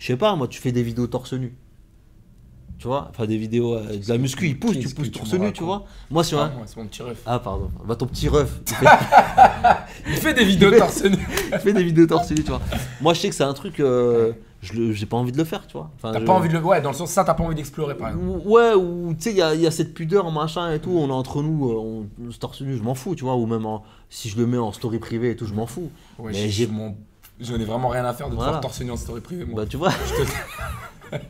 Je sais pas, moi, tu fais des vidéos torse nu. Tu vois Enfin, des vidéos euh, de la muscu, il pousse, tu pousses torse nu, tu vois Moi, sur Ah, un. c'est mon petit ref. Ah, pardon. Bah, ton petit ref. Il fait, Il fait des vidéos torse nu. il fait des vidéos torse nu, tu vois. Moi, je sais que c'est un truc. euh, j'ai pas envie de le faire, tu vois. Enfin, T'as je- pas envie de le. Ouais, dans le sens, ça, t'as pas envie d'explorer, par exemple. Ou- Ouais, ou tu sais, il y a, y a cette pudeur, machin et tout, on est entre nous, euh, on se torse nu, je m'en fous, tu vois, ou même en- si je le mets en story privée et tout, je m'en fous. Ouais, Mais j'ai- mon. J'en ai vraiment rien à faire de te Voilà. torse nu en story privée, moi. Bah, tu vois. Je te-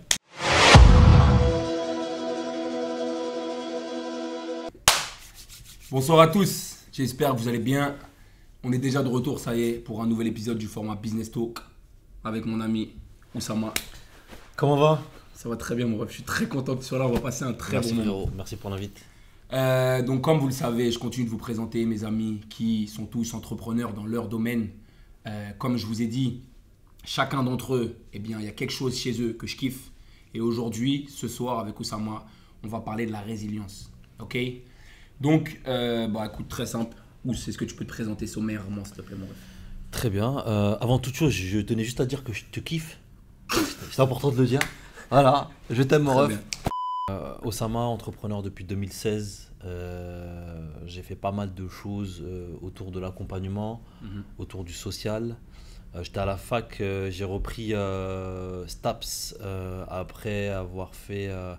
Bonsoir à tous, j'espère que vous allez bien. On est déjà de retour, ça y est, pour un nouvel épisode du format Business Talk avec mon ami Oussama. Comment va? Ça va très bien, mon ref. Je suis très content que tu sois là. On va passer un très Merci bon moment. merci pour l'invite. Euh, donc, comme vous le savez, je continue de vous présenter mes amis qui sont tous entrepreneurs dans leur domaine. Euh, comme je vous ai dit, chacun d'entre eux, eh bien, il y a quelque chose chez eux que je kiffe. Et aujourd'hui, ce soir, avec Oussama, on va parler de la résilience. Ok? Donc, euh, bah, écoute, très simple. Ou c'est ce que tu peux te présenter sommairement, s'il te plaît, mon ref? Très bien. Euh, avant toute chose, je tenais juste à dire que je te kiffe. C'est important de le dire. Voilà, je t'aime mon ref. Osama, entrepreneur depuis 2016. Euh, j'ai fait pas mal de choses euh, autour de l'accompagnement, Mhm. autour du social. Euh, J'étais à la fac, j'ai repris STAPS après avoir fait à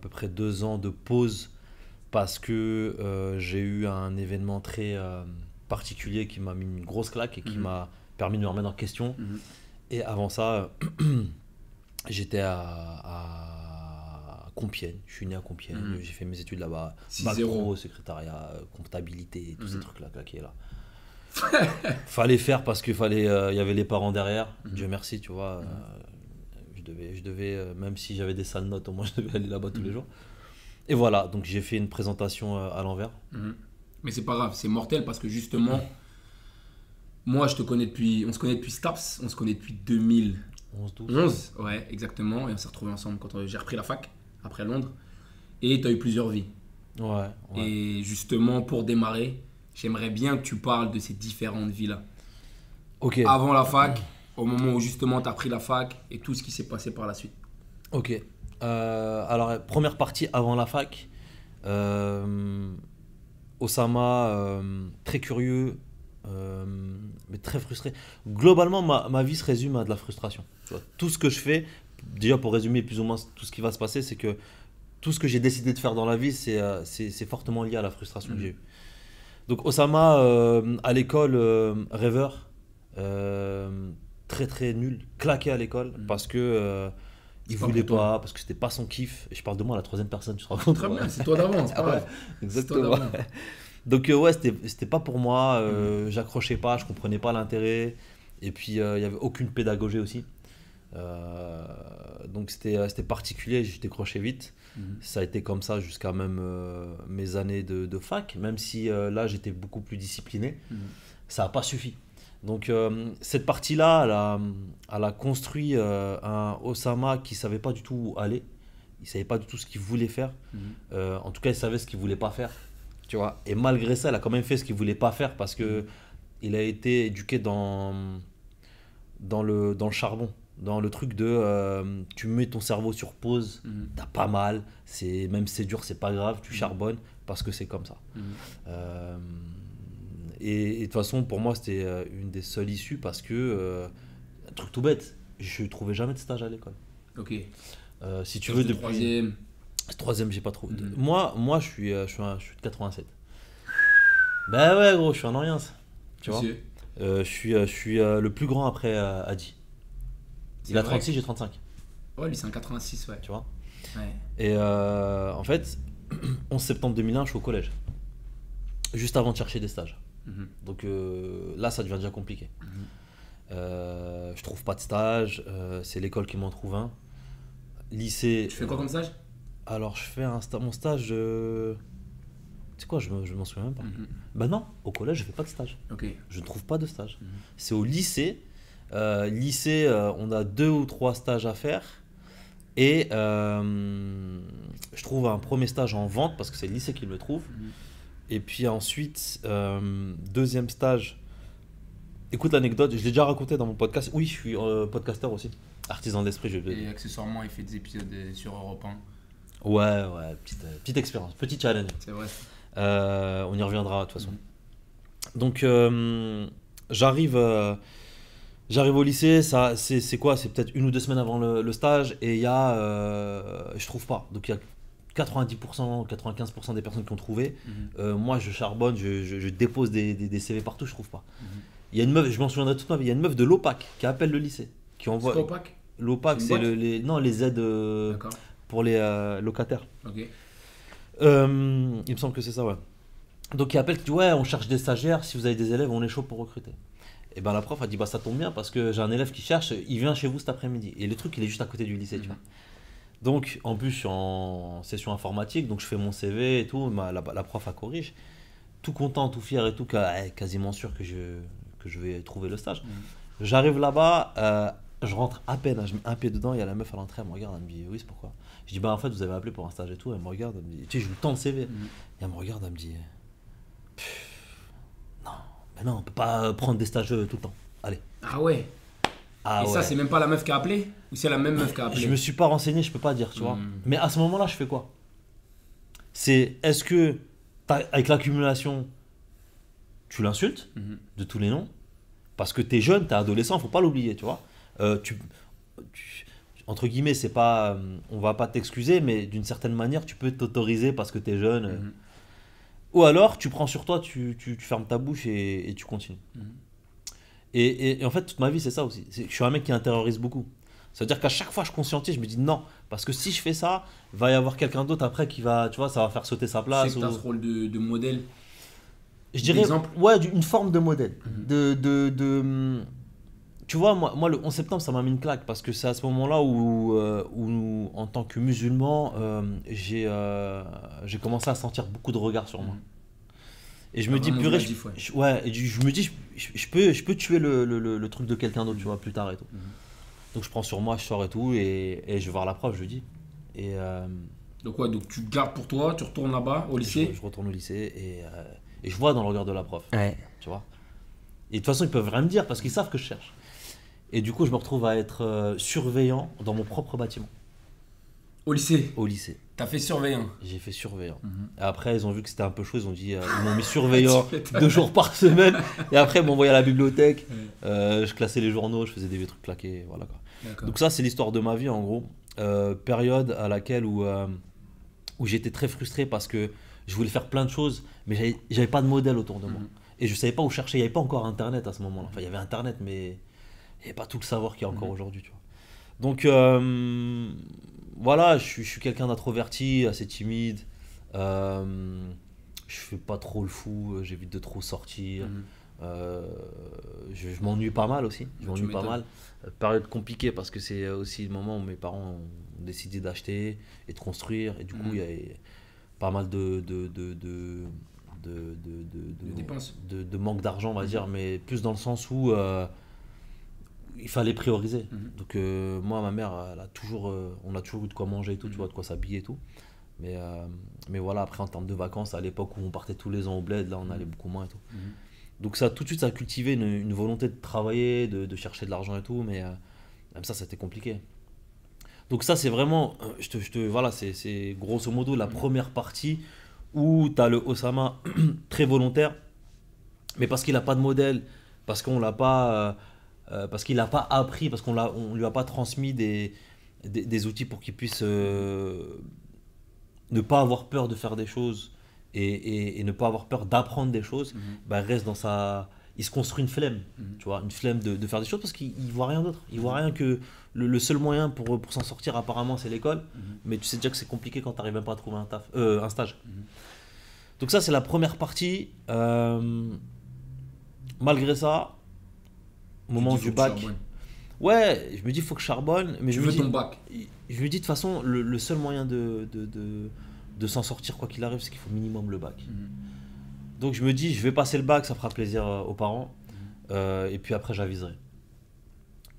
peu près deux ans de pause parce que j'ai eu un événement très particulier qui m'a mis une grosse claque et qui Mhm. m'a permis de me remettre en question. Mhm. Et avant ça, j'étais à, à Compiègne. Je suis né à Compiègne. Mhm. J'ai fait mes études là-bas. 6-0. Bac pro, secrétariat, euh, comptabilité, tous ces Mhm. trucs-là claqués là. fallait faire parce qu'il fallait, euh, il y avait les parents derrière. Mhm. Dieu merci, tu vois. euh, je devais, je devais euh, même si j'avais des sales notes, au moins je devais aller là-bas tous les jours. Et voilà, donc j'ai fait une présentation euh, à l'envers. Mais c'est pas grave, c'est mortel parce que justement, moi je te connais depuis, on se connaît depuis Staps, on se connaît depuis 2011, 11, 12. ouais, exactement, et on s'est retrouvés ensemble quand euh, j'ai repris la fac après Londres. Et tu as eu plusieurs vies. Ouais, ouais. Et justement, pour démarrer, j'aimerais bien que tu parles de ces différentes vies-là. Ok. Avant la fac, au moment où justement tu as repris la fac et tout ce qui s'est passé par la suite. Ok. Euh, alors, première partie avant la fac. Euh, Osama, euh, très curieux, euh, mais très frustré. Globalement, ma, ma vie se résume à de la frustration. Tu vois, tout ce que je fais, déjà pour résumer plus ou moins tout ce qui va se passer, c'est que tout ce que j'ai décidé de faire dans la vie, c'est euh, c'est- fortement lié à la frustration que Mhm. j'ai eue. Donc, Osama, euh, à l'école, euh, rêveur, euh, très très nul, claqué à l'école Mhm. parce que. il pas voulait toi. pas, parce que c'était pas son kiff. Et je parle de moi à la troisième personne, tu te rends compte Très ouais. bien, c'est toi pas Ah ouais. Exactement. Toi. Donc ouais, c'était pas pour moi. Euh, J'accrochais pas, je comprenais pas l'intérêt. Et puis il y avait aucune pédagogie aussi. Euh, donc c'était particulier, je décrochais vite. Mhm. Ça a été comme ça jusqu'à même euh, mes années de, de fac, même si euh, là j'étais beaucoup plus discipliné. Mhm. Ça n'a pas suffi. Donc cette partie-là, elle a, elle a construit un Osama qui savait pas du tout où aller. Il savait pas du tout ce qu'il voulait faire. Mhm. En tout cas, il savait ce qu'il voulait pas faire. Tu vois. Et malgré ça, il a quand même fait ce qu'il voulait pas faire parce que il a été éduqué dans dans le dans le charbon, dans le truc de euh, tu mets ton cerveau sur pause, Mhm. t'as pas mal, c'est même si c'est dur, c'est pas grave, tu Mhm. charbonnes parce que c'est comme ça. Mhm. Euh, et, de toute façon, pour moi, c'était euh, une des seules issues parce que euh, un truc tout bête, je trouvais jamais de stage à l'école. Ok. Si tu Sauf veux de depuis troisième. Troisième, j'ai pas trouvé. Moi, moi, je suis, je suis, un- je suis de 87. Bah ouais, gros, je suis un Orient. Tu vois. Monsieur. Je suis, je suis le plus grand après Adi. Il a vrai 36, j'ai 35. Ouais, lui c'est un 86, ouais. Tu vois. Ouais. Et euh, en fait, 11 septembre 2001, je suis au collège. Juste avant de chercher des stages. Mhm. Donc euh, là, ça devient déjà compliqué. Mhm. Euh, je trouve pas de stage. euh, c'est l'école qui m'en trouve un. Lycée. Tu fais quoi comme stage? Alors, je fais un sta- mon stage. de... Tu sais quoi, je je m'en souviens même pas. Bah non, au collège, je fais pas de stage. Ok. Je ne trouve pas de stage. Mhm. C'est au lycée. Euh, lycée, euh, on a deux ou trois stages à faire. Et euh, je trouve un premier stage en vente parce que c'est le lycée qui me le trouve. Mhm. Et puis ensuite, deuxième stage écoute l'anecdote, je l'ai déjà raconté dans mon podcast. Oui, je suis podcasteur aussi. Artisan d'esprit, je. Et accessoirement, il fait des épisodes sur Europe 1. Ouais, ouais, petite, petite expérience, petit challenge. C'est vrai. On y reviendra de toute façon. Mhm. Donc j'arrive j'arrive au lycée, ça c'est c'est quoi? C'est peut-être une ou deux semaines avant le, le stage et il y a euh, je trouve pas. Donc il y a 90%, 95% des personnes qui ont trouvé. Mhm. Euh, moi je charbonne, je, je- je dépose des, des- des CV partout, je trouve pas. Mhm. Il y a une meuf, je m'en souviendrai toute ma vie, il y a une meuf de l'OPAC qui appelle le lycée, qui C'est envoie quoi, Opaque l'OPAC C'est c'est le, les non les aides euh, pour les euh, locataires. Il me semble que c'est ça, ouais. Donc il appelle, qui dit ouais, on cherche des stagiaires, si vous avez des élèves, on est chaud pour recruter. Et ben la prof a dit bah ça tombe bien parce que j'ai un élève qui cherche, il vient chez vous cet après-midi. Et le truc il est juste à côté du lycée, tu Mhm. vois. Donc en plus je suis en session informatique, donc je fais mon CV et tout, ma- la, la prof a corrige. Tout content, tout fier et tout, eh, quasiment sûr que je, que je vais trouver le stage. Mhm. J'arrive là-bas, euh, je rentre à peine, hein, je mets un pied dedans, il y a la meuf à l'entrée, elle me regarde, elle me dit oui c'est pourquoi? Je dis bah en fait vous avez appelé pour un stage et tout, elle me regarde, elle me dit, tu sais je vous tends le CV. Mhm. Et elle me regarde, elle me dit Pff, Non, mais non, on peut pas prendre des stages euh, tout le temps. Allez. Ah ouais. Ah Et ouais. ça, c'est même pas la meuf qui a appelé? Ou c'est la même meuf qui a appelé? Je me suis pas renseigné, je peux pas dire, tu vois. Hmm. Mais à ce moment-là, je fais quoi? C'est est-ce que avec l'accumulation, tu l'insultes? Mhm. de tous les noms? Parce que t'es jeune, t'es adolescent, faut pas l'oublier, tu vois. Euh, tu, tu- entre guillemets, c'est pas, euh, on va pas t'excuser, mais d'une certaine manière, tu peux t'autoriser parce que t'es jeune. euh, Mhm. Ou alors, tu prends sur toi, tu, tu- tu fermes ta bouche et, et tu continues. Mhm. Et, et- et en fait, toute ma vie, c'est ça aussi. C'est Je suis un mec qui intériorise beaucoup. C'est-à-dire qu'à chaque fois, je conscientise, je me dis non. Parce que si je fais ça, va y avoir quelqu'un d'autre après qui va, tu vois, ça va faire sauter sa C'est place. t'as ou- ce rôle de, de modèle. Je dirais, ouais, une forme de modèle. Mhm. De, de, de, hum, tu vois, moi, moi, le 11 septembre, ça m'a mis une claque parce que c'est à ce moment-là où, euh, où, en tant que musulman, euh, j'ai euh, j'ai commencé à sentir beaucoup de regards sur moi. Mhm. Et je me Ah, dis, purée, je, ouais. je- ouais, et je, je me dis, je, je- je peux, je peux tuer le, le, le- le truc de quelqu'un d'autre, tu vois, plus tard et tout. Mhm. Donc je prends sur moi, je sors et tout, et, et je vais voir la prof, je lui dis. Et euh, Donc, ouais, donc tu gardes pour toi, tu retournes là-bas au je, lycée. je retourne au lycée et, euh, et je vois dans le regard de la prof, Ouais. tu vois. Et de toute façon, ils peuvent rien me dire parce qu'ils savent que je cherche. Et du coup, je me retrouve à être euh, surveillant dans mon propre bâtiment, Au lycée, au lycée. t'as fait surveillant. J'ai fait surveillant. Mhm. Et après, ils ont vu que c'était un peu chaud, ils ont dit, euh, ils m'ont mis surveillant deux jours par semaine. Et après, ils m'ont envoyé à la bibliothèque. Euh, je classais les journaux, je faisais des vieux trucs claqués, voilà quoi. Donc ça, c'est l'histoire de ma vie en gros. Euh, période à laquelle où, où j'étais très frustré parce que je voulais faire plein de choses, mais j'avais- j'avais pas de modèle autour de moi. Mhm. Et je savais pas où chercher. Il n'y avait pas encore Internet à ce moment-là. Enfin, il y avait Internet, mais il n'y avait pas tout le savoir qu'il y a encore Mhm. aujourd'hui, tu vois. Donc euh, voilà, je suis, je suis quelqu'un d'introverti, assez timide. Euh, je fais pas trop le fou, euh, j'évite de trop sortir. Mhm. Euh, je je m'ennuie pas mal aussi. Je m'ennuie pas mal. Période compliquée parce que c'est aussi le moment où mes parents ont décidé d'acheter et de construire. Et du coup, Mhm. il y avait pas mal de, de, de, de, de, de, de- De manque d'argent, on va dire, mais plus dans le sens où euh, il fallait prioriser. Mhm. Donc, euh, moi, ma mère, elle a toujours, euh, on a toujours eu de quoi manger et tout, tu Mhm. vois, de quoi s'habiller et tout. Mais, euh, mais voilà, après, en termes de vacances, à l'époque où on partait tous les ans au bled, là, on allait Mhm. beaucoup moins et tout. Donc ça, tout de suite, ça a cultivé une, une volonté de travailler, de, de chercher de l'argent et tout, mais même ça, c'était compliqué. Donc ça, c'est vraiment, je te, je te- voilà, c'est, c'est grosso modo la première partie où tu as le Osama très volontaire, mais parce qu'il n'a pas de modèle, parce qu'on l'a pas, euh, parce qu'il n'a pas appris, parce qu'on on lui a pas transmis des, des, des outils pour qu'il puisse euh, ne pas avoir peur de faire des choses et, et- et ne pas avoir peur d'apprendre des choses Mhm. bah, il reste dans sa. Il se construit une flemme, Mhm. tu vois, une flemme de, de faire des choses parce qu'il il voit rien d'autre. Il voit rien que le, le seul moyen pour, pour s'en sortir, apparemment, c'est l'école. Mhm. Mais tu sais déjà que c'est compliqué quand tu n'arrives même pas à trouver un, taf, euh, un stage. Mhm. Donc, ça, c'est la première partie. Malgré ça, au moment du bac, ouais, je me dis, il faut que je charbonne. Mais je Tu me veux dis, ton bac. je me dis de toute façon, le, le seul moyen de, de, de, de s'en sortir, quoi qu'il arrive, c'est qu'il faut minimum le bac. Mhm. Donc je me dis, je vais passer le bac, ça fera plaisir euh, aux parents. Mhm. Euh, et puis après, j'aviserai.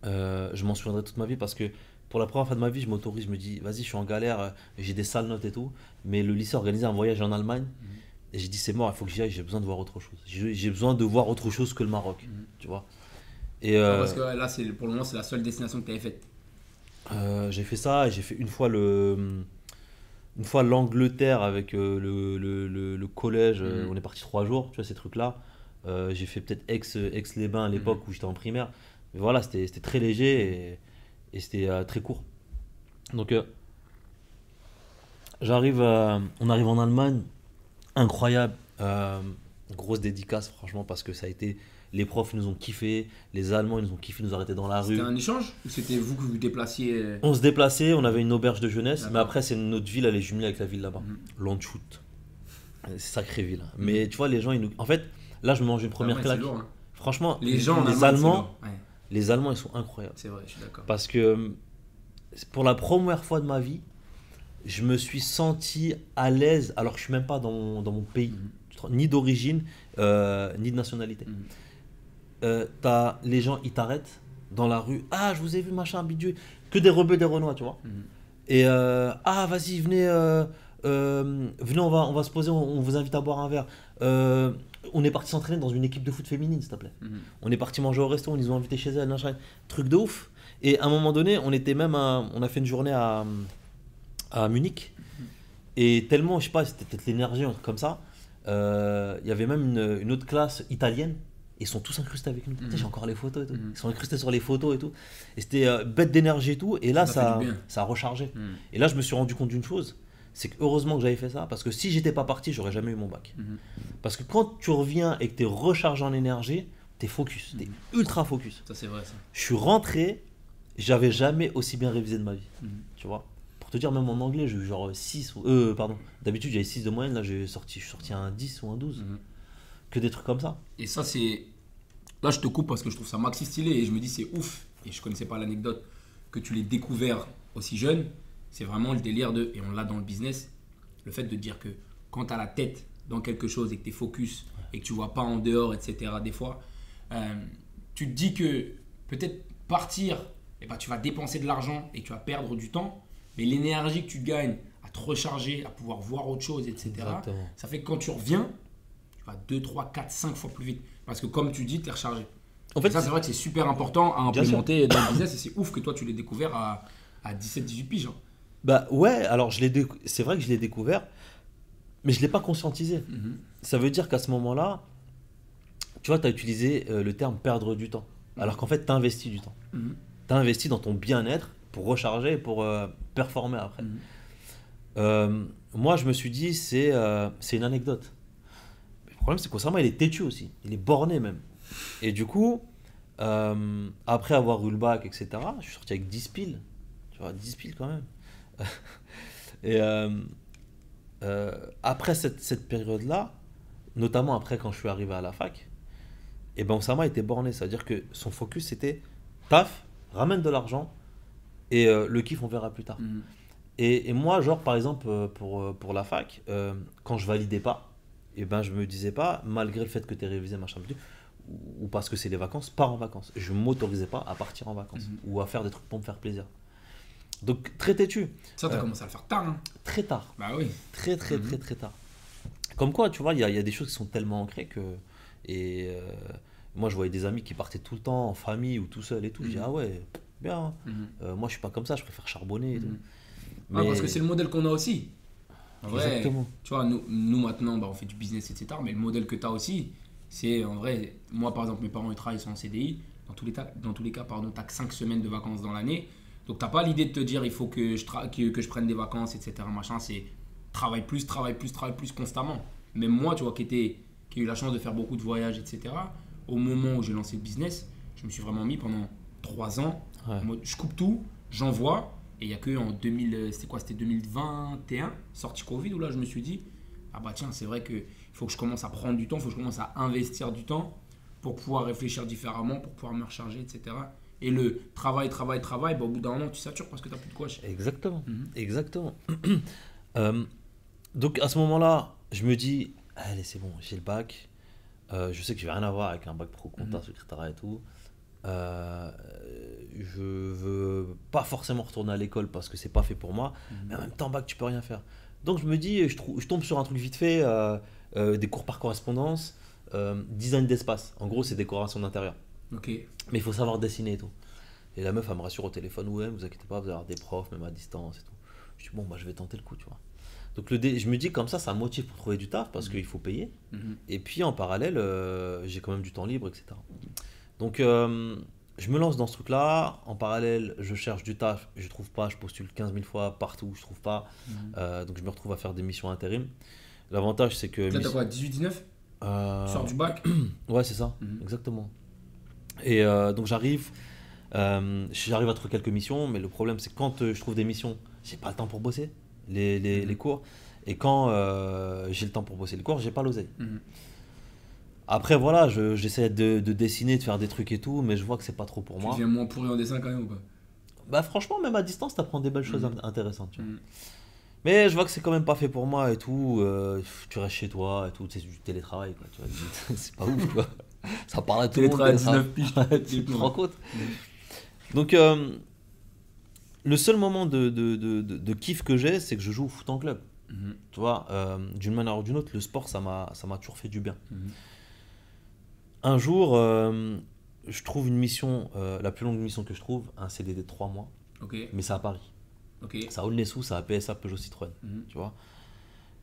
Euh, je m'en souviendrai toute ma vie parce que pour la première fois de ma vie, je m'autorise, je me dis, vas-y, je suis en galère, j'ai des sales notes et tout. Mais le lycée a organisé un voyage en Allemagne. Et j'ai dit, c'est mort, il faut que j'y aille, j'ai besoin de voir autre chose. J'ai j'ai besoin de voir autre chose que le Maroc. Mhm. Tu vois Et euh, Parce que là, c'est, pour le moment, c'est la seule destination que tu avais faite. euh, j'ai fait ça et j'ai fait une fois le. Une fois l'Angleterre avec euh, le, le, le- le collège, euh, Mhm. on est parti trois jours, tu vois, ces trucs-là. Euh, j'ai fait peut-être ex, les bains à l'époque où j'étais en primaire. Mais voilà, c'était c'était très léger et, et c'était très court. Donc, j'arrive, on arrive en Allemagne, incroyable. Grosse dédicace, franchement, parce que ça a été. Les profs nous ont kiffé, les Allemands ils nous ont kiffé, nous arrêter dans la rue. C'était un échange ou c'était vous que vous déplaciez euh, On se déplaçait, on avait une auberge de jeunesse, mais après, c'est notre ville, elle est jumelée avec la ville là-bas. Mhm. Landshut. C'est sacrée ville. hein. Mais tu vois, les gens, ils nous. En fait, là, je me mange une première Allemagne, c'est claque. lourd, hein. Franchement, Les gens en les Allemands. Ouais, les Allemands, ils sont incroyables. c'est vrai, je suis d'accord. Parce que euh, pour la première fois de ma vie, je me suis senti à l'aise alors que je suis même pas dans mon, dans mon pays, Mhm. Ni d'origine, euh, ni de nationalité. Mhm. Euh, les gens, ils t'arrêtent dans la rue. Ah, je vous ai vu, machin, bidule. Que des rebeux, des renois, tu vois. Mhm. Et euh, ah, vas-y, venez, euh, euh, venez, on va, on va se poser, on, on vous invite à boire un verre. On est parti s'entraîner dans une équipe de foot féminine, s'il te plaît. Mhm. On est parti manger au resto, ils nous ont invités chez elle, machin. truc de ouf. Et à un moment donné, on était même, à- on a fait une journée à, à Munich. Et tellement, je sais pas, c'était peut-être l'énergie, un truc comme ça. Il y avait même une, une autre classe italienne. Ils sont tous incrustés avec nous. J'ai encore les photos et tout. Mhm. Ils sont incrustés sur les photos et tout. Et c'était euh, bête d'énergie et tout. Et là, Ça ça, a rechargé. Mhm. Et là, je me suis rendu compte d'une chose. C'est que heureusement que j'avais fait ça. Parce que si j'étais pas parti, j'aurais jamais eu mon bac. Mhm. Parce que quand tu reviens et que tu es rechargé en énergie, tu es focus. Tu es ultra focus. Ça, c'est vrai, ça. Je suis rentré, j'avais jamais aussi bien révisé de ma vie. Mhm. Tu vois? Pour te dire, même en anglais, j'ai eu genre 6 ou. Euh, pardon. D'habitude, j'avais 6 de moyenne. Là, j'ai sorti, je suis sorti à un 10 ou un 12. Mhm. Que des trucs comme ça. Et ça, c'est. Là, je te coupe parce que je trouve ça maxi stylé et je me dis, c'est ouf. Et je connaissais pas l'anecdote que tu l'aies découvert aussi jeune. C'est vraiment le délire de. Et on l'a dans le business. Le fait de dire que quand tu as la tête dans quelque chose et que tu es focus et que tu vois pas en dehors, etc., des fois, euh, tu te dis que peut-être partir, eh ben, tu vas dépenser de l'argent et tu vas perdre du temps. Mais l'énergie que tu gagnes à te recharger, à pouvoir voir autre chose, etc., Exactement. ça fait que quand tu reviens, tu vas 2, 3, 4, 5 fois plus vite. Parce que comme tu dis, tu es rechargé. En Et fait, ça, c'est vrai que c'est super important à implémenter dans le business et c'est ouf que toi, tu l'aies découvert à, à 17, 18 piges. hein. bah ouais, alors je l'ai c'est vrai que je l'ai découvert, mais je l'ai pas conscientisé. Ça veut dire qu'à ce moment-là, tu vois, tu as utilisé euh, le terme perdre du temps. Alors qu'en fait, tu as investi du temps. Mhm. Tu as investi dans ton bien-être pour recharger et pour euh, performer après. Euh, moi, je me suis dit, c'est c'est une anecdote. Problème, c'est qu'Osama, il est têtu aussi. Il est borné même. Et du coup, euh, après avoir eu le bac, etc., je suis sorti avec 10 piles. Tu vois, 10 piles quand même. et euh, euh, après cette, cette période-là, notamment après quand je suis arrivé à la fac, et ben Osama était borné. C'est-à-dire que son focus, c'était taf, ramène de l'argent, et le kiff, on verra plus tard. Mhm. Et, et moi, genre, par exemple, pour, pour la fac, quand je validais pas, et ben, je me disais pas, malgré le fait que tu aies révisé machin, ou, parce que c'est les vacances, pars en vacances. Je m'autorisais pas à partir en vacances Mhm. ou à faire des trucs pour me faire plaisir. Donc, très têtu, Ça, tu as Euh. commencé à le faire tard. hein. très tard, Bah oui. très, très, Mhm. très, très tard. Comme quoi, tu vois, il y, a- il y a des choses qui sont tellement ancrées que. Et euh, moi, je voyais des amis qui partaient tout le temps en famille ou tout seul et tout. Je dis, Mhm. ah ouais, bien. hein. Euh, moi, je suis pas comme ça, je préfère charbonner et tout. Mhm. Ah, parce que c'est le modèle qu'on a aussi. En vrai, Exactement. tu vois, nous, nous maintenant, bah, on fait du business, etc. Mais le modèle que tu as aussi, c'est en vrai, moi par exemple, mes parents ils travaillent, ils sont en CDI. Dans tous les, cas, dans tous les cas, pardon, tu que 5 semaines de vacances dans l'année. Donc tu pas l'idée de te dire il faut que je, tra- que, que je prenne des vacances, etc. Machin, c'est travaille plus, travaille plus, travaille plus constamment. Même moi, tu vois, qui, était, qui a eu la chance de faire beaucoup de voyages, etc. Au moment où j'ai lancé le business, je me suis vraiment mis pendant 3 ans Ouais. je coupe tout, j'envoie. Et il n'y a que en 2000, euh, c'était quoi C'était 2021, sortie Covid, où là je me suis dit, ah bah tiens, c'est vrai qu'il faut que je commence à prendre du temps, il faut que je commence à investir du temps pour pouvoir réfléchir différemment, pour pouvoir me recharger, etc. Et le travail, travail, travail, bah, au bout d'un moment, tu satures parce que tu n'as plus de quoi. Exactement, Mhm. exactement. Euh, donc à ce moment-là, je me dis, allez c'est bon, j'ai le bac. Euh, je sais que je vais rien avoir avec un bac pro compta, Mhm. secrétariat et tout. Euh, je veux pas forcément retourner à l'école parce que c'est pas fait pour moi. Mais en même temps, bac, tu peux rien faire. Donc je me dis, je, je tombe sur un truc vite fait, euh, euh, des cours par correspondance, euh, design d'espace. En gros, c'est décoration d'intérieur. Ok. Mais il faut savoir dessiner et tout. Et la meuf, elle me rassure au téléphone, ouais, vous inquiétez pas, vous allez avoir des profs, même à distance et tout. Je dis, bon, bah, je vais tenter le coup, tu vois. Donc, le dé- je me dis, comme ça, ça motive pour trouver du taf parce qu'il faut payer. Mhm. Et puis, en parallèle, j'ai quand même du temps libre, etc. Donc, euh, je me lance dans ce truc-là. En parallèle, je cherche du taf, je trouve pas, je postule 15 000 fois partout, je trouve pas. Mhm. Euh, donc, je me retrouve à faire des missions intérim. L'avantage, c'est que. Là, t'as quoi 18-19 euh, Tu sors du bac? Ouais, c'est ça, Mhm. exactement. Et euh, donc j'arrive, j'arrive à trouver quelques missions, mais le problème c'est quand je trouve des missions, j'ai pas le temps pour bosser les, les, Mhm. les cours. Et quand j'ai le temps pour bosser les cours, j'ai pas l'oseille. Après voilà, je- j'essaie de, de dessiner, de faire des trucs et tout, mais je vois que c'est pas trop pour Tu moi. deviens moins pourri en dessin quand même ou pas? Bah franchement, même à distance, t'apprends des belles choses int- intéressantes. tu vois. Mhm. Mais je vois que c'est quand même pas fait pour moi et tout. euh, tu restes chez toi et tout, c'est du télétravail quoi. Tu vois, c'est pas ouf, tu vois. Ça parle à tout le monde. Télétravail à télétravail. 19 piges. Ouais, tu te rends compte Donc, euh, le seul moment de, de, de, de- de kiff que j'ai, c'est que je joue au foot en club. Mhm. Tu vois, euh, d'une manière ou d'une autre, le sport, ça m'a ça m'a toujours fait du bien. Un jour, euh, je trouve une mission, euh, la plus longue mission que je trouve, un CDD de 3 mois, mais c'est à Paris. ok. Ça roule les sous, ça a PSA Peugeot Citroën. Mhm. Tu vois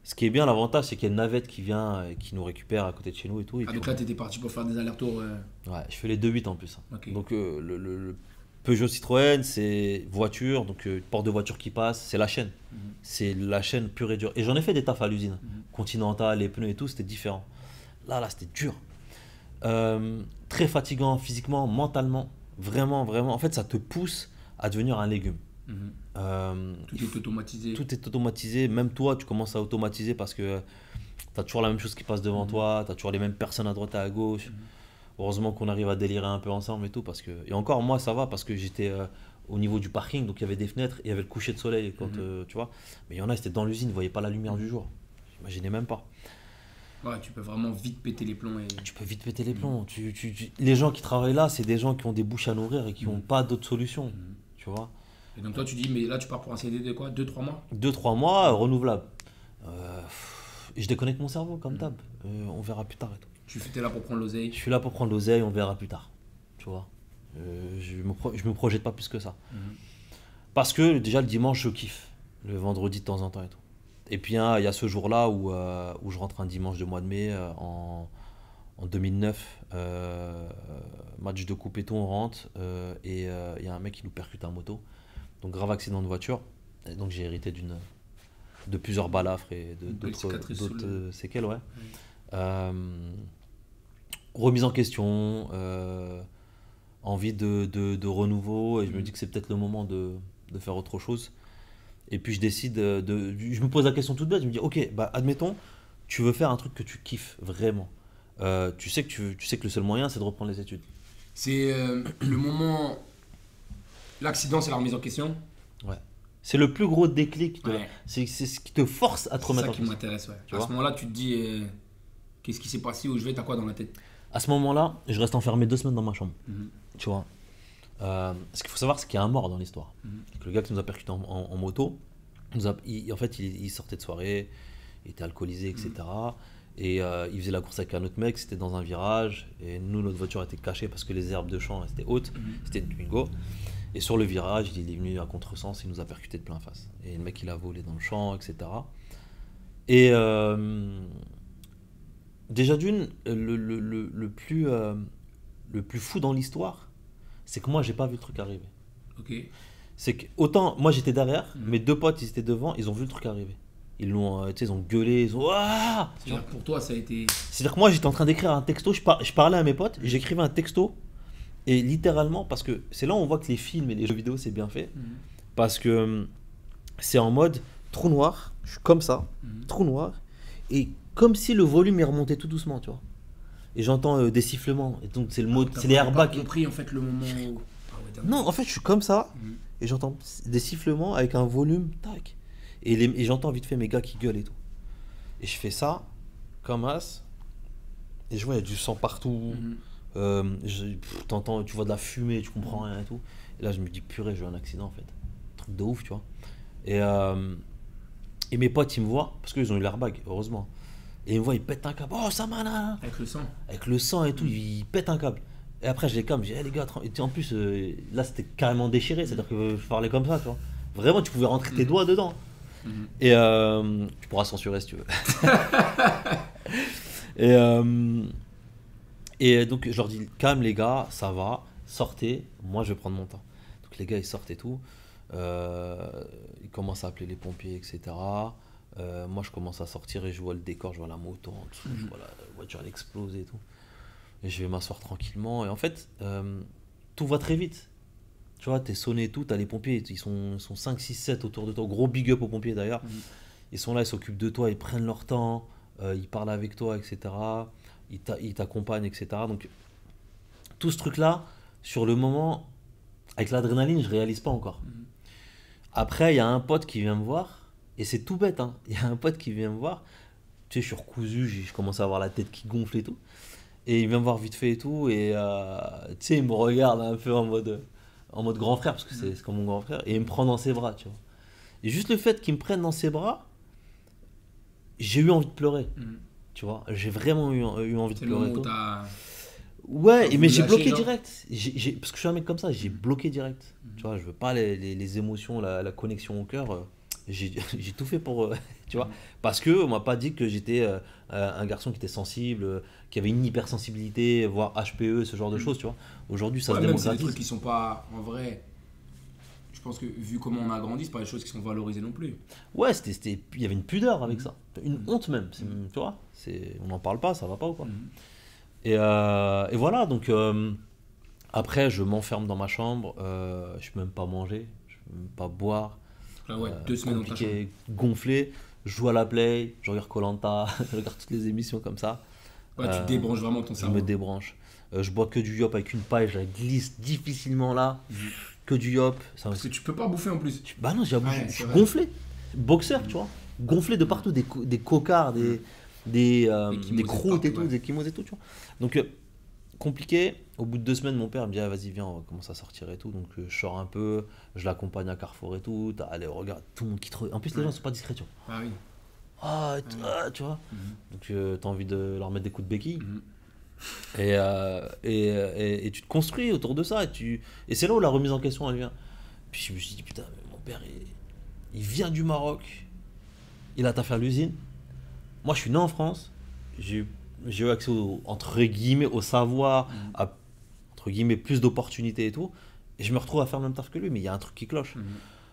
Ce qui est bien, l'avantage, c'est qu'il y a une navette qui vient et qui nous récupère à côté de chez nous et tout. Et Ah, donc là, t'étais parti pour faire des allers-retours. euh, Ouais, je fais les 2-8 en plus. hein. Donc euh, le, le- le Peugeot Citroën, c'est voiture, donc euh, porte de voiture qui passe, c'est la chaîne. Mhm. C'est la chaîne pure et dure. Et j'en ai fait des tafs à l'usine. Mhm. Continental, les pneus et tout, c'était différent. Là, là, c'était dur. Euh, très fatigant physiquement, mentalement. Vraiment, vraiment. En fait, ça te pousse à devenir un légume. Mhm. Euh, Tout est automatisé. tout est automatisé. Même toi, tu commences à automatiser parce que tu as toujours la même chose qui passe devant Mhm. toi, tu as toujours les mêmes personnes à droite et à gauche. Mhm. Heureusement qu'on arrive à délirer un peu ensemble et tout. Parce que... Et encore, moi, ça va parce que j'étais euh, au niveau du parking, donc il y avait des fenêtres et il y avait le coucher de soleil, quand, euh, tu vois. Mais il y en a, c'était dans l'usine, ils ne voyaient pas la lumière du jour. J'imaginais même pas. Ouais, tu peux vraiment vite péter les plombs. Et... Tu peux vite péter les plombs. Tu, tu- tu- Les gens qui travaillent là, c'est des gens qui ont des bouches à nourrir et qui n'ont Mhm. pas d'autre solution. Mhm. Tu vois Et donc toi, tu dis, mais là, tu pars pour un CDD de quoi? 2-3 mois? 2-3 mois, euh, renouvelable. Euh, pff, je déconnecte mon cerveau, comme Mhm. d'hab. Euh, on verra plus tard et tout. Tu es là pour prendre l'oseille? Je suis là pour prendre l'oseille, on verra plus tard. Tu vois Euh, Je me, pro- je me projette pas plus que ça. Parce que déjà le dimanche, je kiffe. Le vendredi de temps en temps et tout. Et puis hein, il y a ce jour-là où, euh, où je rentre un dimanche de mois de mai euh, en, en 2009. euh, match de coupe et on rentre. et il y a un mec qui nous percute en moto. Donc grave accident de voiture. Et donc j'ai hérité d'une de plusieurs balafres et d'autres séquelles. Ouais. Remise en question. envie de, de- de renouveau. Et je me Mhm. dis que c'est peut-être le moment de, de faire autre chose. Et puis je décide euh, de, Je me pose la question toute bête. Je me dis, ok, bah admettons, tu veux faire un truc que tu kiffes vraiment. Euh, tu, sais que tu, tu sais que le seul moyen, c'est de reprendre les études. C'est euh, le moment. L'accident, c'est la remise en question. C'est le plus gros déclic. de- Ouais. C'est c'est ce qui te force à te C'est remettre ça en qui question. m'intéresse, ouais. Tu à ce moment-là, tu te dis, euh, qu'est-ce qui s'est passé, où je vais, t'as quoi dans la tête? À ce moment-là, je reste enfermé deux semaines dans ma chambre. Mhm. Tu vois. Euh, ce qu'il faut savoir, c'est qu'il y a un mort dans l'histoire. Mhm. Que Le gars qui nous a percuté en, en- en moto, nous a- il- en fait, il, il sortait de soirée, il était alcoolisé, etc. Et euh, il faisait la course avec un autre mec, c'était dans un virage. Et nous, notre voiture était cachée parce que les herbes de champ étaient hautes. Mhm. C'était une Twingo. Et sur le virage, il est venu à contresens, il nous a percuté de plein face. Et le mec, il a volé dans le champ, etc. Et euh, déjà d'une, le, le- le- le plus, le plus fou dans l'histoire, c'est que moi, j'ai pas vu le truc arriver. Ok. C'est que autant moi j'étais derrière, Mhm. mes deux potes ils étaient devant, ils ont vu le truc arriver. Ils l'ont, euh, ils ont gueulé, ils ont C'est-à-dire pour toi, ça a été. C'est-à-dire que moi j'étais en train d'écrire un texto, je, par- je parlais à mes potes, j'écrivais un texto et littéralement parce que c'est là où on voit que les films et les jeux vidéo c'est bien fait Mhm. parce que hum, c'est en mode trou noir, je suis comme ça, Mhm. trou noir et comme si le volume est remonté tout doucement, tu vois. Et j'entends euh, des sifflements et donc c'est le mot, c'est les vraiment pas airbags. compris en fait le moment où. Ah ouais. Non, en fait je suis comme ça Mhm. et j'entends des sifflements avec un volume, tac. Et, les- et j'entends vite fait mes gars qui gueulent et tout. Et je fais ça, comme as. Et je vois, il y a du sang partout. Mhm. Euh, je- pff, t'entends, tu vois de la fumée, tu comprends rien et tout. Et là, je me dis, purée, j'ai eu un accident en fait. Truc de ouf, tu vois. Et, euh, et mes potes, ils me voient, parce qu'ils ont eu l'airbag, heureusement. Et ils me voient, ils pètent un câble. Oh, ça m'a Avec le sang. Avec le sang et tout, ils pètent un câble. Et après, je les calme, je dis, Eh, les gars, en plus, euh, là, c'était carrément déchiré, c'est-à-dire que je parlais comme ça, tu vois. Vraiment, tu pouvais rentrer tes Mhm. doigts dedans. Mhm. Et euh, tu pourras censurer si tu veux. et, euh, et donc, je leur dis, calme les gars, ça va, sortez, moi je vais prendre mon temps. Donc, les gars, ils sortent et tout. Euh, ils commencent à appeler les pompiers, etc. Euh, moi, je commence à sortir et je vois le décor, je vois la moto en dessous, je Mhm. vois la voiture elle explose et tout. Et je vais m'asseoir tranquillement. Et en fait, euh, tout va très vite. Tu vois, t'es sonné et tout, t'as les pompiers, ils sont, ils sont 5, 6, 7 autour de toi. Gros big up aux pompiers d'ailleurs. Mhm. Ils sont là, ils s'occupent de toi, ils prennent leur temps, euh, ils parlent avec toi, etc. Ils t'a- ils t'accompagnent, etc. Donc, tout ce truc-là, sur le moment, avec l'adrénaline, je réalise pas encore. Mhm. Après, il y a un pote qui vient me voir, et c'est tout bête, hein. Il y a un pote qui vient me voir, tu sais, je suis recousu, je commence à avoir la tête qui gonfle et tout. Et il vient me voir vite fait et tout, et euh, tu sais, il me regarde un peu en mode, en mode grand frère, parce que c'est c'est comme mon grand frère, et il me prend dans ses bras, tu vois. Et juste le fait qu'il me prenne dans ses bras, j'ai eu envie de pleurer, Mhm. tu vois. J'ai vraiment eu, eu envie de pleurer. où. Ouais, et mais j'ai bloqué genre direct. Parce que je suis un mec comme ça, j'ai bloqué direct. Mhm. Tu vois, je veux pas les, les- les émotions, la, la connexion au cœur. J'ai tout fait pour. euh, tu vois, Mhm. parce que on m'a pas dit que j'étais euh, euh, un garçon qui était sensible, euh, qui avait une hypersensibilité, voire HPE, ce genre de Mhm. choses, tu vois. Aujourd'hui, ça Ouais, se même c'est des démocratise. trucs qui sont pas en vrai. Je pense que vu comment on a grandi, c'est pas des choses qui sont valorisées non plus. Ouais, c'était, il y avait une pudeur avec Mhm. ça. Une honte même. Tu vois, c'est, on n'en parle pas, ça va pas ou quoi. Et, euh, et voilà, donc après, je m'enferme dans ma chambre, je peux même pas manger, je peux même pas boire. Là, ouais, Euh, deux semaines compliqué, gonflé, je joue à la play, je regarde Colanta, je regarde toutes les émissions comme ça, Ouais, tu euh, débranches vraiment ton je cerveau. me débranche. Euh, je bois que du yop avec une paille, je la glisse difficilement là, que du yop. Ça, Parce que tu peux pas bouffer en plus. bah non, j'ai Ouais, je suis gonflé. Boxeur, tu vois. Gonflé de partout, des, co- des cocards, des, des, euh, Des croûtes et tout, ouais. des chimoses et tout, tu vois. Donc, compliqué. Au bout de deux semaines, mon père me dit ah, Vas-y, viens, on va commencer à sortir et tout. Donc, euh, je sors un peu, je l'accompagne à Carrefour et tout. Allez, regarde, tout le monde qui te. En plus, les gens sont pas discrets, tu vois. Ah oui. Ah, tu- ah, tu vois. Mhm. Donc, euh, t'as envie de leur mettre des coups de béquille. Mhm. Et, euh, et, et- et tu te construis autour de ça. Et, tu... et c'est là où la remise en question, elle vient. Puis je me suis dit, putain, mais mon père, il, il vient du Maroc. Il a taffé à l'usine. Moi, je suis né en France. J'ai eu- j'ai eu accès, au, entre guillemets, au savoir, Mhm. à, entre guillemets, plus d'opportunités et tout. Et je me retrouve à faire le même taf que lui, mais il y a un truc qui cloche. Mhm.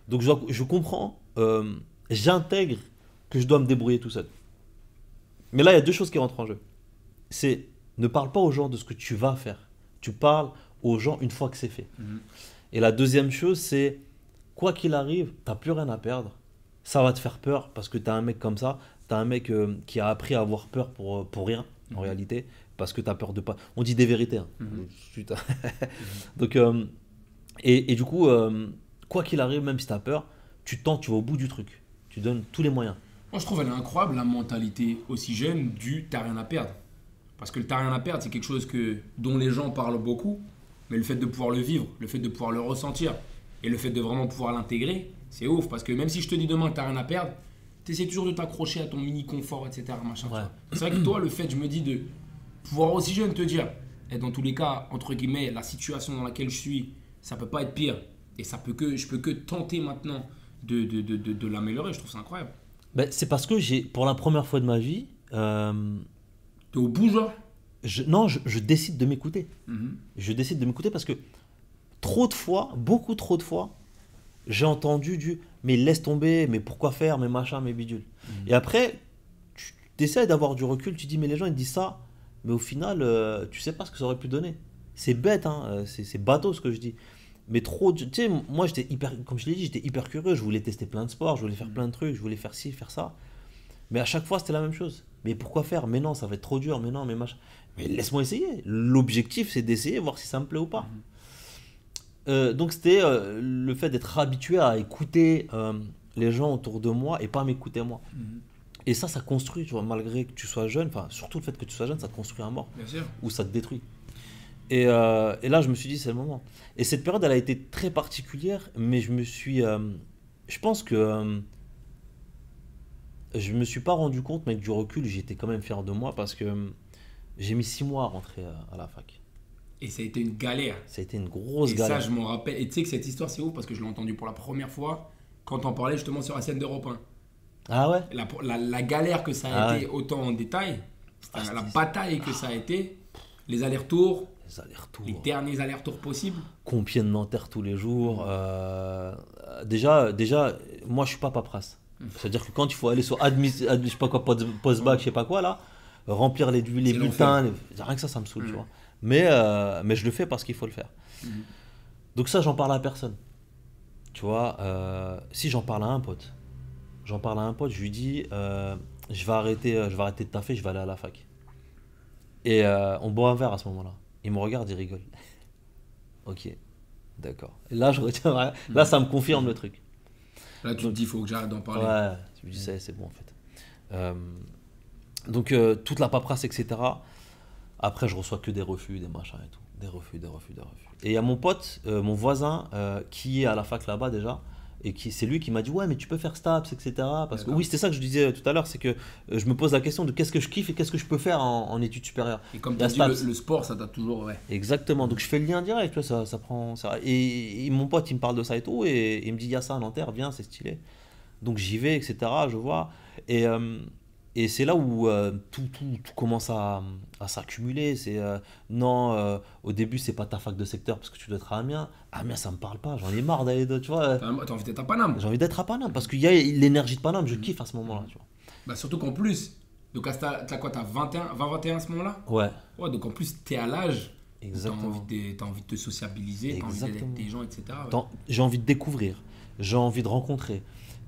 Donc je, je comprends, euh, j'intègre que je dois me débrouiller tout seul. Mais là, il y a deux choses qui rentrent en jeu. C'est ne parle pas aux gens de ce que tu vas faire. Tu parles aux gens une fois que c'est fait. Mhm. Et la deuxième chose, c'est quoi qu'il arrive, t'as plus rien à perdre. Ça va te faire peur parce que t'as un mec comme ça, t'as un mec euh, qui a appris à avoir peur pour, euh, pour rien, en réalité, parce que t'as peur de pas. On dit des vérités. hein. Mhm. Donc, euh, et, et du coup, euh, quoi qu'il arrive, même si t'as peur, tu tentes, tu vas au bout du truc. Tu donnes tous les moyens. Moi, je trouve elle est incroyable, la mentalité aussi jeune du t'as rien à perdre. Parce que le t'as rien à perdre, c'est quelque chose que, dont les gens parlent beaucoup, mais le fait de pouvoir le vivre, le fait de pouvoir le ressentir, et le fait de vraiment pouvoir l'intégrer, c'est ouf. Parce que même si je te dis demain que t'as rien à perdre, t'essaies toujours de t'accrocher à ton mini confort, etc. Machin, Ouais. C'est vrai que toi, le fait, je me dis, de pouvoir aussi jeune te dire, et dans tous les cas, entre guillemets, la situation dans laquelle je suis, ça peut pas être pire. Et ça peut que, je peux que tenter maintenant de, de, de, de, de l'améliorer. Je trouve ça incroyable. Ben, c'est parce que j'ai, pour la première fois de ma vie, euh, T'es au bout, genre? je, non, je, je décide de m'écouter. Mhm. Je décide de m'écouter parce que trop de fois, beaucoup trop de fois, j'ai entendu du mais laisse tomber, mais pourquoi faire, mais machin, mais bidule. Mhm. Et après, tu essaies d'avoir du recul, tu dis mais les gens ils disent ça, mais au final, euh, tu sais pas ce que ça aurait pu donner. C'est bête, hein, euh, c'est bateau ce que je dis. Mais trop, tu sais, moi j'étais hyper, comme je l'ai dit, j'étais hyper curieux, je voulais tester plein de sports, je voulais faire Mhm. plein de trucs, je voulais faire ci, faire ça. Mais à chaque fois c'était la même chose. Mais pourquoi faire? Mais non, ça va être trop dur, mais non, mais machin. Mais laisse-moi essayer. L'objectif c'est d'essayer, voir si ça me plaît ou pas. Mhm. Euh, donc c'était euh, le fait d'être habitué à écouter euh, les gens autour de moi et pas m'écouter moi. Mhm. Et ça, ça construit, tu vois, malgré que tu sois jeune, enfin surtout le fait que tu sois jeune, ça te construit un mort Bien sûr. ou ça te détruit. Et, et là, je me suis dit, c'est le moment. Et cette période, elle a été très particulière, mais je me suis. je pense que. je me suis pas rendu compte, mais avec du recul, j'étais quand même fier de moi parce que j'ai mis six mois à rentrer à la fac. Et ça a été une galère. Ça a été une grosse Et galère. ça, je m'en rappelle. Et tu sais que cette histoire, c'est ouf parce que je l'ai entendu pour la première fois quand on parlait justement sur la scène d'Europe 1. Ah ouais? La, la- la galère que ça a Ah été autant en détail, Ah, la bataille que ça a été, les allers-retours, Les allers-retours. les derniers allers-retours possibles. Compiègne Nanterre tous les jours. euh, déjà, déjà, moi je suis pas paperasse. C'est-à-dire que quand il faut aller sur admis, admis- je sais pas quoi, post- post-bac, je sais pas quoi là, remplir les, les bulletins, les- rien que ça, ça me saoule, tu Mhm. vois. Mais, euh, mais je le fais parce qu'il faut le faire. Mhm. Donc ça, j'en parle à personne. Tu vois, euh, si j'en parle à un pote, j'en parle à un pote, je lui dis, euh, je vais arrêter, je vais arrêter de taffer, je vais aller à la fac. Et on boit un verre à ce moment-là. Il me regarde, il rigole. ok, d'accord. Là, je retiens, rien. là, ça me confirme le truc. Là, tu te dis, il faut que j'arrête d'en parler. Ouais, je me dis, c'est c'est bon en fait. Donc, toute la paperasse, etc. Après, je reçois que des refus, des machins et tout. Des refus, des refus, des refus. Et il y a mon pote, euh, mon voisin, euh, qui est à la fac là-bas déjà. Et qui, c'est lui qui m'a dit, ouais, mais tu peux faire STAPS, etc. Parce que oui, c'était ça que je disais tout à l'heure, c'est que euh, je me pose la question de qu'est-ce que je kiffe et qu'est-ce que je peux faire en, en études supérieures. Et comme tu as dit, le, sport, ça t'a toujours. Ouais. Exactement, donc je fais le lien direct, tu vois, ça, ça prend. Ça... Et, et mon pote, il me parle de ça et tout, et, il me dit, il y a ça à Nanterre, viens, c'est stylé. Donc j'y vais, etc., je vois. Et, euh, et c'est là où euh, tout, tout, tout commence à, à s'accumuler. C'est euh, non, euh, au début, c'est pas ta fac de secteur parce que tu dois être à Amiens. Amiens, ça me parle pas, j'en ai marre d'aller, tu vois. T'as envie d'être à Paname. J'ai envie d'être à Paname parce qu'il y a l'énergie de Paname, je kiffe à ce moment-là, tu Bah, surtout qu'en plus, donc t'as quoi T'as 21, 20, 21 à ce moment-là? Ouais, Ouais, donc en plus, t'es à l'âge. où T'as exactement. envie, de, t'as envie de te sociabiliser, t'as envie d'être Exactement. des gens, etc. ouais. J'ai envie de découvrir, j'ai envie de rencontrer.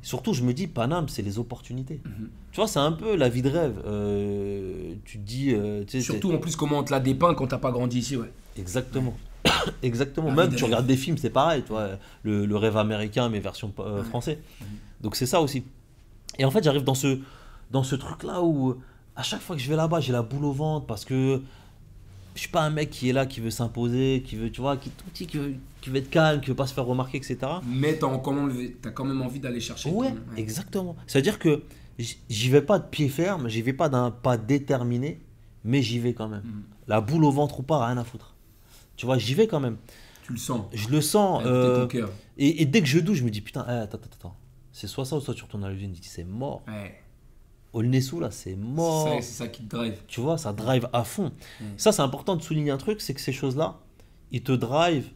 Surtout, je me dis, Paname, c'est les opportunités. Mhm. Tu vois, c'est un peu la vie de rêve. Euh, tu te dis, euh, tu sais, Surtout en plus, comment on te la dépeint quand t'as pas grandi ici, ouais. c'est- Exactement. Exactement. La Même tu regardes des films, c'est pareil. Tu vois, le, le rêve américain, mais version euh, français. Mhm. Donc c'est ça aussi. Et en fait, j'arrive dans ce, dans ce truc-là où, à chaque fois que je vais là-bas, j'ai la boule au ventre parce que je suis pas un mec qui est là, qui veut s'imposer, qui veut, tu vois, qui, est tout petit, qui, veut, qui veut être calme, qui veut pas se faire remarquer, etc. Mais t'as quand même, t'as quand même envie d'aller chercher. Ouais, ton- ouais. exactement. C'est-à-dire que j'y vais pas de pied ferme, j'y vais pas d'un pas déterminé, mais j'y vais quand même. Mhm. La boule au ventre ou pas, rien à foutre. Tu vois, j'y vais quand même. Tu le sens. Je le sens. Euh, et, et dès que je douche, je me dis putain, eh, attends, attends, attends. C'est soit ça ou soit tu retournes à l'usine. Je dis c'est mort. Ouais. Olnesu là, c'est mort. c'est ça qui te drive. Tu vois, ça drive à fond. Mm. Ça, c'est important de souligner un truc c'est que ces choses-là, ils te drive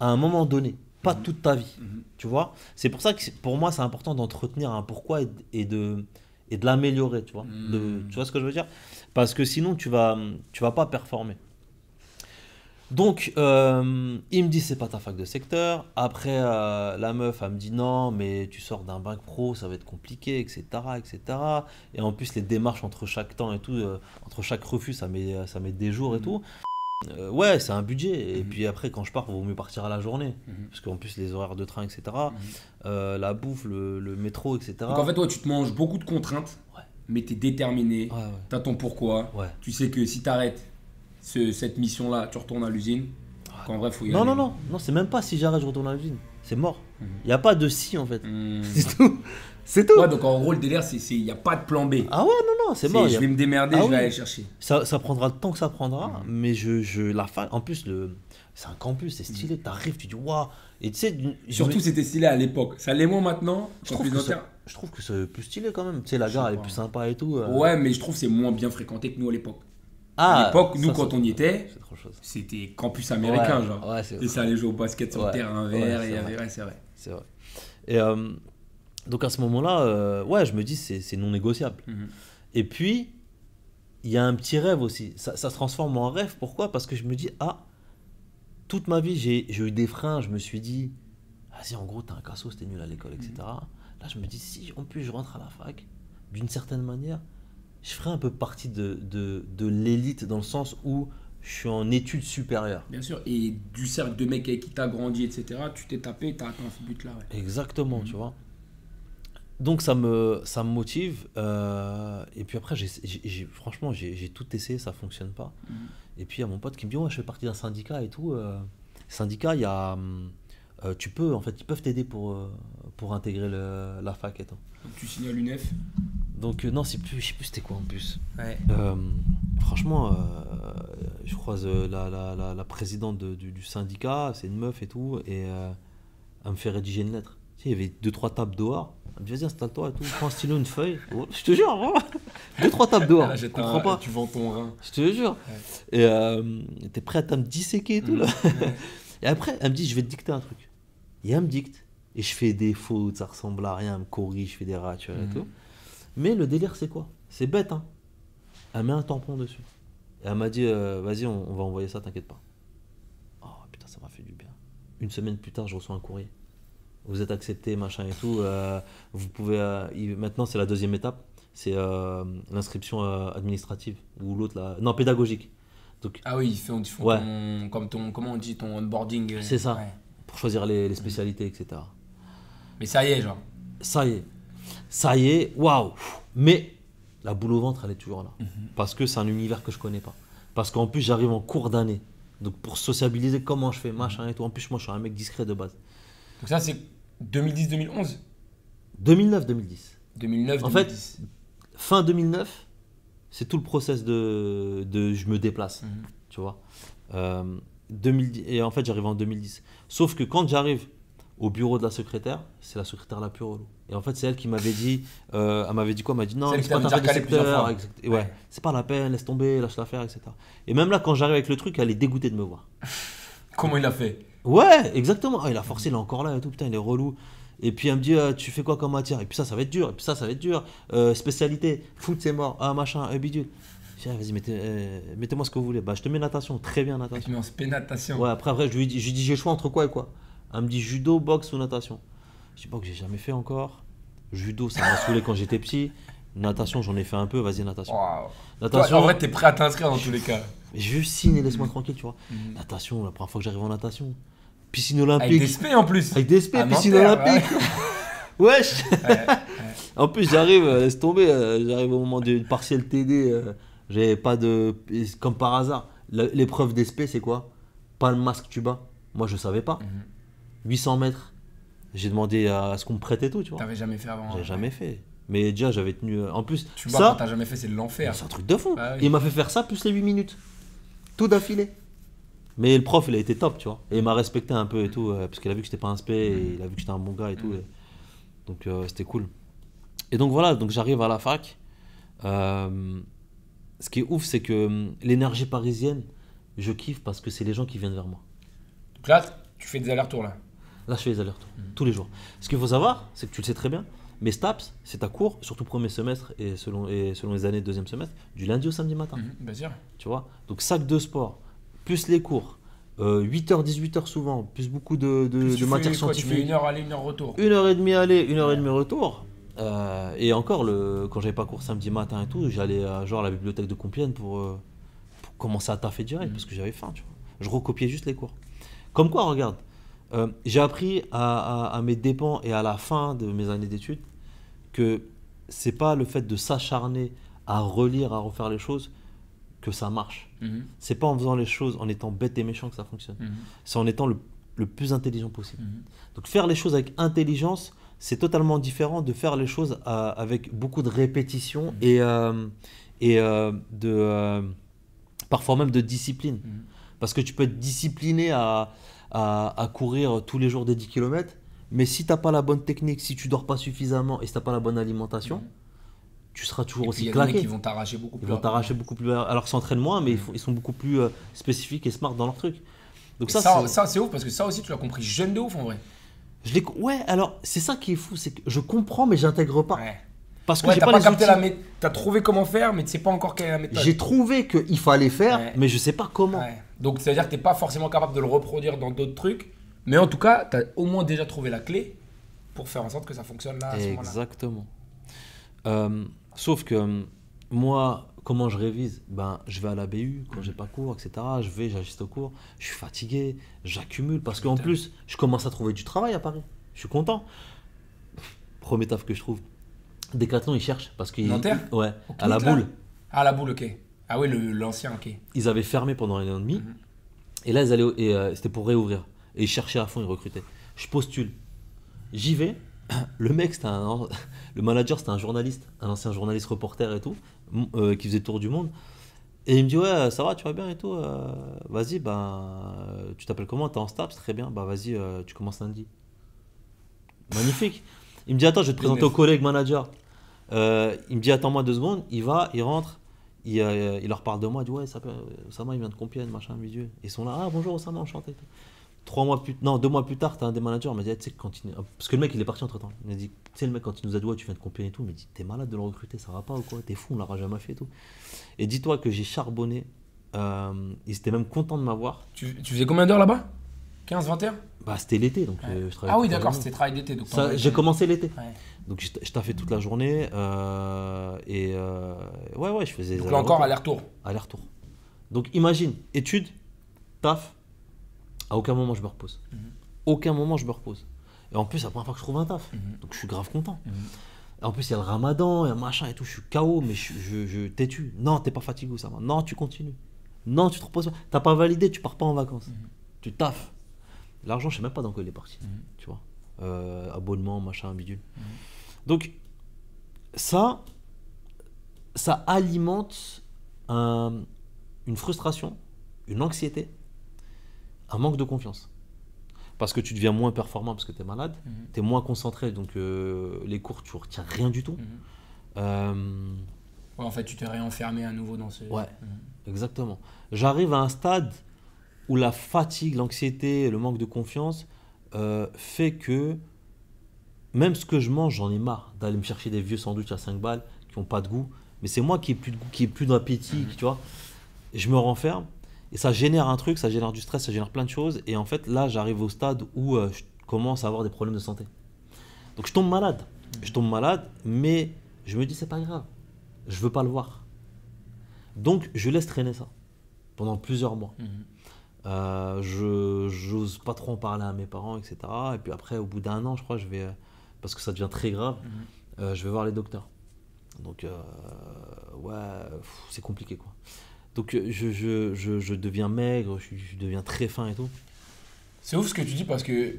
à un moment donné, pas Mhm. toute ta vie. Mhm. Tu vois? C'est pour ça que pour moi, c'est important d'entretenir un pourquoi et, et de, et de l'améliorer. Tu, vois? Mhm. De- tu vois ce que je veux dire? Parce que sinon, tu vas, tu vas pas performer. Donc, euh, il me dit c'est pas ta fac de secteur. Après, euh, la meuf, elle me dit non, mais tu sors d'un bac pro, ça va être compliqué, etc., etc. Et en plus, les démarches entre chaque temps et tout, euh, entre chaque refus, ça met, ça met des jours et Mhm. tout. Ouais, c'est un budget. Et Mhm. puis après, quand je pars, il vaut mieux partir à la journée. Mhm. Parce qu'en plus, les horaires de train, etc., la bouffe, le, le métro, etc. Donc en fait, ouais, tu te manges beaucoup de contraintes, Ouais. mais t'es déterminé, Ouais, t'as ton pourquoi. Tu sais que si t'arrêtes ce, cette mission-là, tu retournes à l'usine. Qu'en vrai, faut y Non, aller. non, non, non, c'est même pas si j'arrête, je retourne à l'usine. C'est mort. Il Mhm. n'y a pas de si en fait. Hmm. C'est tout. C'est tout. Ouais, donc en gros, le délire, c'est il n'y a pas de plan B. Ah ouais, non, non, c'est mort. Je a- vais me démerder, Ah je vais oui. aller chercher. Ça, ça prendra le temps que ça prendra, Mhm. mais je, je la fac. En plus, le, c'est un campus, c'est stylé. T'arrives, tu dis waouh. Et tu sais, Surtout, me- c'était stylé à l'époque. Ça l'est moins maintenant. je trouve, que ça- je trouve que c'est plus stylé quand même. Tu sais, la Je gare elle est plus sympa et tout. euh. Ouais, mais je trouve que c'est moins bien fréquenté que nous à l'époque. Ah, à l'époque, nous, ça, quand on y était, c'était campus américain, Ouais, genre. Ouais, Et ça allait jouer au basket sur Ouais. le terrain vert. et c'est vrai. C'est vrai. Et euh, donc à ce moment-là, euh, ouais, je me dis c'est non négociable. Mhm. Et puis, il y a un petit rêve aussi. Ça, ça se transforme en rêve. Pourquoi? Parce que je me dis, ah, toute ma vie, j'ai eu des freins. Je me suis dit, vas-y, en gros, t'es un cassos, t'es nul à l'école, etc. Là, je me dis, si en plus je rentre à la fac, d'une certaine manière, je ferai un peu partie de, de, de l'élite dans le sens où je suis en études supérieures. Bien sûr. Et du cercle de mecs avec qui t'as grandi, etc., tu t'es tapé, t'as atteint ce but-là. Ouais. Exactement, Mhm. tu vois. Donc ça me, ça me motive. euh, et puis après, franchement, j'ai, j'ai tout essayé, ça fonctionne pas. Mhm. Et puis il y a mon pote qui me dit, ouais, je fais partie d'un syndicat et tout. euh, syndicat, il y a... hum, euh, tu peux, en fait, ils peuvent t'aider pour, euh, pour intégrer le- la fac et tout. Donc tu signes à l'UNEF. Donc euh, non, c'est plus, je sais plus c'était quoi en plus. Ouais. Euh, Franchement, euh, je croise euh, la, la, la, la présidente de- du, du syndicat, c'est une meuf et tout, et euh, elle me fait rédiger une lettre. Tu sais, il y avait deux, trois tables dehors. Elle me dit, vas-y, installe-toi et tout, prends un stylo, une feuille. Oh, je te jure, vraiment. deux, trois tables dehors. Là, je comprends un- pas. Tu vends ton rein. Je te jure. Et euh, t'es prête à me disséquer et tout, là. Et après, elle me dit, je vais te dicter un truc. Elle me dicte. Et je fais des fautes, ça ressemble à rien, elle me corrige, je fais des ratures et Mhm. tout. Mais le délire, c'est quoi? C'est bête, hein. Elle met un tampon dessus. Et elle m'a dit, euh, vas-y, on, on va envoyer ça, t'inquiète pas. Oh putain, ça m'a fait du bien. Une semaine plus tard, je reçois un courrier. Vous êtes accepté, machin et tout. euh, vous pouvez. euh, il- maintenant, c'est la deuxième étape. C'est l'inscription administrative. Ou l'autre, là. Non, pédagogique. Donc, Ah oui, ils font, ils font Ouais. ton, comme ton, comment on dit, ton onboarding. C'est ça. ouais. Pour choisir les, les spécialités, etc. Mais ça y est, genre. Ça y est. Ça y est, waouh Mais la boule au ventre, elle est toujours là. Mhm. Parce que c'est un univers que je connais pas. Parce qu'en plus, j'arrive en cours d'année. Donc pour sociabiliser, comment je fais, machin et tout. En plus, moi, je suis un mec discret de base. Donc ça, c'est 2010-2011 2009-2010. 2009 En fait, 2010. Fin 2009, c'est tout le process de, de je me déplace. Mhm. Tu vois Euh, 2010, Et en fait, j'arrive en 2010. Sauf que quand j'arrive au bureau de la secrétaire, c'est la secrétaire la plus relou. Et en fait, c'est elle qui m'avait dit, euh, elle m'avait dit quoi? Elle m'a dit non, c'est pas ta ouais, Ouais. c'est pas la peine, laisse tomber, lâche l'affaire, etc. Et même là, quand j'arrive avec le truc, elle est dégoûtée de me voir. Comment il a fait? Ouais, exactement. Ah, il a forcé, il est encore là et tout, putain, il est relou. Et puis elle me dit, euh, tu fais quoi comme matière? Et puis ça, ça va être dur. Et puis ça, ça va être dur. Euh, spécialité, foot, c'est mort. Ah, machin, euh, bidule. Vas-y, mettez, euh, mettez-moi ce que vous voulez. Bah, je te mets natation, très bien natation. Tu mets en spé-natation. Ouais, après, après je, lui dis, je lui dis, j'ai le choix entre quoi et quoi Elle me dit judo, boxe ou natation. Je dis, boxe, j'ai jamais fait encore. Judo, ça m'a saoulé quand j'étais petit. Natation, j'en ai fait un peu, vas-y, natation. Toi, Natation, en vrai, t'es prêt à t'inscrire dans tous les cas. je signe et laisse-moi tranquille, tu vois. Mhm. Natation, la première fois que j'arrive en natation. Piscine Avec olympique. des spé en plus. Avec des SP, À piscine olympique. Wesh Ouais. En plus, j'arrive, euh, laisse tomber, euh, j'arrive au moment du partiel TD, euh, j'avais pas de. Comme par hasard, l'épreuve d'espèce, c'est quoi? Pas le masque, tu bats. Moi, je savais pas. Mhm. 800 mètres. J'ai demandé à ce qu'on me prête et tout, tu vois. T'avais jamais fait avant. J'ai ouais. jamais fait. Mais déjà, j'avais tenu. euh, En plus, Tu ça, t'as jamais fait, c'est de l'enfer. c'est un truc de fou. Bah oui. Il m'a fait faire ça plus les 8 minutes. Tout d'affilée. Mais le prof, il a été top, tu vois. Et il m'a respecté un peu et tout, euh, parce qu'il a vu que j'étais pas un spé, et il a vu que j'étais un bon gars et tout. Mhm. et- Donc euh, c'était cool. Et donc voilà, donc j'arrive à la fac. Euh, ce qui est ouf, c'est que hum, l'énergie parisienne, je kiffe parce que c'est les gens qui viennent vers moi. Donc là, tu fais des allers-retours là. Là, je fais les allers-retours, Mhm. tous les jours. Ce qu'il faut savoir, c'est que tu le sais très bien, mais STAPS, c'est ta cours, surtout premier semestre et selon, et selon les années de deuxième semestre, du lundi au samedi matin. Mhm, Bien sûr. Tu vois? Donc, sac de sport, plus les cours, 8h, 18h souvent, plus beaucoup de, matières fais quoi, Tu scientifiques. une heure aller, une heure retour. Une heure et demie aller, une heure et demie retour. Euh, et encore, le, quand j'avais pas cours samedi matin et tout, j'allais genre, à la bibliothèque de Compiègne pour, euh, pour commencer à taffer direct parce que j'avais faim. Tu vois. Je recopiais juste les cours. Comme quoi, regarde, euh, j'ai appris à, à- à mes dépens et à la fin de mes années d'études que c'est pas le fait de s'acharner à relire, à refaire les choses que ça marche. Mhm, C'est pas en faisant les choses en étant bête et méchant que ça fonctionne. mhm, C'est en étant le, le plus intelligent possible. mhm. Donc faire les choses avec intelligence, c'est totalement différent de faire les choses avec beaucoup de répétition et, euh, et euh, de euh, parfois même de discipline. Mhm. Parce que tu peux être discipliné à, à, à courir tous les jours des 10 km, mais si tu n'as pas la bonne technique, si tu dors pas suffisamment et si tu n'as pas la bonne alimentation, Mhm. tu seras toujours Et puis, il aussi y a claqué. qui vont t'arracher beaucoup Ils plus. vont rapidement. t'arracher beaucoup plus. Alors qu'ils s'entraînent moins, mais ils, ils sont beaucoup plus spécifiques et smart dans leur truc. Donc Et ça, ça, c'est ouf parce que ça aussi, tu l'as compris jeune de ouf en vrai. Je ouais, alors c'est ça qui est fou, c'est que je comprends, mais j'intègre pas. Ouais. Parce que Ouais, j'ai pas, pas les capté outils. la méthode. T'as trouvé comment faire, mais tu sais pas encore quelle est la méthode. J'ai trouvé qu'il fallait faire, Ouais. mais je sais pas comment. Donc, ça veut dire que t'es pas forcément capable de le reproduire dans d'autres trucs. Mais en tout cas, t'as au moins déjà trouvé la clé pour faire en sorte que ça fonctionne là à ce moment-là. Exactement. Euh, sauf que euh, moi, comment je révise Ben, je vais à la BU quand j'ai pas cours, etc. Je vais, j'assiste au cours. Je suis fatigué, j'accumule parce qu'en plus, je commence à trouver du travail à Paris. Je suis content. Premier taf que je trouve. Decathlon, ils cherchent parce qu'ils. Ouais, Au à la là boule. Ah, la boule, ok. Ah oui, le- l'ancien, ok. Ils avaient fermé pendant un an et demi. Mhm. Et là, ils allaient, et, euh, c'était pour réouvrir. Et ils cherchaient à fond, ils recrutaient. Je postule. J'y vais. Le mec, c'était un, le manager, c'était un journaliste, un ancien journaliste reporter et tout, euh, qui faisait le tour du monde. Et il me dit, ouais, ça va, tu vas bien et tout. euh, vas-y, ben, tu t'appelles comment T'es en stab, c'est très bien. Bah, vas-y, euh, tu commences lundi. Magnifique. Il me dit, attends, je vais te présenter au collègue manager. Euh, il me dit, attends-moi deux secondes. Il va, il rentre. Il, il leur parle de moi. Il dit, ouais, ça Osama, il vient de Compiègne, machin, milieu. Ils sont là, ah, bonjour, Osama, enchanté. Trois mois plus, non, deux mois plus tard, t'as un des managers, il m'a dit, Eh, tu sais, quand il- parce que le mec, il est parti entre temps. Il m'a dit, tu sais, le mec, quand il nous a dit, ouais, tu viens de Compiègne et tout, il m'a dit, t'es malade de le recruter, ça va pas ou quoi? T'es fou, on l'aura jamais fait et tout. Et dis-toi que j'ai charbonné. Euh, ils étaient même contents de m'avoir. Tu, tu faisais combien d'heures là-bas? 15, 20 heures? Bah, c'était l'été, donc Ouais. euh, je travaillais Ah oui, d'accord, c'était travail d'été. donc J'ai commencé l'été. Ouais. Donc je je taffais toute la journée. euh, et euh, ouais, ouais, je faisais. Donc là encore, aller-retour. Aller-retour. Donc imagine, études, taf, à aucun moment je me repose. Mhm. Aucun moment je me repose. Et en plus, c'est la première fois que je trouve un taf. Mhm. Donc je suis grave content. Mhm. Et en plus, il y a le ramadan, il y a machin et tout. Je suis KO, mais je, je, je têtu. Non, t'es pas fatigué, ça va. Non, tu continues. Non, tu te reposes pas. T'as pas validé, tu pars pas en vacances. Tu taffes. L'argent, je sais même pas dans quoi il est parti. Tu vois. Euh, abonnement, machin, bidule. Donc, ça, ça alimente un- une frustration, une anxiété, un manque de confiance. Parce que tu deviens moins performant parce que tu es malade, Mhm. tu es moins concentré, donc euh, les cours, tu retiens rien du tout. Mhm. Euh, Ouais, en fait, tu t'es réenfermé à nouveau dans ce. Ouais. Mhm. Exactement. J'arrive à un stade où la fatigue, l'anxiété, le manque de confiance euh, fait que même ce que je mange, j'en ai marre d'aller me chercher des vieux sandwichs à 5 balles qui n'ont pas de goût. Mais c'est moi qui ai plus de goût, qui plus d'appétit, Mhm. tu vois. Et je me renferme et ça génère un truc, ça génère du stress, ça génère plein de choses. Et en fait, là, j'arrive au stade où euh, je commence à avoir des problèmes de santé. Donc je tombe malade. Je tombe malade, mais je me dis c'est pas grave. Je veux pas le voir. Donc je laisse traîner ça pendant plusieurs mois. Mhm. Euh, je j'ose pas trop en parler à mes parents, etc. Et puis après, au bout d'un an, je crois, je vais euh, parce que ça devient très grave, Mhm. euh, je vais voir les docteurs. Donc ouais, c'est compliqué quoi. Donc euh, je, je, je, je deviens maigre, je, deviens très fin et tout. C'est ouf ce que tu dis parce que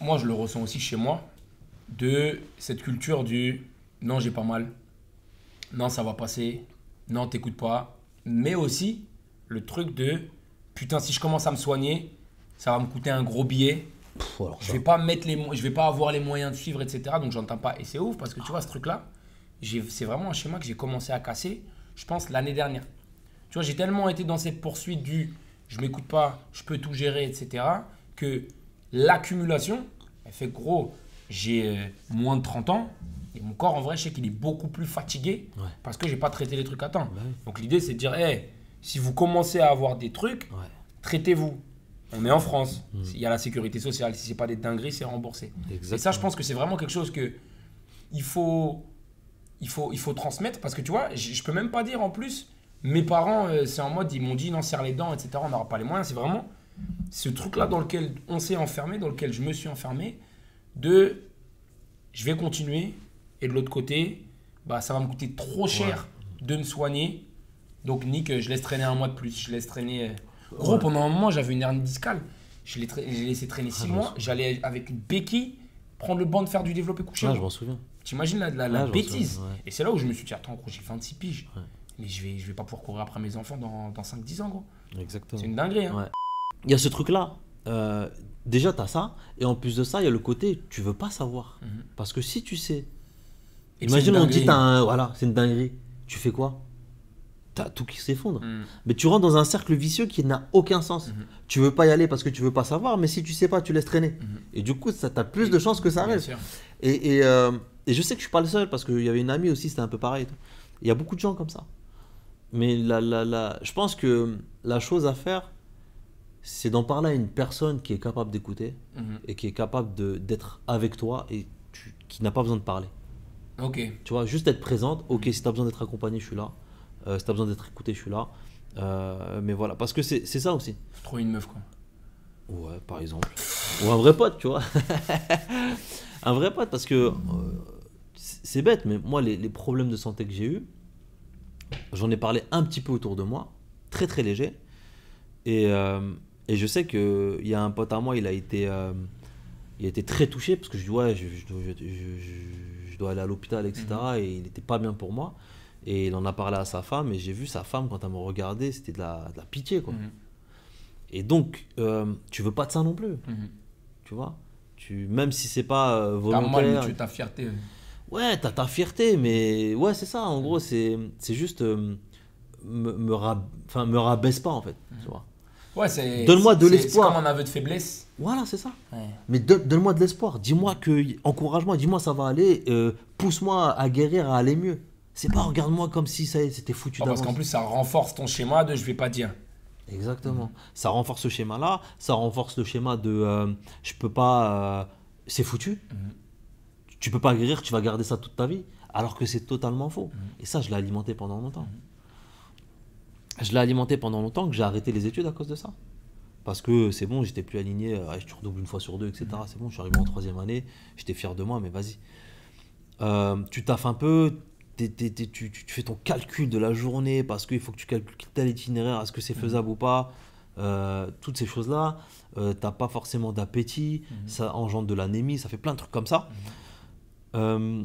moi, je le ressens aussi chez moi de cette culture du non, j'ai pas mal, non, ça va passer, non, t'écoutes pas, mais aussi le truc de putain, si je commence à me soigner, ça va me coûter un gros billet. Pff, alors Je vais pas mettre les, je vais pas avoir les moyens de suivre, etc. Donc j'entends pas. Et c'est ouf parce que tu vois ce truc-là, j'ai- c'est vraiment un schéma que j'ai commencé à casser, je pense l'année dernière. Tu vois, j'ai tellement été dans cette poursuite du je m'écoute pas, je peux tout gérer, etc. Que l'accumulation, elle fait gros, j'ai euh, moins de 30 ans et mon corps en vrai, je sais qu'il est beaucoup plus fatigué Ouais. parce que j'ai pas traité les trucs à temps. Bah. Donc l'idée c'est de dire, hey, si vous commencez à avoir des trucs, Ouais, traitez-vous. On est en France, Mm. il y a la sécurité sociale, si c'est pas des dingueries, c'est remboursé. Et ça, je pense que c'est vraiment quelque chose que il faut, il faut, il faut transmettre parce que tu vois, je, je peux même pas dire en plus, mes parents, euh, c'est en mode, ils m'ont dit non, serre les dents, etc. On n'aura pas les moyens. C'est vraiment ce truc-là dans lequel on s'est enfermé, dans lequel je me suis enfermé, de je vais continuer et de l'autre côté, bah, ça va me coûter trop cher de me soigner. Donc, Nick, je laisse traîner un mois de plus. Je laisse traîner. euh, Gros, Ouais. pendant un moment, j'avais une hernie discale. Je l'ai tra- laissé traîner Ah, six m'en mois. J'allais avec une béquille prendre le banc de faire du développé couché. Gros. je m'en souviens. T'imagines la, la, la m'en bêtise souviens, ouais. Et c'est là où je me suis dit, attends, gros, j'ai 26 piges. Mais je vais, je vais pas pouvoir courir après mes enfants dans, dans 5-10 ans, gros. Exactement. C'est une dinguerie, hein. Ouais. Il y a ce truc-là. Euh, déjà, tu as ça. Et en plus de ça, il y a le côté, tu veux pas savoir. Mhm. Parce que si tu sais, Et imagine on dit, un, voilà, c'est une dinguerie. Tu fais quoi? T'as tout qui s'effondre. Mhm. Mais tu rentres dans un cercle vicieux qui n'a aucun sens. Mhm. Tu veux pas y aller parce que tu veux pas savoir, mais si tu sais pas, tu laisses traîner. Mhm. Et du coup, ça t'as plus de chances que ça arrive. Et, et, euh, et je sais que je suis pas le seul parce qu'il y avait une amie aussi, c'était un peu pareil. Il y a beaucoup de gens comme ça. Mais la, la, la, je pense que la chose à faire, c'est d'en parler à une personne qui est capable d'écouter Mhm. et qui est capable d'être avec toi et tu- qui n'a pas besoin de parler. Ok. Tu vois, juste être présente. Ok, si tu as besoin d'être accompagné, je suis là. Euh, si tu as besoin d'être écouté, je suis là. Euh, mais voilà, parce que c'est ça aussi. Faut trouver une meuf, quoi. Ouais, par exemple. Ou un vrai pote, tu vois. un vrai pote, parce que euh, c'est bête, mais moi, les, les problèmes de santé que j'ai eus, j'en ai parlé un petit peu autour de moi, très très léger. Et, euh, et je sais qu'il y a un pote à moi, il a été, euh, il a été très touché, parce que je dis, ouais, je, je dois, je- dois aller à l'hôpital, etc. Et il n'était pas bien pour moi. Et il en a parlé à sa femme, et j'ai vu sa femme, quand elle me regardait, c'était de la, de la pitié, quoi. Mhm. Et donc, euh, tu veux pas de ça non plus, Mhm. tu vois? Tu, Même si c'est pas euh, mal, volontaire. mais tu ta fierté. Ouais, t'as ta fierté, mais ouais, c'est ça. En gros, c'est c'est juste euh, me, me, rab- enfin, me rabaisse pas en fait. Tu vois. Ouais, c'est. Donne-moi de c'est- l'espoir. C'est comme un aveu de faiblesse. Voilà, c'est ça. Ouais. Mais donne- donne-moi de l'espoir. Dis-moi que encourage-moi. Dis-moi ça va aller. euh, Pousse-moi à guérir, à aller mieux. C'est pas regarde-moi comme si ça c'était foutu parce d'avance. qu'en plus, ça renforce ton schéma de je vais pas dire. Exactement. Ça renforce ce schéma-là. Ça renforce le schéma de euh, je peux pas. euh, c'est foutu. Tu peux pas guérir. Tu vas garder ça toute ta vie. Alors que c'est totalement faux. Et ça, je l'ai alimenté pendant longtemps. Je l'ai alimenté pendant longtemps que j'ai arrêté les études à cause de ça. Parce que c'est bon, j'étais plus aligné. euh, je redouble une fois sur deux, etc. C'est bon, je suis arrivé en troisième année. J'étais fier de moi, mais vas-y. Euh, tu taffes un peu. tu, tu- tu fais ton calcul de la journée parce qu'il faut que tu calcules tel itinéraire, est-ce que c'est faisable ou pas, euh, toutes ces choses-là. Euh, T'as pas forcément d'appétit, ça engendre de l'anémie, ça fait plein de trucs comme ça. Euh,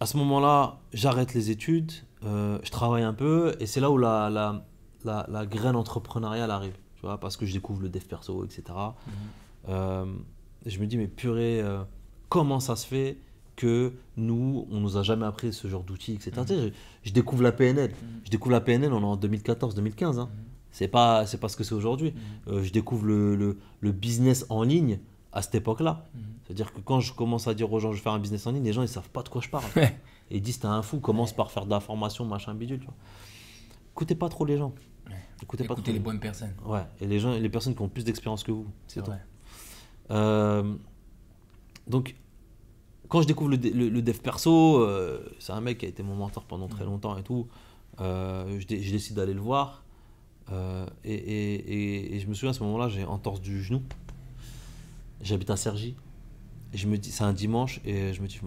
à ce moment-là, j'arrête les études, euh, je travaille un peu, et c'est là où la, la, la, la graine entrepreneuriale arrive, tu vois, parce que je découvre le dev perso, etc. Euh, et je me dis, mais purée, euh, comment ça se fait que nous, on nous a jamais appris ce genre d'outils, etc. Tu sais, je, je découvre la PNL. Je découvre la PNL, on est en 2014-2015. Hein. C'est pas, c'est pas ce que c'est aujourd'hui. Euh, je découvre le, le, le business en ligne à cette époque-là. C'est-à-dire que quand je commence à dire aux gens, je vais faire un business en ligne, les gens, ils savent pas de quoi je parle. Et ils disent, t'es un fou, commence par faire de la formation, machin, bidule. Tu vois. Écoutez pas trop les gens. Écoutez pas Écoutez trop les bonnes personnes. Ouais, et les gens, les personnes qui ont plus d'expérience que vous, c'est tout. vrai. Euh, donc, quand je découvre le, dé- le- le dev perso, euh, c'est un mec qui a été mon mentor pendant très longtemps et tout. euh, je, dé- je décide d'aller le voir. et, et- et- et je me souviens à ce moment-là, j'ai entorse du genou. J'habite à Cergy. Et je me dis, c'est un dimanche, et je me dis,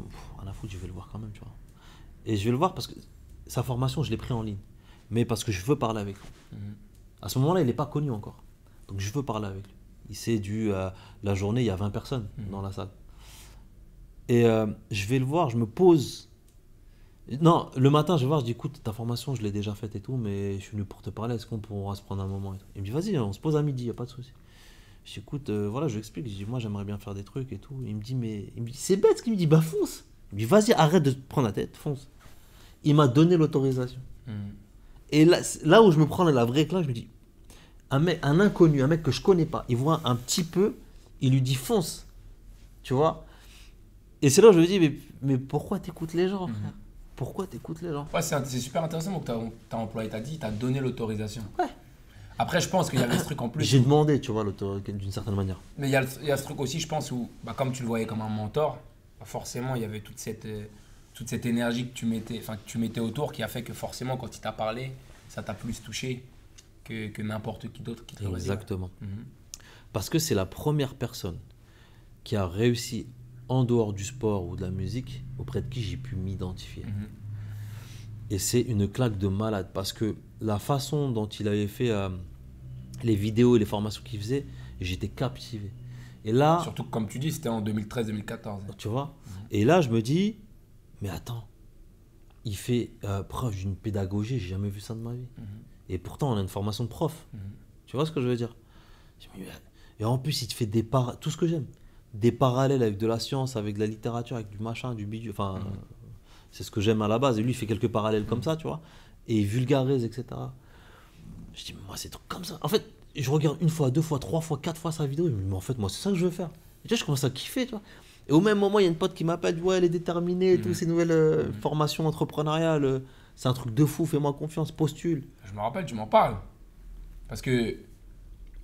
à foutre, je vais le voir quand même, tu vois. Et je vais le voir parce que sa formation, je l'ai pris en ligne. Mais parce que je veux parler avec lui. À ce moment-là, il n'est pas connu encore. Donc je veux parler avec lui. Il s'est dû à la journée, il y a 20 personnes dans la salle. Et euh, je vais le voir, je me pose. Non, le matin, je vais voir, je dis écoute, ta formation, je l'ai déjà faite et tout, mais je suis venu pour te parler, est-ce qu'on pourra se prendre un moment et tout? Il me dit vas-y, on se pose à midi, il a pas de souci. Je dis écoute, euh, voilà, je lui explique, je dis moi j'aimerais bien faire des trucs et tout. Il me dit mais il me dit c'est bête ce qu'il me dit, bah fonce. Il me dit vas-y, arrête de te prendre la tête, fonce. Il m'a donné l'autorisation. Et là, là où je me prends la vraie claque, je me dis, un, mec, un inconnu, un mec que je connais pas, il voit un petit peu, il lui dit fonce. Tu vois? Et c'est là où je me dis, mais, mais pourquoi t'écoutes les gens, frère Pourquoi t'écoutes les gens? Ouais, c'est super intéressant que ta- ta employé t'a dit, t'a donné l'autorisation. Ouais. Après, je pense qu'il y avait ce truc en plus. J'ai demandé, tu vois, d'une certaine manière. Mais il y, a il y a ce truc aussi, je pense, où, bah, comme tu le voyais comme un mentor, bah, forcément, il y avait toute cette, euh, toute cette énergie que tu, mettais, que tu mettais autour qui a fait que forcément, quand il t'a parlé, ça t'a plus touché que, que n'importe qui d'autre qui te. Exactement. Mhm. Parce que c'est la première personne qui a réussi en dehors du sport ou de la musique, auprès de qui j'ai pu m'identifier. Mhm. Et c'est une claque de malade parce que la façon dont il avait fait euh, les vidéos et les formations qu'il faisait, j'étais captivé. Et là, Surtout que, comme tu dis, c'était en 2013-2014. tu vois, et là je me dis, mais attends, il fait euh, preuve d'une pédagogie, j'ai jamais vu ça de ma vie. Et pourtant, on a une formation de prof. Tu vois ce que je veux dire? Et en plus, il te fait des par... tout ce que j'aime. Des parallèles avec de la science, avec de la littérature, avec du machin, du bidule. Enfin, euh, c'est ce que j'aime à la base. Et lui, il fait quelques parallèles comme ça, tu vois. Et il vulgarise, etc. Je dis, mais moi, c'est trucs comme ça. En fait, je regarde une fois, deux fois, trois fois, quatre fois sa vidéo. Je me dis, mais en fait, moi, c'est ça que je veux faire. Et tu vois, je commence à kiffer, tu vois. Et au même moment, il y a une pote qui m'appelle, ouais, elle est déterminée, et tout, ces nouvelles euh, formations entrepreneuriales. euh, c'est un truc de fou, fais-moi confiance, postule. Je me rappelle, tu m'en parles. Parce que,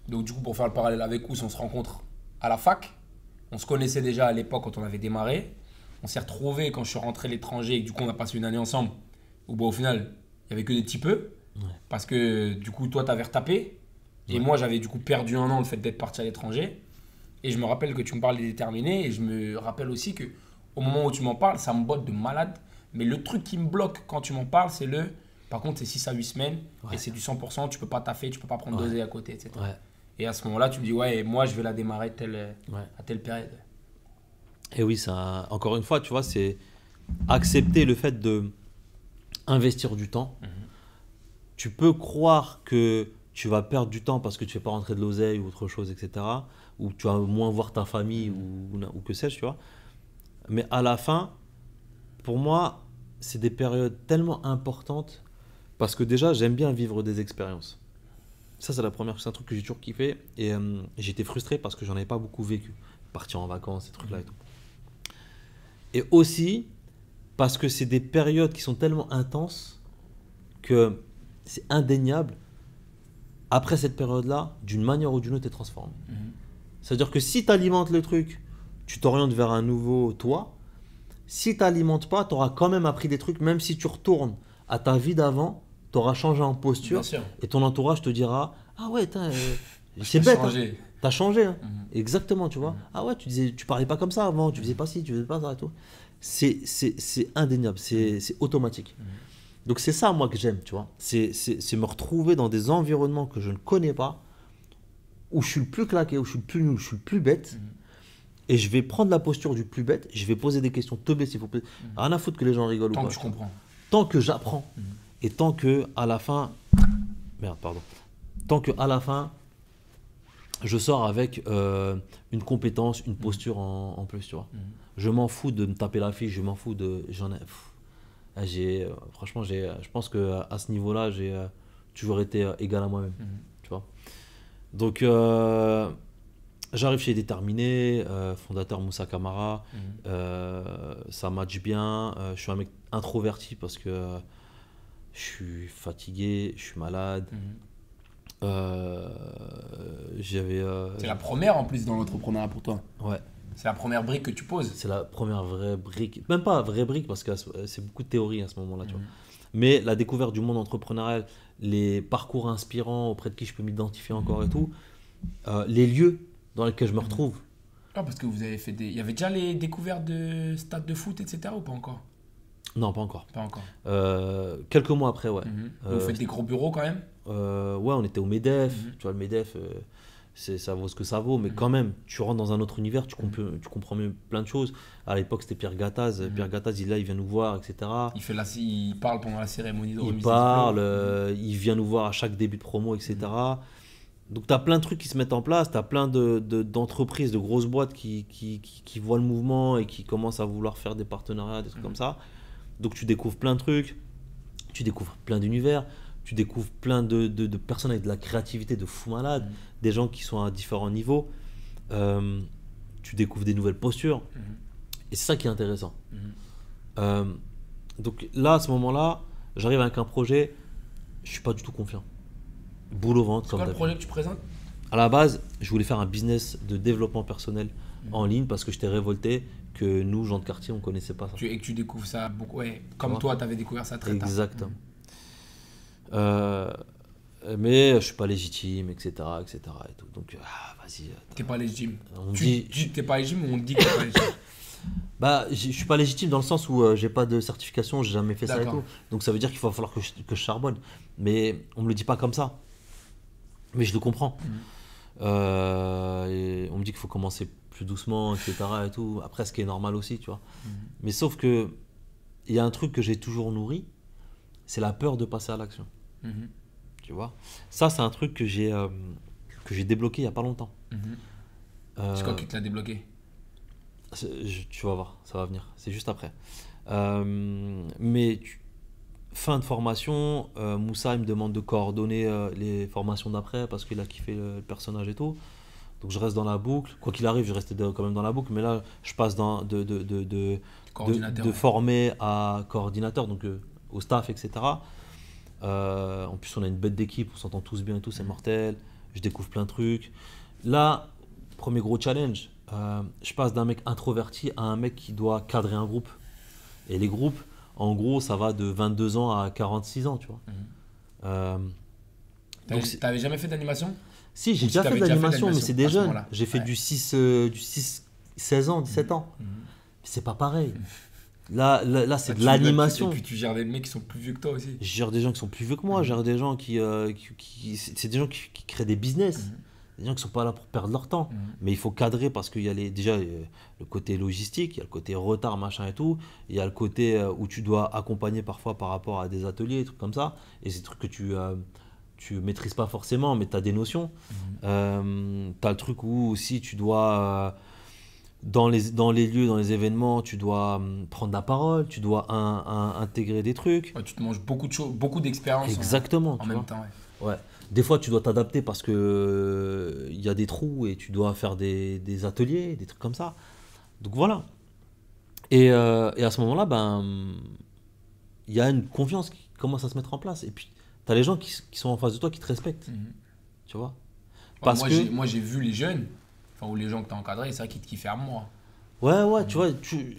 donc du coup, pour faire le parallèle avec Ous, on se rencontre à la fac. On se connaissait déjà à l'époque quand on avait démarré. On s'est retrouvés quand je suis rentré à l'étranger et que du coup, on a passé une année ensemble. Où bon, au final, il y avait que des petits peu. Parce que du coup, toi, t'avais retapé. Et moi, j'avais du coup perdu un an le fait d'être parti à l'étranger. Et je me rappelle que tu me parles des déterminés. Et je me rappelle aussi que au moment où tu m'en parles, ça me botte de malade. Mais le truc qui me bloque quand tu m'en parles, c'est le. Par contre, c'est 6 à 8 semaines. Ouais. Et c'est du 100%. Tu peux pas taffer, tu peux pas prendre Ouais. dosé à côté, etc. Et à ce moment-là, tu me dis, ouais, moi, je vais la démarrer telle, à telle période. Et oui, ça, encore une fois, tu vois, c'est accepter le fait de investir du temps. Tu peux croire que tu vas perdre du temps parce que tu fais pas rentrer de l'oseille ou autre chose, etc. Ou tu vas moins voir ta famille ou, ou que sais-je, tu vois. Mais à la fin, pour moi, c'est des périodes tellement importantes parce que déjà, j'aime bien vivre des expériences. Ça, c'est la première, c'est un truc que j'ai toujours kiffé et euh, j'étais frustré parce que j'en avais pas beaucoup vécu. Partir en vacances, ces trucs-là et tout. Et aussi parce que c'est des périodes qui sont tellement intenses que c'est indéniable. Après cette période-là, d'une manière ou d'une autre, tu es transformé. Mhm. C'est-à-dire que si tu alimentes le truc, tu t'orientes vers un nouveau toi. Si tu n'alimentes pas, tu auras quand même appris des trucs, même si tu retournes à ta vie d'avant, tu auras changé en posture. Et ton entourage te dira Ah ouais, euh, c'est bête. hein. T'as changé. hein. Mhm. Exactement, tu vois. Ah ouais, tu disais, tu parlais pas comme ça avant, tu faisais pas ci, tu faisais pas ça et tout. C'est, c'est, c'est indéniable, c'est, c'est automatique. Donc c'est ça, moi, que j'aime, tu vois. C'est, c'est, c'est me retrouver dans des environnements que je ne connais pas, où je suis le plus claqué, où je suis le plus nul, où je suis le plus bête. Et je vais prendre la posture du plus bête, je vais poser des questions teubées s'il faut plaît. Rien à foutre que les gens rigolent Tant ou que pas. tu comprends. Tant que j'apprends et tant que à la fin, merde, pardon, tant que à la fin, je sors avec euh, une compétence, une posture en, en plus, tu vois. Je m'en fous de me taper la fiche, je m'en fous de, j'en ai. Ah, j'ai, euh, franchement, j'ai, euh, je pense que à ce niveau-là, j'ai euh, toujours été euh, égal à moi-même, tu vois. Donc, euh, j'arrive chez Déterminé, euh, fondateur Moussa Kamara, euh, ça match bien. euh, je suis un mec introverti parce que euh, je suis fatigué, je suis malade. Mhm. Euh, j'avais. euh, C'est la première en plus dans l'entrepreneuriat pour toi. Ouais, C'est la première brique que tu poses. c'est la première vraie brique. Même pas vraie brique parce que c'est beaucoup de théorie à ce moment-là, tu Mhm. vois. Mais la découverte du monde entrepreneurial, les parcours inspirants auprès de qui je peux m'identifier encore et tout, euh, les lieux dans lesquels je me retrouve. Ah, parce que vous avez fait des. Il y avait déjà les découvertes de stades de foot, etc. ou pas encore? Non, pas encore. Pas encore. Euh, quelques mois après, ouais. Mhm. Euh, Vous faites des gros bureaux quand même? Euh, ouais, on était au MEDEF. Mhm. Tu vois, le MEDEF, euh, ça vaut ce que ça vaut. Mais quand même, tu rentres dans un autre univers, tu, comprends tu comprends mieux plein de choses. À l'époque, c'était Pierre Gattaz. Mhm. Pierre Gattaz, il est là, il vient nous voir, etc. il, fait la... il parle pendant la cérémonie de Il parle, euh, il vient nous voir à chaque début de promo, etc. Donc, tu as plein de trucs qui se mettent en place. Tu as plein de, de- d'entreprises, de grosses boîtes qui, qui, qui, qui voient le mouvement et qui commencent à vouloir faire des partenariats, des trucs comme ça. Donc, tu découvres plein de trucs. Tu découvres plein d'univers. Tu découvres plein de, de- de personnes avec de la créativité de fou malade. Mhm. Des gens qui sont à différents niveaux. Euh, tu découvres des nouvelles postures. Mhm. Et c'est ça qui est intéressant. Mhm. Euh, donc là, à ce moment-là, j'arrive avec un projet, je suis pas du tout confiant. Boule au ventre, C'est quoi le projet que tu présentes? À la base, je voulais faire un business de développement personnel Mhm. en ligne parce que j'étais révolté que nous, gens de quartier, on connaissait pas ça. Et que tu découvres ça beaucoup. Ouais, comme toi, tu avais découvert ça très tard. Exactement. Euh, mais je suis pas légitime, etc., etc. Et tout. Donc, ah, vas-y. attends. T'es pas légitime. On Tu dit, tu- t'es pas légitime ou on te dit que t'es pas légitime Bah, je suis pas légitime dans le sens où euh, j'ai pas de certification, j'ai jamais fait ça et tout. Donc ça veut dire qu'il va falloir que je, que je charbonne. Mais on me le dit pas comme ça. Mais je le comprends. Euh, et on me dit qu'il faut commencer plus doucement, etc. Et tout. Après, ce qui est normal aussi, tu vois. Mhm. Mais sauf que il y a un truc que j'ai toujours nourri, c'est la peur de passer à l'action. Mhm. Tu vois? Ça, c'est un truc que j'ai euh, que j'ai débloqué il y a pas longtemps. Mhm. Euh, C'est quoi qui te l'a débloqué? Je- tu vas voir, ça va venir. C'est juste après. Euh, mais tu- fin de formation, Moussa il me demande de coordonner les formations d'après parce qu'il a kiffé le, personnage et tout. Donc je reste dans la boucle. Quoi qu'il arrive, je reste de- quand même dans la boucle. Mais là, je passe dans, de, de, de, de, former à coordinateur, donc euh, au staff, etc. Euh, en plus, on a une bête d'équipe, on s'entend tous bien et tout, c'est mortel. Je découvre plein de trucs. Là, premier gros challenge, euh, je passe d'un mec introverti à un mec qui doit cadrer un groupe. Et les groupes, en gros, ça va de 22 ans à 46 ans, tu vois. Mhm. Euh, T'avais jamais fait d'animation? Si, j'ai déjà fait déjà l'animation, mais c'est des jeunes. J'ai fait Ouais. du 6, euh, du 6, 16 ans, 17 ans. Mhm. C'est pas pareil. Là, là, là, c'est Ah, de l'animation. Et puis tu gères des mecs qui sont plus vieux que toi aussi. Je gère des gens qui sont plus vieux que moi, je gère des gens qui. euh, qui, qui- c'est des gens qui, qui créent des business. des gens qui sont pas là pour perdre leur temps. Mais il faut cadrer parce qu'il y a les, déjà euh, le côté logistique, il y a le côté retard, machin et tout. Il y a le côté euh, où tu dois accompagner parfois par rapport à des ateliers, des trucs comme ça. Et c'est des trucs que tu euh, tu maîtrises pas forcément, mais tu as des notions. Euh, tu as le truc où aussi tu dois, dans, les, dans les lieux, dans les événements, tu dois hum, prendre la parole, tu dois un- un- intégrer des trucs. Ouais, tu te manges beaucoup de choses, beaucoup d'expérience en- Exactement. en, même vois. temps. ouais. Ouais. Des fois, tu dois t'adapter parce que euh, il y a des trous et tu dois faire des, des ateliers, des trucs comme ça. Donc voilà. Et, euh, et à ce moment-là, ben, il y a une confiance qui commence à se mettre en place. Et puis, tu as les gens qui, sont en face de toi qui te respectent. Mhm. Tu vois? Parce moi, que- j'ai- moi, j'ai vu les jeunes, enfin, ou les gens que tu as encadrés, c'est vrai qu'ils te kiffaient à moi. Ouais, ouais, tu vois, tu...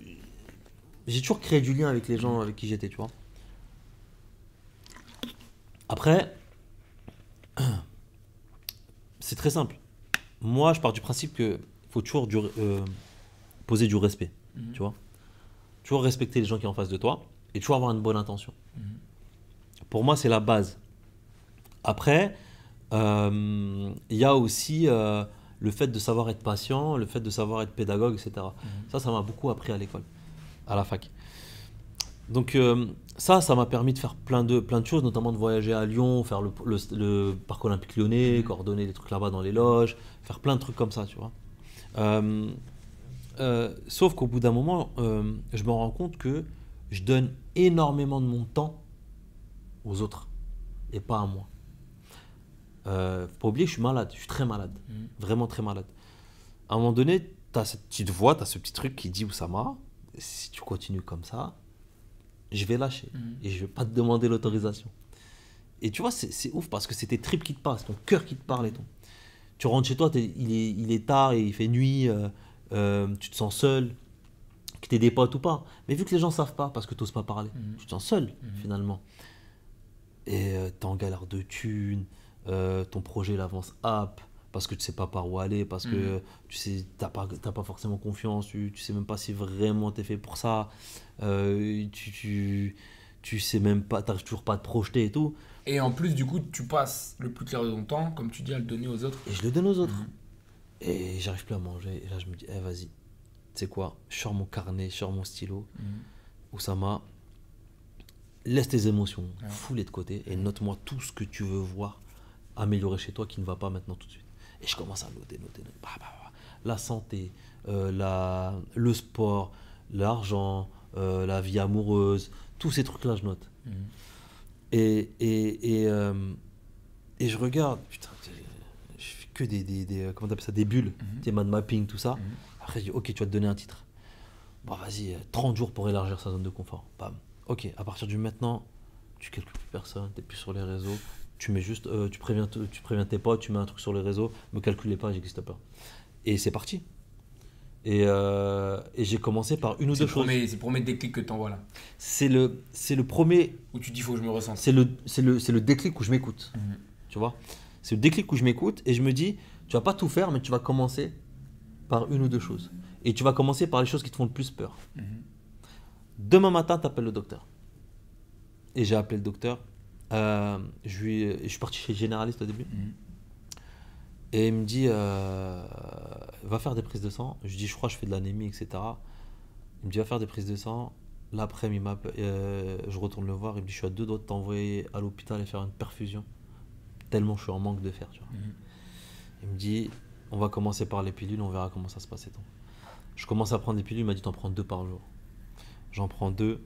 j'ai toujours créé du lien avec les gens avec qui j'étais, tu vois. Après, c'est très simple. Moi, je pars du principe que faut toujours du- euh, poser du respect, Mhm. tu vois. Toujours respecter les gens qui sont en face de toi et toujours avoir une bonne intention. Mhm. Pour moi, c'est la base. Après, euh, il y a aussi euh, le fait de savoir être patient, le fait de savoir être pédagogue, etc. Ça, ça m'a beaucoup appris à l'école, à la fac. Donc euh, ça, ça m'a permis de faire plein de, plein de choses, notamment de voyager à Lyon, faire le, le, le parc olympique lyonnais, coordonner des trucs là-bas dans les loges, faire plein de trucs comme ça, tu vois. Euh, euh, sauf qu'au bout d'un moment, je me rends compte que je donne énormément de mon temps aux autres et pas à moi. Euh, faut pas oublier, je suis malade, je suis très malade, Mhm. vraiment très malade. À un moment donné, tu as cette petite voix, tu as ce petit truc qui dit Oussama, si tu continues comme ça, je vais lâcher Mhm. et je vais pas te demander l'autorisation. Et tu vois, c'est ouf parce que c'est tes tripes qui te passent, ton cœur qui te parle et tout. Tu rentres chez toi, t'es- il, est, il est tard et il fait nuit, euh, euh, tu te sens seul, que tu des potes ou pas. Mais vu que les gens savent pas parce que tu n'oses pas parler, Mhm. tu te sens seul finalement. Et tu es en galère de thunes, euh, ton projet il avance app parce que tu sais pas par où aller, parce que tu sais, t'as pas, t'as pas forcément confiance, tu, tu sais même pas si vraiment tu es fait pour ça, euh, tu, tu, tu sais même pas, t'arrives toujours pas à te projeter et tout. Et en plus, du coup, tu passes le plus clair de ton temps, comme tu dis, à le donner aux autres. Et je le donne aux autres. Mhm. Et j'arrive plus à manger. Et là, je me dis, eh, vas-y, tu sais quoi, je sors mon carnet, je sors mon stylo. Mhm. Oussama, laisse tes émotions, Ouais. fous-les de côté et note-moi tout ce que tu veux voir améliorer chez toi qui ne va pas maintenant tout de suite. Et je commence à noter, noter, noter. Bah, bah, bah. La santé, euh, la, le sport, l'argent, euh, la vie amoureuse, tous ces trucs-là, je note. Et, et, et, euh, et je regarde, putain, je fais que des, des, des comment ça, des bulles, Mhm. des mind mapping, tout ça. Mhm. Après, je dis, ok, tu vas te donner un titre. Bon, vas-y, euh, 30 jours pour élargir sa zone de confort. Bam. Ok, à partir du maintenant, tu calcules plus personne, t'es plus sur les réseaux. Tu mets juste, euh, tu, préviens, tu préviens tes potes, tu mets un truc sur les réseaux, me calculez pas, j'existe pas. Et c'est parti. Et, euh, et j'ai commencé par une ou deux choses. c'est le premier déclic que tu envoies là. C'est le, c'est le premier, Où tu dis, faut que je me ressente. c'est le, c'est le, c'est le déclic où je m'écoute. Mhm. Tu vois? C'est le déclic où je m'écoute et je me dis, tu vas pas tout faire, mais tu vas commencer par une ou deux choses. Et tu vas commencer par les choses qui te font le plus peur. Mhm. Demain matin, tu appelles le docteur. Et j'ai appelé le docteur. Euh, je, lui, je suis parti chez le généraliste au début. Mhm. Et il me dit, euh, va faire des prises de sang. Je dis, je crois que je fais de l'anémie, etc. Il me dit, va faire des prises de sang. L'après, il m'appelle, euh, je retourne le voir. Il me dit, je suis à deux doigts de t'envoyer à l'hôpital et faire une perfusion. Tellement je suis en manque de fer. Tu vois. Mhm. Il me dit, on va commencer par les pilules, on verra comment ça se passe. et tout. Je commence à prendre des pilules, il m'a dit, t'en prends deux par jour. J'en prends deux.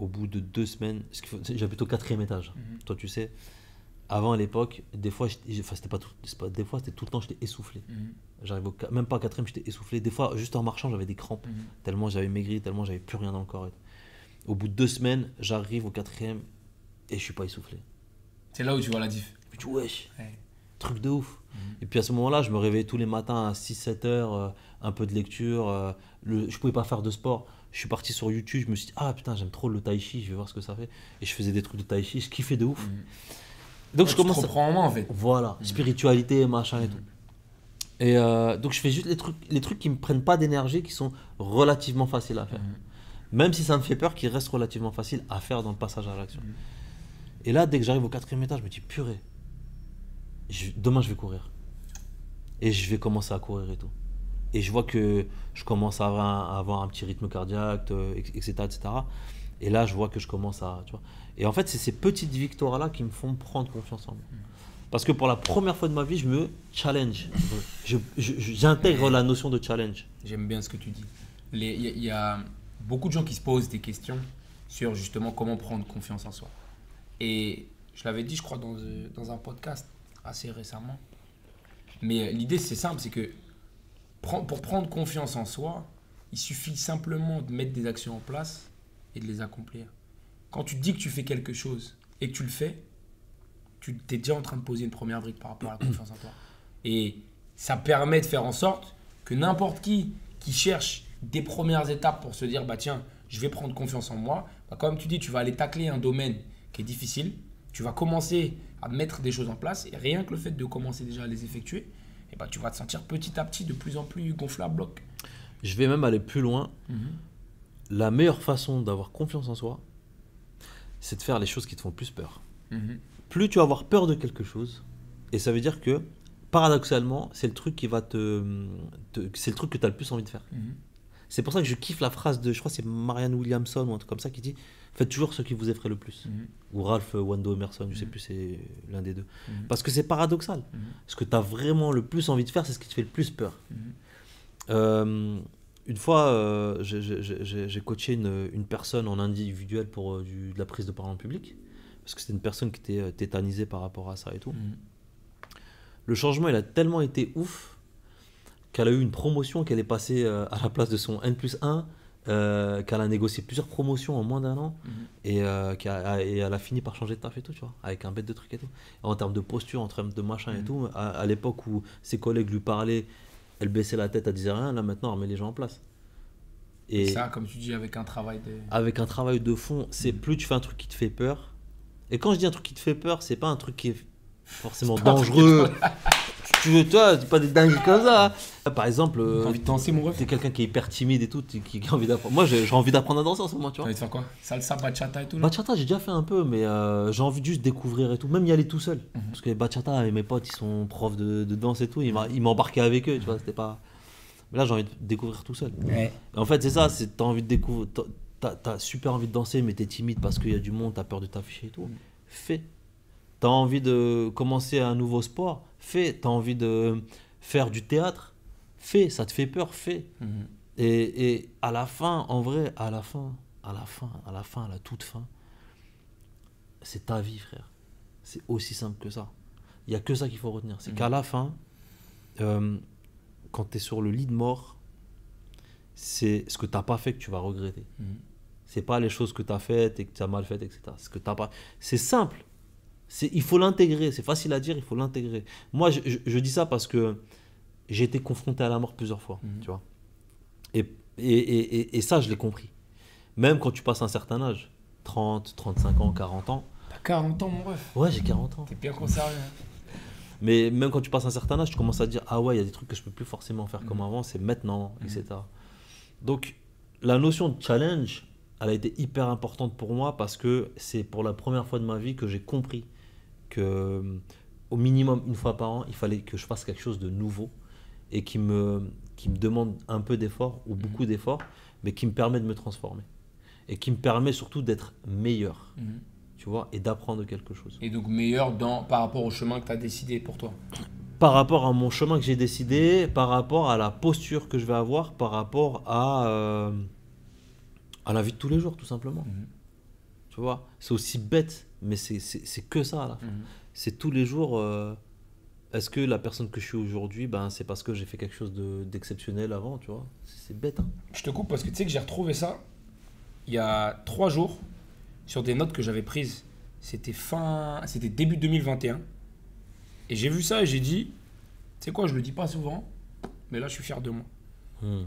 Au bout de deux semaines, j'habite au quatrième étage. Mhm. Toi, tu sais, avant à l'époque, des fois, enfin, c'était pas tout, pas, des fois, c'était tout le temps, j'étais essoufflé. Mhm. J'arrive au, qua- même pas au quatrième, j'étais essoufflé. Des fois, juste en marchant, j'avais des crampes. Mhm. Tellement j'avais maigri, tellement j'avais plus rien dans le corps. Au bout de deux semaines, j'arrive au quatrième et je suis pas essoufflé. C'est là où tu vois la diff. Je dis, wesh, Ouais. truc de ouf. Et puis à ce moment-là, je me réveillais tous les matins à 6-7 heures, euh, un peu de lecture. euh, le, je pouvais pas faire de sport. Je suis parti sur YouTube, je me suis dit, ah putain, j'aime trop le tai chi, je vais voir ce que ça fait. Et je faisais des trucs de tai chi, je kiffais de ouf. Mhm. Donc Ouais, je tu te commence à... reprends en main en fait. Voilà, spiritualité, machin et tout. Et euh, donc je fais juste les trucs, les trucs qui me prennent pas d'énergie, qui sont relativement faciles à faire. Mhm. Même si ça me fait peur, qui restent relativement faciles à faire dans le passage à l'action. Et là, dès que j'arrive au quatrième étage, je me dis, purée, je- demain je vais courir. et je vais commencer à courir et tout. Et je vois que je commence à avoir un, à avoir un petit rythme cardiaque, euh, etc., etc. Et là, je vois que je commence à. Tu vois. Et en fait, c'est ces petites victoires-là qui me font prendre confiance en moi. Parce que pour la première fois de ma vie, je me challenge. J'intègre la notion de challenge. J'aime bien ce que tu dis. Il y, a- il y a beaucoup de gens qui se posent des questions sur justement comment prendre confiance en soi. Et je l'avais dit, je crois, dans, euh, dans un podcast assez récemment. Mais l'idée, c'est simple, c'est que pour prendre confiance en soi, il suffit simplement de mettre des actions en place et de les accomplir. Quand tu dis que tu fais quelque chose et que tu le fais, tu es déjà en train de poser une première brique par rapport à la confiance en toi. Et ça permet de faire en sorte que n'importe qui qui cherche des premières étapes pour se dire, bah tiens, je vais prendre confiance en moi, bah, comme tu dis, tu vas aller tacler un domaine qui est difficile, tu vas commencer à mettre des choses en place, et rien que le fait de commencer déjà à les effectuer, et bah, tu vas te sentir petit à petit de plus en plus gonflé à bloc. Je vais même aller plus loin. La meilleure façon d'avoir confiance en soi, c'est de faire les choses qui te font plus peur. Plus tu vas avoir peur de quelque chose, et ça veut dire que, paradoxalement, c'est le truc qui va te, te- c'est le truc que tu as le plus envie de faire. C'est pour ça que je kiffe la phrase de, je crois c'est Marianne Williamson ou un truc comme ça qui dit Faites toujours ce qui vous effraie le plus. Ou Ralph Wando Emerson, je sais plus, c'est l'un des deux. Parce que c'est paradoxal. Ce que tu as vraiment le plus envie de faire, c'est ce qui te fait le plus peur. Euh, une fois, euh, j'ai- coaché une, une personne en individuel pour euh, du- de la prise de parole en public. Parce que c'était une personne qui était tétanisée par rapport à ça et tout. Le changement, il a tellement été ouf qu'elle a eu une promotion, qu'elle est passée euh, à la place de son N plus 1, euh, qu'elle a négocié plusieurs promotions en moins d'un an, et, euh, qu'a- et elle a fini par changer de taf et tout, tu vois, avec un bête de trucs et tout. En termes de posture, en termes de machin et tout, à, à l'époque où ses collègues lui parlaient, elle baissait la tête, elle disait rien, là maintenant, elle remet les gens en place. Et Ça, comme tu dis, avec un travail de... avec un travail de fond, c'est plus tu fais un truc qui te fait peur. Et quand je dis un truc qui te fait peur, c'est pas un truc qui est forcément dangereux. tu veux, toi, c'est pas des dingueries comme ça. Par exemple, euh, T'as envie de danser, mon ref t'es quelqu'un qui est hyper timide et tout, qui, qui a envie d'apprendre. Moi, j'ai j'ai envie d'apprendre à danser en ce moment, tu T'as vois. envie de faire quoi? Salsa, bachata et tout Bachata, j'ai déjà fait un peu, mais euh, j'ai envie de juste découvrir et tout, même y aller tout seul. Parce que bachata, et mes potes, ils sont profs de, de danse et tout, ils m'embarquaient avec eux, tu vois, c'était pas. Mais là, j'ai envie de découvrir tout seul. Ouais. En fait, c'est ça, c'est t'as envie de découvrir, t'as- t'as t'as super envie de danser, mais t'es timide parce qu'il y a du monde, t'as peur de t'afficher et tout. Fais. T'as envie de commencer un nouveau sport, fais. T'as envie de faire du théâtre, fais. Ça te fait peur, fais. Mhm. Et, et à la fin, en vrai, à la fin, à la fin, à la fin, à la toute fin, c'est ta vie, frère. C'est aussi simple que ça. Il y a que ça qu'il faut retenir. C'est qu'à la fin, euh, quand tu es sur le lit de mort, c'est ce que tu n'as pas fait que tu vas regretter. Mhm. C'est pas les choses que tu as faites et que tu as mal faites, etc. Ce que pas. C'est simple. Il faut l'intégrer. C'est facile à dire, il faut l'intégrer. Moi, je, je- je dis ça parce que j'ai été confronté à la mort plusieurs fois, Mhm. tu vois. Et, et, et, et- et ça, je l'ai compris. Même quand tu passes un certain âge, 30, 35 ans, 40 ans. T'as 40 ans, mon ref. Ouais, j'ai 40 ans. T'es bien conservé. hein. Mais même quand tu passes un certain âge, tu commences à dire Ah ouais, il y a des trucs que je peux plus forcément faire comme Mhm. avant, c'est maintenant, Mhm. etc. Donc, la notion de challenge, elle a été hyper importante pour moi parce que c'est pour la première fois de ma vie que j'ai compris que, euh, au minimum une fois par an, il fallait que je fasse quelque chose de nouveau et qui me, qui me demande un peu d'effort ou beaucoup d'efforts, mais qui me permet de me transformer et qui me permet surtout d'être meilleur, Mhm. tu vois, et d'apprendre quelque chose. Et donc meilleur dans, par rapport au chemin que tu as décidé pour toi? par rapport à mon chemin que j'ai décidé, par rapport à la posture que je vais avoir, par rapport à, euh, à la vie de tous les jours, tout simplement. Mhm. Tu vois, c'est aussi bête, mais c'est- que ça à la fin. Mhm. C'est tous les jours. euh, Est-ce que la personne que je suis aujourd'hui, ben, c'est parce que j'ai fait quelque chose de- d'exceptionnel avant, tu vois? C'est c'est bête. hein. Je te coupe parce que tu sais que j'ai retrouvé ça il y a trois jours sur des notes que j'avais prises. C'était fin, c'était début 2021. Et j'ai vu ça et j'ai dit, tu sais quoi, je le dis pas souvent, mais là je suis fier de moi. Hmm.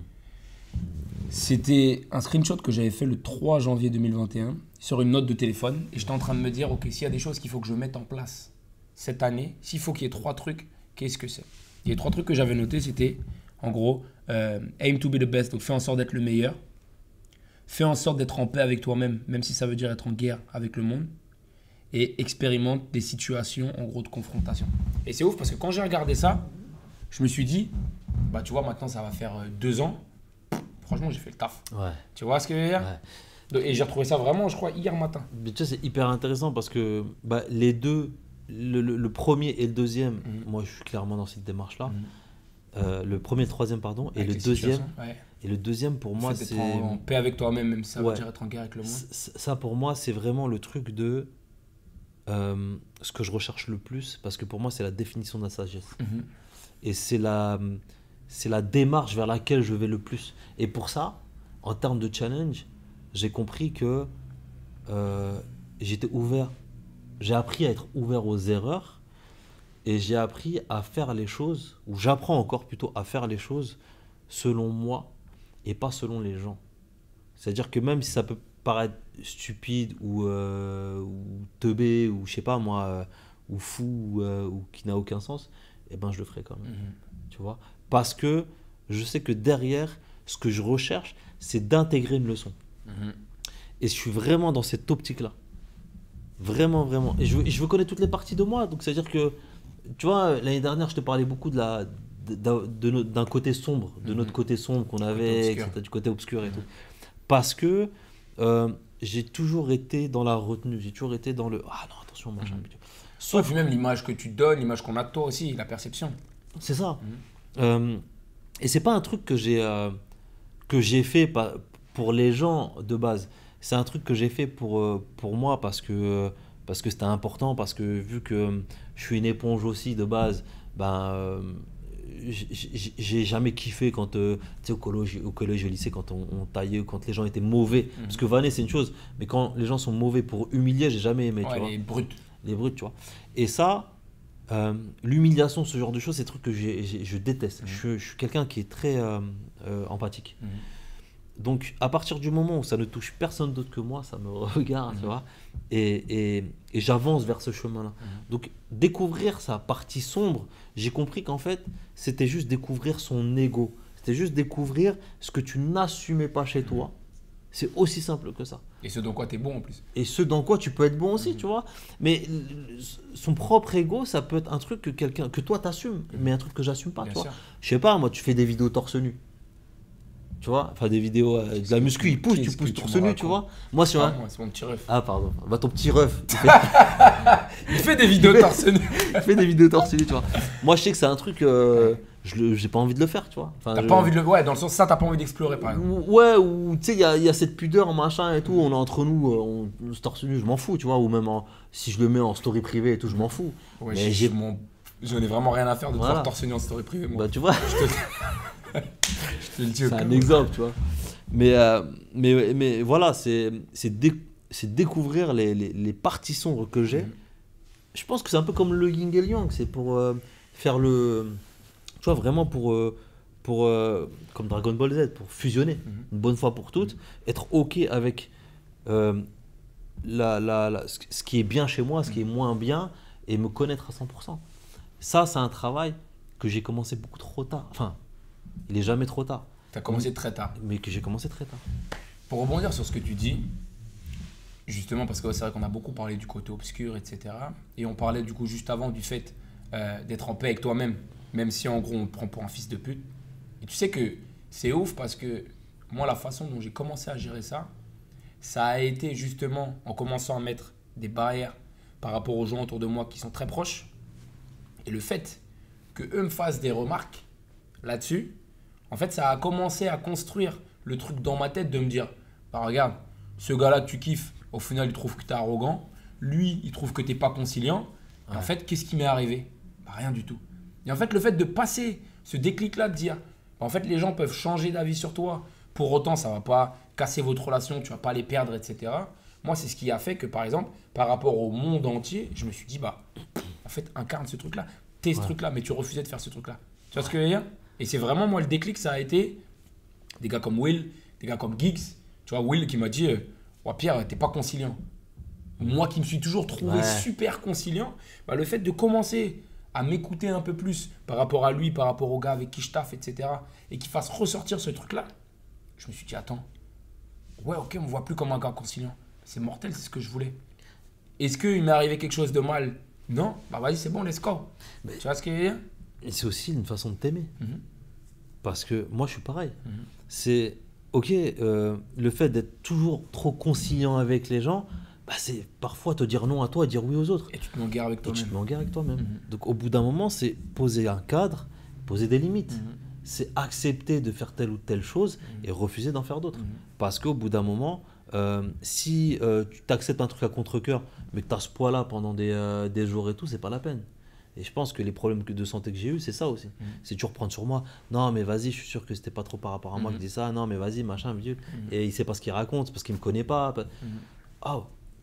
C'était un screenshot que j'avais fait le 3 janvier 2021 sur une note de téléphone. Et j'étais en train de me dire, ok, s'il y a des choses qu'il faut que je mette en place cette année, s'il faut qu'il y ait trois trucs, qu'est-ce que c'est? Les trois trucs que j'avais notés, c'était en gros, euh, aim to be the best, donc fais en sorte d'être le meilleur. Fais en sorte d'être en paix avec toi-même, même si ça veut dire être en guerre avec le monde. Et expérimente des situations en gros de confrontation. Et c'est ouf parce que quand j'ai regardé ça, je me suis dit, bah tu vois, maintenant ça va faire euh, deux ans. Franchement, j'ai fait le taf. Ouais. Tu vois ce que je veux dire Ouais. Et j'ai retrouvé ça vraiment, je crois, hier matin. Mais tu sais, c'est hyper intéressant parce que bah, les deux, le, le- le premier et le deuxième, Mhm. moi je suis clairement dans cette démarche-là. Mhm. Euh, le premier et le troisième, pardon. Et le deuxième, ouais. et le deuxième pour moi, c'est. en, en paix avec toi-même, même si ça Ouais. veut dire être en guerre avec le monde. Ça pour moi, c'est vraiment le truc de. euh, ce que je recherche le plus, parce que pour moi, c'est la définition de la sagesse. Mhm. Et c'est la, c'est la démarche vers laquelle je vais le plus. Et pour ça, en termes de challenge, j'ai compris que euh, j'étais ouvert. J'ai appris à être ouvert aux erreurs et j'ai appris à faire les choses, ou j'apprends encore plutôt à faire les choses selon moi et pas selon les gens. C'est-à-dire que même si ça peut paraître stupide ou, euh, ou teubé ou je sais pas moi, euh, ou fou ou, euh, ou qui n'a aucun sens, eh ben je le ferai quand même Mhm. tu vois? Parce que je sais que derrière ce que je recherche c'est d'intégrer une leçon Mhm. et je suis vraiment dans cette optique là vraiment vraiment et je je veux connaître toutes les parties de moi donc c'est à dire que tu vois l'année dernière je te parlais beaucoup de la de- de- de no- d'un côté sombre de Mhm. notre côté sombre qu'on avait obscur. etc., du côté obscur et tout parce que euh, j'ai toujours été dans la retenue j'ai toujours été dans le ah non attention machin Mhm. sauf Sauf même l'image que tu donnes, l'image qu'on a de toi aussi, la perception. C'est ça. Mhm. Euh, et c'est pas un truc que j'ai euh, que j'ai fait pas- pour les gens de base. C'est un truc que j'ai fait pour, euh, pour moi parce que parce que c'était important parce que vu que euh, je suis une éponge aussi de base, ben euh, j'ai jamais kiffé quand euh, tu sais au collège au collège au lycée quand on, on taillait quand les gens étaient mauvais parce que vanner c'est une chose mais quand les gens sont mauvais pour humilier j'ai jamais aimé tu Ouais, vois elle est brute. les brutes, tu vois. Et ça, euh, l'humiliation, ce genre de choses, c'est des trucs que je déteste. Mhm. Je, je suis quelqu'un qui est très euh, euh, empathique. Mhm. Donc, à partir du moment où ça ne touche personne d'autre que moi, ça me regarde, tu Mhm. vois. Et, et- et j'avance vers ce chemin-là. Donc, découvrir sa partie sombre, j'ai compris qu'en fait, c'était juste découvrir son ego. C'était juste découvrir ce que tu n'assumais pas chez toi. C'est aussi simple que ça Et ce dans quoi t'es bon en plus. et ce dans quoi tu peux être bon aussi, Mhm. tu vois. Mais son propre ego, ça peut être un truc que quelqu'un que toi t'assumes, mais un truc que j'assume pas, Bien tu vois. sûr. Je sais pas, moi tu fais des vidéos torse nu. Tu vois, enfin des vidéos euh, de la muscu, il pousse, tu pousses tu torse nu, tu vois. Moi sur Ah, un- c'est mon petit ref. Ah pardon, bah ton petit ref, il fait, Il fait des vidéos torse nu. il fait des vidéos torse nu, tu vois. Moi je sais que c'est un truc, euh, j'ai pas envie de le faire, tu vois. Enfin, T'as je- pas envie de le. Ouais, dans le sens ça, t'as pas envie d'explorer par exemple. Ou- Ouais, ou tu sais, il y a, y a cette pudeur, machin et tout, on est entre nous, euh, on, se torse nu, je m'en fous, tu vois, ou même en- si je le mets en story privée et tout, je m'en fous. Ouais, Mais j'ai- mon. J'en ai vraiment rien à faire de te Voilà. voir torse nu en story privée. Moi. Bah, tu vois, Je te le dis c'est un exemple, tu vois. Mais, euh, mais, mais voilà, c'est dé- découvrir les, les, les parties sombres que j'ai. Mhm. Je pense que c'est un peu comme le yin et le yang, c'est pour euh, faire le. Tu vois, vraiment pour. euh, pour euh, comme Dragon Ball Z, pour fusionner Mhm. une bonne fois pour toutes, être OK avec euh, la, la, la- ce qui est bien chez moi, ce qui est moins bien, et me connaître à 100%. Ça, c'est un travail que j'ai commencé beaucoup trop tard. Enfin, il est jamais trop tard, T'as commencé très tard. mais que j'ai commencé très tard. Pour rebondir sur ce que tu dis, justement parce que c'est vrai qu'on a beaucoup parlé du côté obscur, etc. Et on parlait du coup juste avant du fait euh, d'être en paix avec toi-même, même si en gros on te prend pour un fils de pute. Et tu sais que c'est ouf parce que moi la façon dont j'ai commencé à gérer ça, ça a été justement en commençant à mettre des barrières par rapport aux gens autour de moi qui sont très proches. Et le fait que eux me fassent des remarques là-dessus, en fait, ça a commencé à construire le truc dans ma tête de me dire Bah, regarde, ce gars-là tu kiffes, au final, il trouve que t'es arrogant. Lui, il trouve que t'es pas conciliant. Et en fait, qu'est-ce qui m'est arrivé? Bah, rien du tout. Et en fait, le fait de passer ce déclic-là, de dire En fait, les gens peuvent changer d'avis sur toi. Pour autant, ça va pas casser votre relation, tu vas pas les perdre, etc. Moi, c'est ce qui a fait que, par exemple, par rapport au monde entier, je me suis dit Bah, en fait, incarne ce truc-là. T'es ce truc-là, mais tu refusais de faire ce truc-là. Tu vois ce que je veux dire? Et c'est vraiment, moi, le déclic, ça a été des gars comme Will, des gars comme Giggs. Tu vois, Will qui m'a dit Ouais, Pierre, t'es pas conciliant. Moi qui me suis toujours trouvé Ouais. super conciliant, bah, le fait de commencer à m'écouter un peu plus par rapport à lui, par rapport au gars avec qui je taffe, etc., et qu'il fasse ressortir ce truc-là, je me suis dit Attends, ouais, ok, on me voit plus comme un gars conciliant. C'est mortel, c'est ce que je voulais. Est-ce qu'il m'est arrivé quelque chose de mal? Non Bah vas-y, c'est bon, let's go. Mais- Tu vois ce que je veux dire? Et c'est aussi une façon de t'aimer. Mhm. Parce que moi, je suis pareil. Mhm. C'est, ok, euh, le fait d'être toujours trop conciliant avec les gens, bah, c'est parfois te dire non à toi et dire oui aux autres. Et tu te mets en guerre avec Et tu toi-même. te mets en guerre avec toi-même. Mhm. Donc au bout d'un moment, c'est poser un cadre, poser des limites. Mhm. C'est accepter de faire telle ou telle chose et refuser d'en faire d'autres. Parce qu'au bout d'un moment, euh, si euh, tu t'acceptes un truc à contre-coeur, mais que tu as ce poids-là pendant des, euh, des jours et tout, c'est pas la peine. Et je pense que les problèmes de santé que j'ai eu, c'est ça aussi. C'est toujours prendre sur moi. Non, mais vas-y, je suis sûr que c'était pas trop par rapport à moi Mhm. qui dis ça. Non, mais vas-y, machin, vieux. Et il sait pas ce qu'il raconte, c'est parce qu'il me connaît pas. Mhm.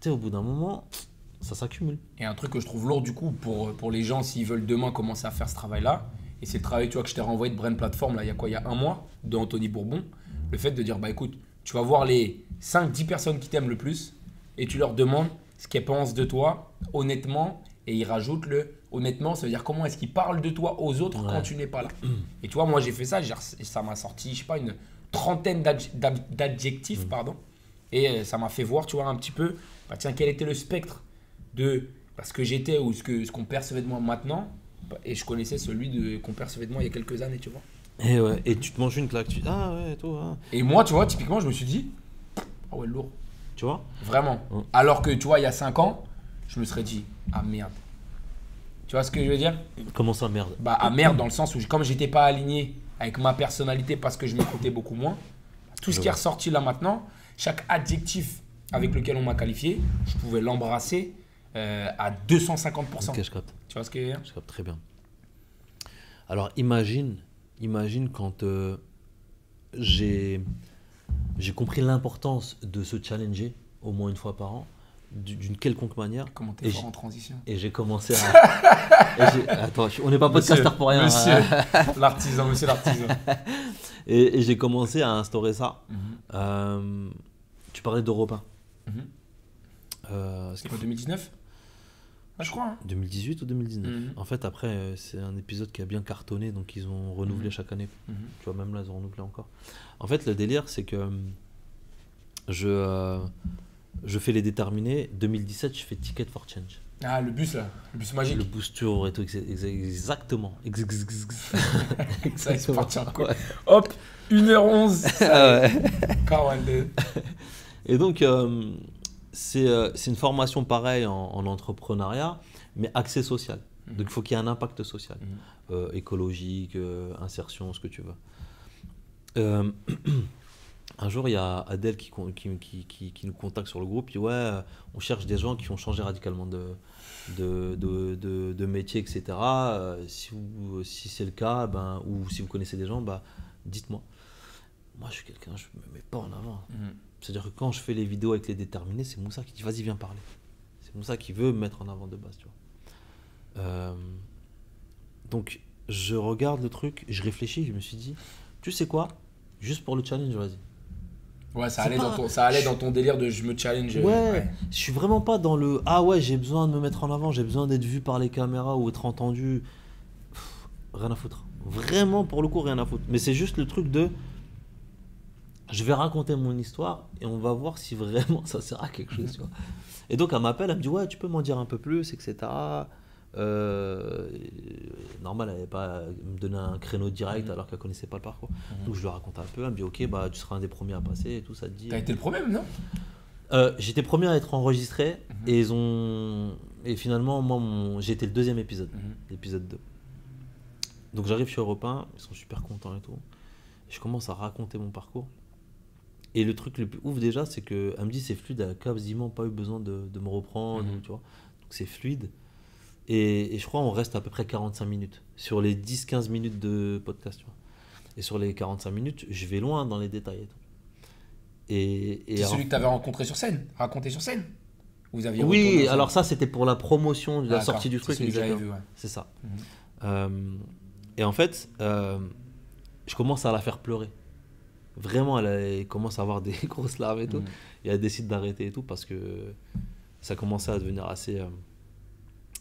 Tu sais, au bout d'un moment, ça s'accumule. Et un truc que je trouve lourd du coup pour, pour les gens s'ils veulent demain commencer à faire ce travail-là, et c'est le travail tu vois, que je t'ai renvoyé de Brain Platform là, il y a quoi Il y a un mois, de Anthony Bourbon. Le fait de dire bah écoute, tu vas voir les 5-10 personnes qui t'aiment le plus et tu leur demandes ce qu'elles pensent de toi honnêtement. Et il rajoute le honnêtement, ça veut dire comment est-ce qu'ils parlent de toi aux autres quand tu n'es pas là. Et tu vois, moi j'ai fait ça, ça m'a sorti, je sais pas, une trentaine d'adjectifs, pardon. Et euh, ça m'a fait voir, tu vois, un petit peu, bah, tiens, quel était le spectre de bah, ce que j'étais ou ce que ce qu'on percevait de moi maintenant. Bah, Et je connaissais celui de qu'on percevait de moi il y a quelques années, tu vois. Et, ouais, et tu te manges une claque. Tu ah ouais, toi. hein. Et moi, tu vois, typiquement, je me suis dit, ah ouais, lourd. Tu vois? Vraiment. Alors que, tu vois, il y a 5 ans, je me serais dit, ah merde. Tu vois ce que je veux dire? Comment ça, merde? Bah, ah merde, dans le sens où, comme j'étais pas aligné avec ma personnalité parce que je m'écoutais beaucoup moins, tout ce qui est ressorti là maintenant, chaque adjectif avec lequel on m'a qualifié, je pouvais l'embrasser euh, à 250%. Ok, je capte. Tu vois ce que je Je capte très bien. Alors imagine, imagine quand euh, j'ai compris l'importance de se challenger au moins une fois par an, du- d'une quelconque manière, Comment Et t'es fort en transition? et j'ai commencé à. et Attends, on n'est pas podcaster pour rien. Monsieur, hein. l'artisan, monsieur l'artisan. Et, et j'ai commencé à instaurer ça. Mhm. Euh, tu parlais d'Europe 1. Mhm. Euh, C'est quoi, 2019 ah, Je crois. hein. 2018 ou 2019 Mhm. En fait, après, c'est un épisode qui a bien cartonné, donc ils ont renouvelé Mhm. chaque année. Tu vois, même là, ils ont renouvelé encore. En fait, le délire, c'est que euh, je, euh, je fais les déterminés. 2017, je fais Ticket for Change. Ah, le bus là, le bus magique. Le boost tour et tout, exa- exa- exactement. Ex- ex- ex- ex- Ça, parti. Hop, 1h11. Ah ouais. 42. Et donc, euh, c'est euh, c'est une formation pareille en, en entrepreneuriat, mais axée social. Mhm. Donc, il faut qu'il y ait un impact social, Mhm. euh, écologique, euh, insertion, ce que tu veux. Un jour, il y a Adèle qui, con- qui, qui, qui- qui nous contacte sur le groupe. Il dit Ouais, on cherche des gens qui ont changé radicalement de, de, de, de- de métier, etc. Si vous- si c'est le cas, ben, ou si vous connaissez des gens, bah, dites-moi. Moi, je suis quelqu'un, je me mets pas en avant. Mhm. C'est-à-dire que quand je fais les vidéos avec les déterminés, c'est Moussa qui dit vas-y viens parler. C'est Moussa qui veut me mettre en avant de base, tu vois. Euh, donc je regarde le truc, je réfléchis, je me suis dit, tu sais quoi? Juste pour le challenge, vas-y. Ouais, ça allait, pas- dans ton, ça allait dans ton délire de je me challenge. Ouais, je suis vraiment pas dans le ah ouais, j'ai besoin de me mettre en avant, j'ai besoin d'être vu par les caméras ou être entendu. Pff, rien à foutre. Vraiment, pour le coup, rien à foutre. Mais c'est juste le truc de je vais raconter mon histoire et on va voir si vraiment ça sert à quelque chose. tu vois. Et donc, elle m'appelle, elle me dit Ouais, tu peux m'en dire un peu plus, etc. Euh, normal, elle n'avait pas me donné un créneau direct Mhm. alors qu'elle connaissait pas le parcours. Donc, je lui raconte un peu. Elle me dit Ok, bah, tu seras un des premiers à passer et tout, ça te dit. T'as été le problème, non? Euh, j'étais premier à être enregistré Mhm. et ils ont et finalement moi mon... j'ai été le deuxième épisode, Mhm. l'épisode 2. Donc j'arrive chez Europe 1, ils sont super contents et tout. Et je commence à raconter mon parcours. Et le truc le plus ouf déjà, c'est que elle me dit c'est fluide, elle a quasiment pas eu besoin de, de me reprendre, Mhm. tu vois. Donc c'est fluide. Et, et je crois on reste à peu près 45 minutes sur les 10-15 minutes de podcast, tu vois. Et sur les 45 minutes, je vais loin dans les détails et C'est alors- celui que t'avais rencontré sur scène, raconté sur scène. Vous aviez oui, alors ça c'était pour la promotion de la sortie du c'est truc. vu, ouais. C'est ça. Mhm. Euh, et en fait, euh, je commence à la faire pleurer. Vraiment, elle, commence à avoir des grosses larmes et tout. Mhm. Et elle décide d'arrêter et tout parce que ça commençait à devenir assez, euh,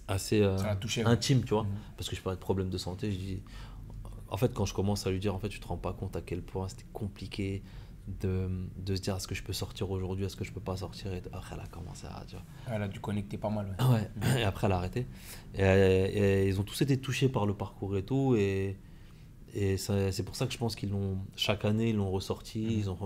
assez euh, touché. intime, tu vois. Mhm. Parce que je parlais de problèmes de santé. Je dis, en fait, quand je commence à lui dire, en fait, tu te rends pas compte à quel point c'était compliqué de, de se dire est-ce que je peux sortir aujourd'hui, est-ce que je peux pas sortir. Et après, elle a commencé à. Tu vois. Elle a dû connecter pas mal. Ouais. ouais. Et après, elle a arrêté. Et, et ils ont tous été touchés par le parcours et tout. Et, et c'est pour ça que je pense qu'ils l'ont. Chaque année, ils l'ont ressorti. Ils, ont,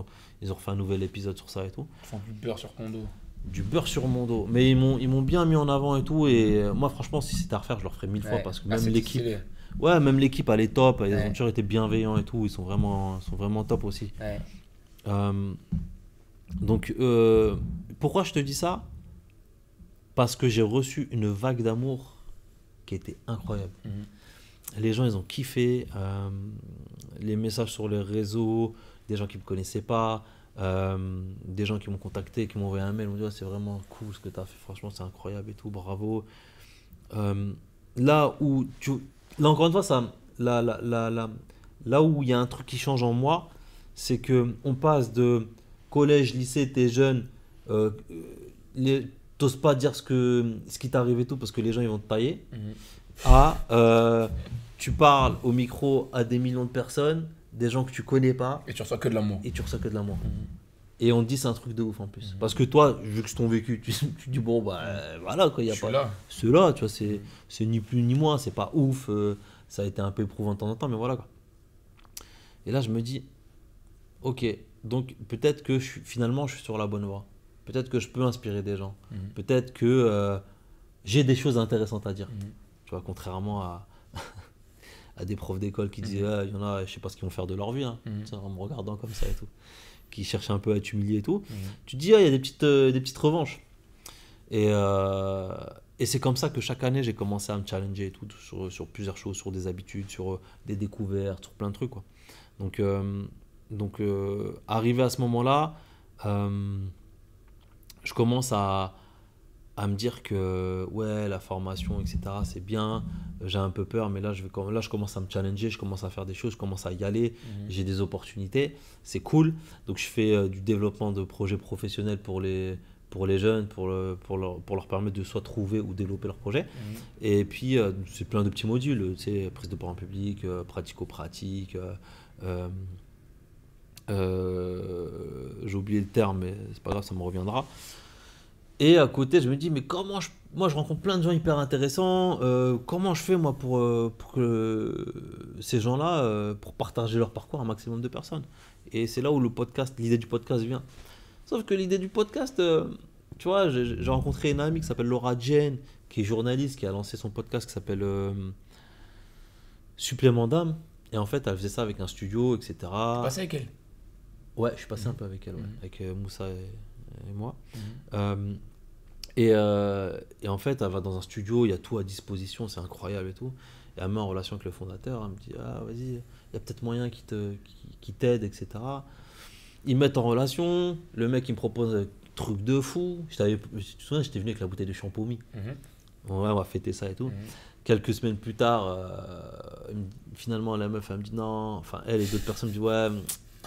ils ont refait un nouvel épisode sur ça et tout. Ils font du beurre sur ton dos. Du beurre sur mon dos. Mais ils m'ont, ils m'ont bien mis en avant et tout. Et moi, franchement, si c'était à refaire, je le referais mille fois parce que Ah, même c'était l'équipe. Ouais, même l'équipe, elle est top. Ils Ouais. ont toujours été bienveillants et tout. Ils sont vraiment, sont vraiment top aussi. Ouais. Euh, donc, euh, pourquoi je te dis ça? Parce que j'ai reçu une vague d'amour qui était incroyable. Mhm. Les gens, ils ont kiffé. euh, les messages sur les réseaux, des gens qui ne me connaissaient pas, euh, des gens qui m'ont contacté, qui m'ont envoyé un mail, m'ont dit Ouais, c'est vraiment cool ce que tu as fait, franchement, c'est incroyable et tout, bravo. Euh, là où. Là, encore une fois, ça, là, là, là, là, où il y a un truc qui change en moi, c'est que on passe de collège, lycée, t'es jeune, t'oses pas dire ce, que, ce qui t'arrive et tout parce que les gens ils vont te tailler, Mhm. À euh, tu parles au micro à des millions de personnes, des gens que tu connais pas, Et tu reçois que de l'amour. et tu reçois que de l'amour. Mhm. Et on te dit c'est un truc de ouf en plus. Parce que toi, vu que c'est ton vécu, tu, tu dis bon bah euh, voilà quoi, il a Je pas. là. C'est là, tu vois, c'est, c'est ni plus ni moins, c'est pas ouf, euh, ça a été un peu éprouvant de temps en temps, mais voilà quoi. Et là, je me dis, ok, donc peut-être que je suis, finalement je suis sur la bonne voie. Peut-être que je peux inspirer des gens. Mhm. Peut-être que euh, j'ai des choses intéressantes à dire. Mhm. Tu vois, contrairement à, à des profs d'école qui disaient, Mhm. Ah, il y en a, je sais pas ce qu'ils vont faire de leur vie, hein, Mhm. En me regardant comme ça et tout, qui cherchaient un peu à t'humilier et tout Mhm. tu te dis, ah, il y a des petites, euh, des petites revanches. Et, euh, et c'est comme ça que chaque année, j'ai commencé à me challenger et tout, sur, sur plusieurs choses, sur des habitudes, sur euh, des découvertes, sur plein de trucs. Quoi. Donc, euh, donc arrivé à ce moment-là, je commence à, à me dire que ouais, la formation, etc., c'est bien. J'ai un peu peur, mais là je, vais, là, je commence à me challenger, je commence à faire des choses, je commence à y aller Mhm. j'ai des opportunités, c'est cool. Donc je fais euh, du développement de projets professionnels pour les, pour les jeunes, pour, le- pour, leur, pour leur permettre de soit trouver ou développer leur projet. Mhm. Et puis euh, c'est plein de petits modules, tu sais, prise de parole en public, euh, pratico-pratique. euh, euh, j'ai oublié le terme, mais c'est pas grave, ça me reviendra. Et à côté, je me dis, mais comment je, moi je rencontre plein de gens hyper intéressants, euh, comment je fais moi pour, euh, pour que ces gens-là, euh, pour partager leur parcours à un maximum de personnes Et c'est là où le podcast, l'idée du podcast vient. Sauf que l'idée du podcast, euh, tu vois, j'ai rencontré une amie qui s'appelle Laura Jane, qui est journaliste, qui a lancé son podcast qui s'appelle Supplément d'âme. Et en fait, elle faisait ça avec un studio, etc. Passé avec elle? Ouais, je suis passé un peu avec elle, ouais, Mhm. avec Moussa et, et moi. Mhm. Euh, et, euh, et en fait, elle va dans un studio, il y a tout à disposition, c'est incroyable et tout. Et elle me met en relation avec le fondateur, elle me dit Ah, vas-y, il y a peut-être moyen qui te, qui, qui t'aide, etc. Ils me mettent en relation, le mec il me propose un truc de fou. Je tu te souviens, j'étais venu avec la bouteille de champomy. Mhm. Ouais, on va fêter ça et tout. Mhm. Quelques semaines plus tard, euh, finalement, la meuf, elle me dit non. Enfin, elle et d'autres personnes me disent ouais,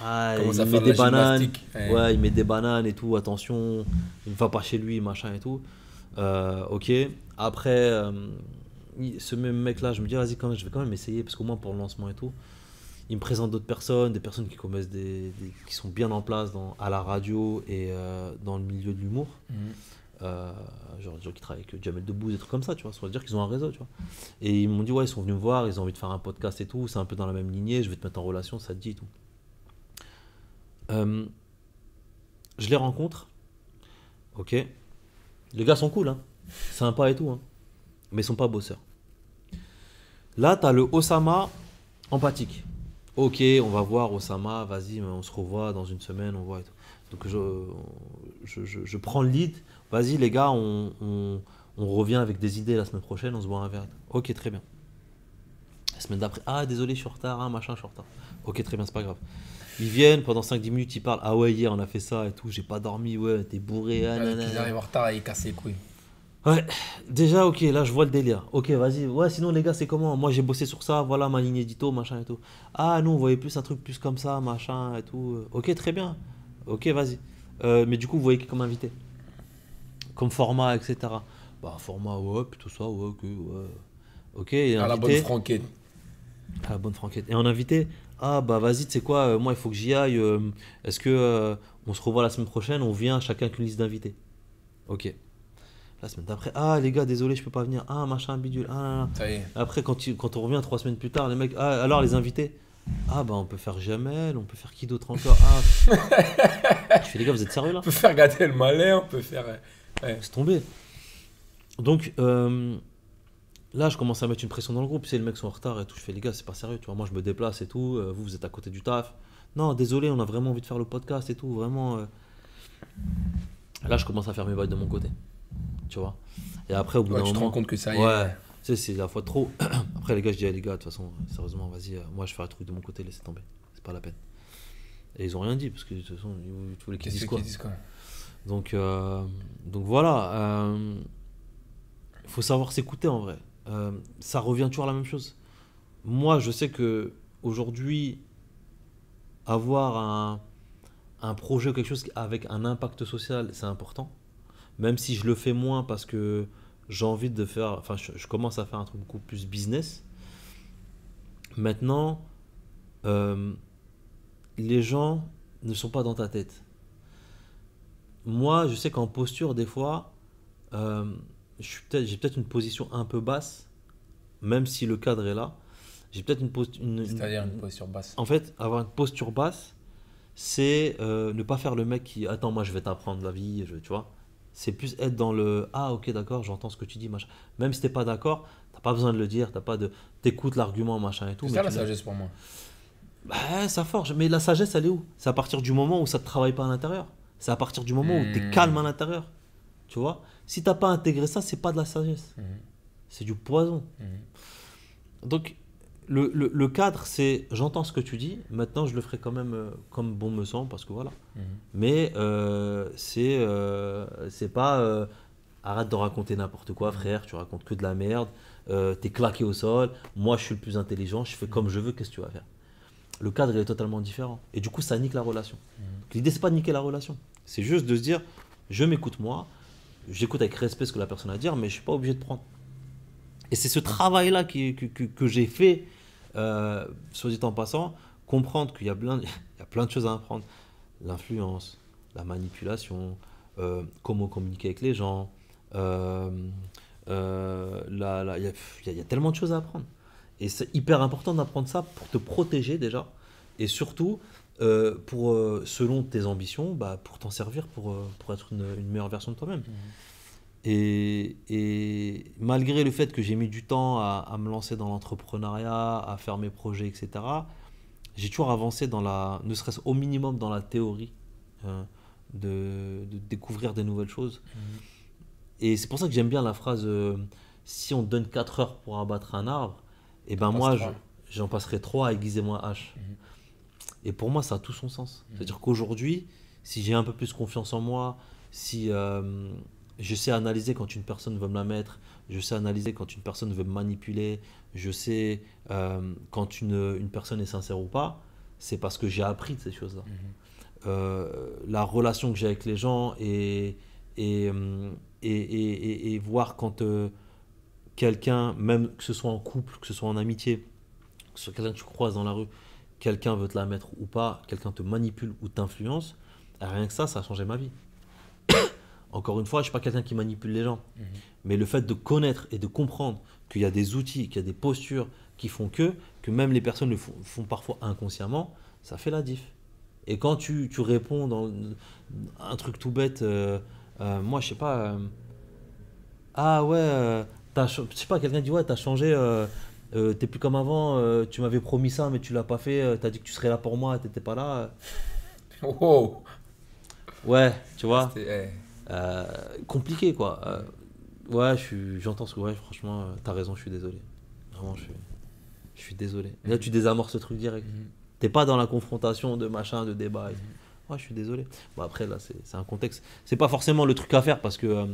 ah, il met des bananes. Ouais. Ouais, il met des bananes et tout, attention, il ne va pas chez lui, machin et tout. Euh, ok. Après, euh, ce même mec-là, je me dis, vas-y, quand même, je vais quand même essayer, parce qu'au moins pour le lancement et tout, il me présente d'autres personnes, des personnes qui connaissent des, des- qui sont bien en place dans, à la radio et euh, dans le milieu de l'humour. Mhm. Genre des gens qui travaillent avec Jamel Debbouze, des trucs comme ça, tu vois. Ça veut dire qu'ils ont un réseau, tu vois. Et ils m'ont dit, ouais, ils sont venus me voir, ils ont envie de faire un podcast et tout, c'est un peu dans la même lignée, je vais te mettre en relation, ça te dit et tout. Euh, je les rencontre, ok. Les gars sont cool, hein. Sympa et tout, hein. Mais ils sont pas bosseurs. Là, tu as le Osama empathique. Ok, on va voir Osama, vas-y, on se revoit dans une semaine, on voit et tout. Donc je, je, prends le lead. Vas-y les gars, on, on- revient avec des idées la semaine prochaine, on se boit un verre. Ok, très bien. La semaine d'après, ah désolé, je suis en retard, ah, machin, je suis en retard. Ok, très bien, c'est pas grave. Ils viennent, pendant 5-10 minutes, ils parlent, ah ouais, hier on a fait ça et tout, j'ai pas dormi, ouais, t'es bourré, ah, Ouais. Qu'ils arrivent en retard et ils cassent les couilles. Ouais, déjà, ok, là je vois le délire. Ok, vas-y. Ouais, sinon les gars, c'est comment? Moi j'ai bossé sur ça, voilà ma ligne édito, machin et tout. Ah, nous on voyait plus un truc plus comme ça, machin et tout. Ok, très bien. Ok, vas-y. Euh, mais du coup, vous voyez qui comme invité? Comme format, etc. Bah, format, ouais, plutôt ça, ouais, ok, ouais. Ok, et À la bonne invité. franquette. À la bonne franquette. Et en invité, Ah bah vas-y, tu sais quoi, euh, moi il faut que j'y aille. euh, Est-ce que euh, on se revoit la semaine prochaine On vient chacun avec une liste d'invités? Ok. La semaine d'après, ah les gars, désolé, je peux pas venir. Ah machin, bidule. Ah, là, là. Après, quand, tu- quand on revient trois semaines plus tard, les mecs, ah, alors les invités? Ah bah on peut faire Jamel, on peut faire qui d'autre encore? Ah. je fais les gars, vous êtes sérieux là? On peut faire gâter le malin, on peut faire. Ouais. C'est tombé. Donc euh, là, je commence à mettre une pression dans le groupe. Sais, les mecs sont en retard et tout. Je fais les gars, c'est pas sérieux. Tu vois, moi je me déplace et tout. euh, vous, vous êtes à côté du taf. Non, désolé, on a vraiment envie de faire le podcast et tout. Vraiment. euh. Là, je commence à faire mes bails de mon côté. Tu vois. Et après, au bout Ouais, d'un tu te moment. rends compte que ça y est. Ouais, tu sais, c'est la fois trop. Après, les gars, je dis, les gars, de toute façon, sérieusement, vas-y, euh, moi, je fais un truc de mon côté, laissez tomber. C'est pas la peine. Et ils ont rien dit, parce que de toute façon, ils- voulais qu'ils disent quoi qu'ils disent quoi donc, euh, donc voilà. Il faut savoir s'écouter en vrai. Euh, ça revient toujours à la même chose. Moi, je sais que aujourd'hui, avoir un, un projet ou quelque chose avec un impact social, c'est important. Même si je le fais moins parce que j'ai envie de faire. Enfin, je, commence à faire un truc beaucoup plus business. Maintenant, euh, les gens ne sont pas dans ta tête moi, je sais qu'en posture, des fois, euh, peut-être- j'ai peut-être une position un peu basse, même si le cadre est là. J'ai peut-être une. C'est-à-dire une posture basse. En fait, avoir une posture basse, c'est euh, ne pas faire le mec qui attends, moi je vais t'apprendre la vie, je- tu vois. C'est plus être dans le ah ok d'accord, j'entends ce que tu dis machin. Même si t'es pas d'accord, t'as pas besoin de le dire, t'as pas de t'écoutes l'argument machin et tout. C'est ça la sagesse pour moi. bah, ça forge. Mais la sagesse, elle est où? C'est à partir du moment où ça ne te travaille pas à l'intérieur. C'est à partir du moment où tu es Hmm. calme à l'intérieur. Tu vois? Si t'as pas intégré ça, c'est pas de la sagesse. Mhm. C'est du poison. Mhm. Donc, le, le- le cadre, c'est j'entends ce que tu dis. Maintenant, je le ferai quand même euh, comme bon me semble, parce que voilà. Mhm. Mais euh, c'est euh, c'est pas euh, arrête de raconter n'importe quoi, frère. Tu racontes que de la merde. T'es claqué au sol. Moi, je suis le plus intelligent. Je fais comme je veux. Qu'est-ce que tu vas faire? Le cadre, il est totalement différent. Et du coup, ça nique la relation. L'idée, c'est pas de niquer la relation. C'est juste de se dire je m'écoute moi. J'écoute avec respect ce que la personne a à dire, mais je suis pas obligé de prendre. Et c'est ce travail-là que, j'ai fait, euh, soit dit en passant, comprendre qu'il y, a plein- il y a plein de choses à apprendre. L'influence, la manipulation, euh, comment communiquer avec les gens. il y a tellement de choses à apprendre. Et c'est hyper important d'apprendre ça pour te protéger déjà. Et surtout, euh, pour, euh, selon tes ambitions, bah, pour t'en servir pour, euh, pour être une, une meilleure version de toi-même. Et, et malgré le fait que j'ai mis du temps à, à me lancer dans l'entrepreneuriat, à faire mes projets, etc., j'ai toujours avancé dans la, ne serait-ce au minimum dans la théorie, de, de découvrir des nouvelles choses. Et c'est pour ça que j'aime bien la phrase si on te donne 4 heures pour abattre un arbre, et ben Passe moi, j'en passerai 3 à aiguiser moi hache. Mhm. Et pour moi, ça a tout son sens. Mhm. C'est-à-dire qu'aujourd'hui, si j'ai un peu plus confiance en moi, si euh, je sais analyser quand une personne veut me la mettre, je sais analyser quand une personne veut me manipuler, je sais euh, quand une, une personne est sincère ou pas, c'est parce que j'ai appris de ces choses-là. Mhm. Euh, la relation que j'ai avec les gens et, et, et, et- voir quand quelqu'un, même que ce soit en couple, que ce soit en amitié, que ce soit quelqu'un que tu croises dans la rue, quelqu'un veut te la mettre ou pas, quelqu'un te manipule ou t'influence, rien que ça, ça a changé ma vie. Encore une fois, je ne suis pas quelqu'un qui manipule les gens, Mhm. mais le fait de connaître et de comprendre qu'il y a des outils, qu'il y a des postures qui font que, que même les personnes le font, font parfois inconsciemment, ça fait la diff. Et quand tu, tu réponds dans un truc tout bête, euh, euh, moi je sais pas, euh, ah ouais, je sais pas, quelqu'un dit ouais, t'as changé, euh, t'es plus comme avant, euh, tu m'avais promis ça mais tu l'as pas fait, euh, t'as dit que tu serais là pour moi, t'étais pas là. Wow. Ouais, tu vois, C'était- eh. euh, compliqué quoi. Euh, ouais, j'entends ce que, ouais, franchement, t'as raison, je suis désolé. Vraiment, je suis, je suis désolé. Là, tu désamorces ce truc direct. Mhm. T'es pas dans la confrontation de machin, de débat. et- Ouais, je suis désolé. Bon, après, là, c'est un contexte. C'est pas forcément le truc à faire parce que.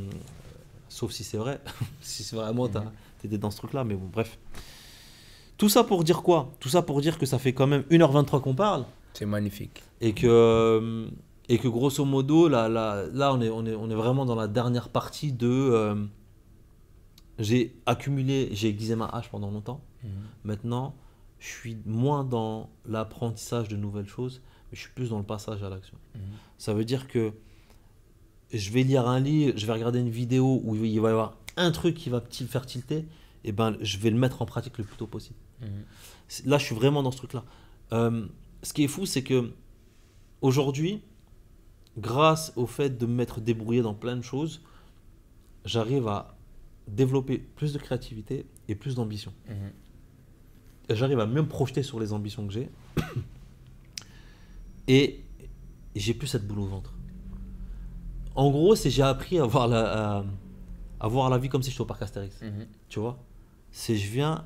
sauf si c'est vrai. si c'est vraiment Mhm. t'étais dans ce truc-là, mais bon, bref. Tout ça pour dire quoi? Tout ça pour dire que ça fait quand même 1h23 qu'on parle C'est magnifique. et que, euh, et que grosso modo, là, là, là on, est, on, est, on est vraiment dans la dernière partie de. euh, j'ai accumulé, j'ai aiguisé ma hache pendant longtemps. Mhm. Maintenant, je suis moins dans l'apprentissage de nouvelles choses, mais je suis plus dans le passage à l'action. Mhm. Ça veut dire que je vais lire un livre, je vais regarder une vidéo où il va y avoir un truc qui va me faire tilter, et ben je vais le mettre en pratique le plus tôt possible. Là, je suis vraiment dans ce truc-là. Euh, ce qui est fou, c'est que aujourd'hui, grâce au fait de me m'être débrouillé dans plein de choses, j'arrive à développer plus de créativité et plus d'ambition. Mhm. J'arrive à mieux me projeter sur les ambitions que j'ai. Et j'ai plus cette boule au ventre. En gros, c'est j'ai appris à voir, la, à, à voir la vie comme si j'étais au parc Astérix. Mhm. Tu vois? C'est je viens,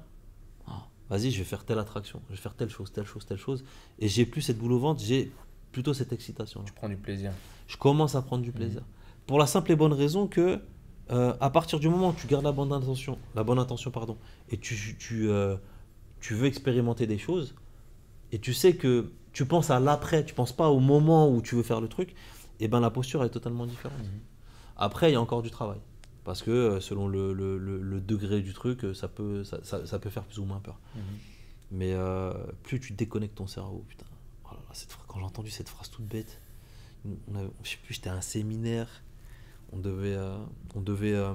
vas-y, je vais faire telle attraction, je vais faire telle chose, telle chose, telle chose. Et j'ai plus cette boule au ventre, j'ai plutôt cette excitation. Tu prends du plaisir. Je commence à prendre du plaisir. Pour la simple et bonne raison que, euh, à partir du moment où tu gardes la bonne intention, la bonne intention pardon, et tu, tu, euh, tu veux expérimenter des choses, et tu sais que tu penses à l'après, tu penses pas au moment où tu veux faire le truc, et ben la posture est totalement différente. Mhm. Après, il y a encore du travail. Parce que euh, selon le, le- le- le degré du truc, euh, ça peut, ça, ça- ça peut faire plus ou moins peur. Mhm. Mais euh, plus tu déconnectes ton cerveau, putain. Oh là là, cette phrase- quand j'ai entendu cette phrase toute bête, on avait- je sais plus, j'étais à un séminaire, on devait, euh, on, devait, euh,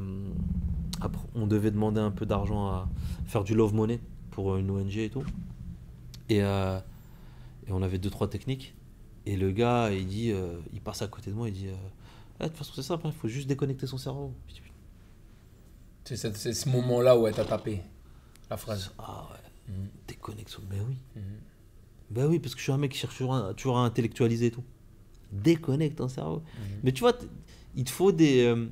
on devait demander un peu d'argent à faire du love money pour une ONG et tout. Et, et on avait deux, trois techniques. Et le gars, il dit, il passe à côté de moi, il dit, Ah, de toute façon c'est simple, il faut juste déconnecter son cerveau. Je dis, C'est ce moment-là où elle t'a tapé la phrase. ah ouais, Mhm. déconnecte son... Ben oui. Mhm. Ben oui, parce que je suis un mec qui cherche toujours à, toujours à intellectualiser et tout. Déconnecte ton cerveau. Mhm. Mais tu vois, il te faut des, euh,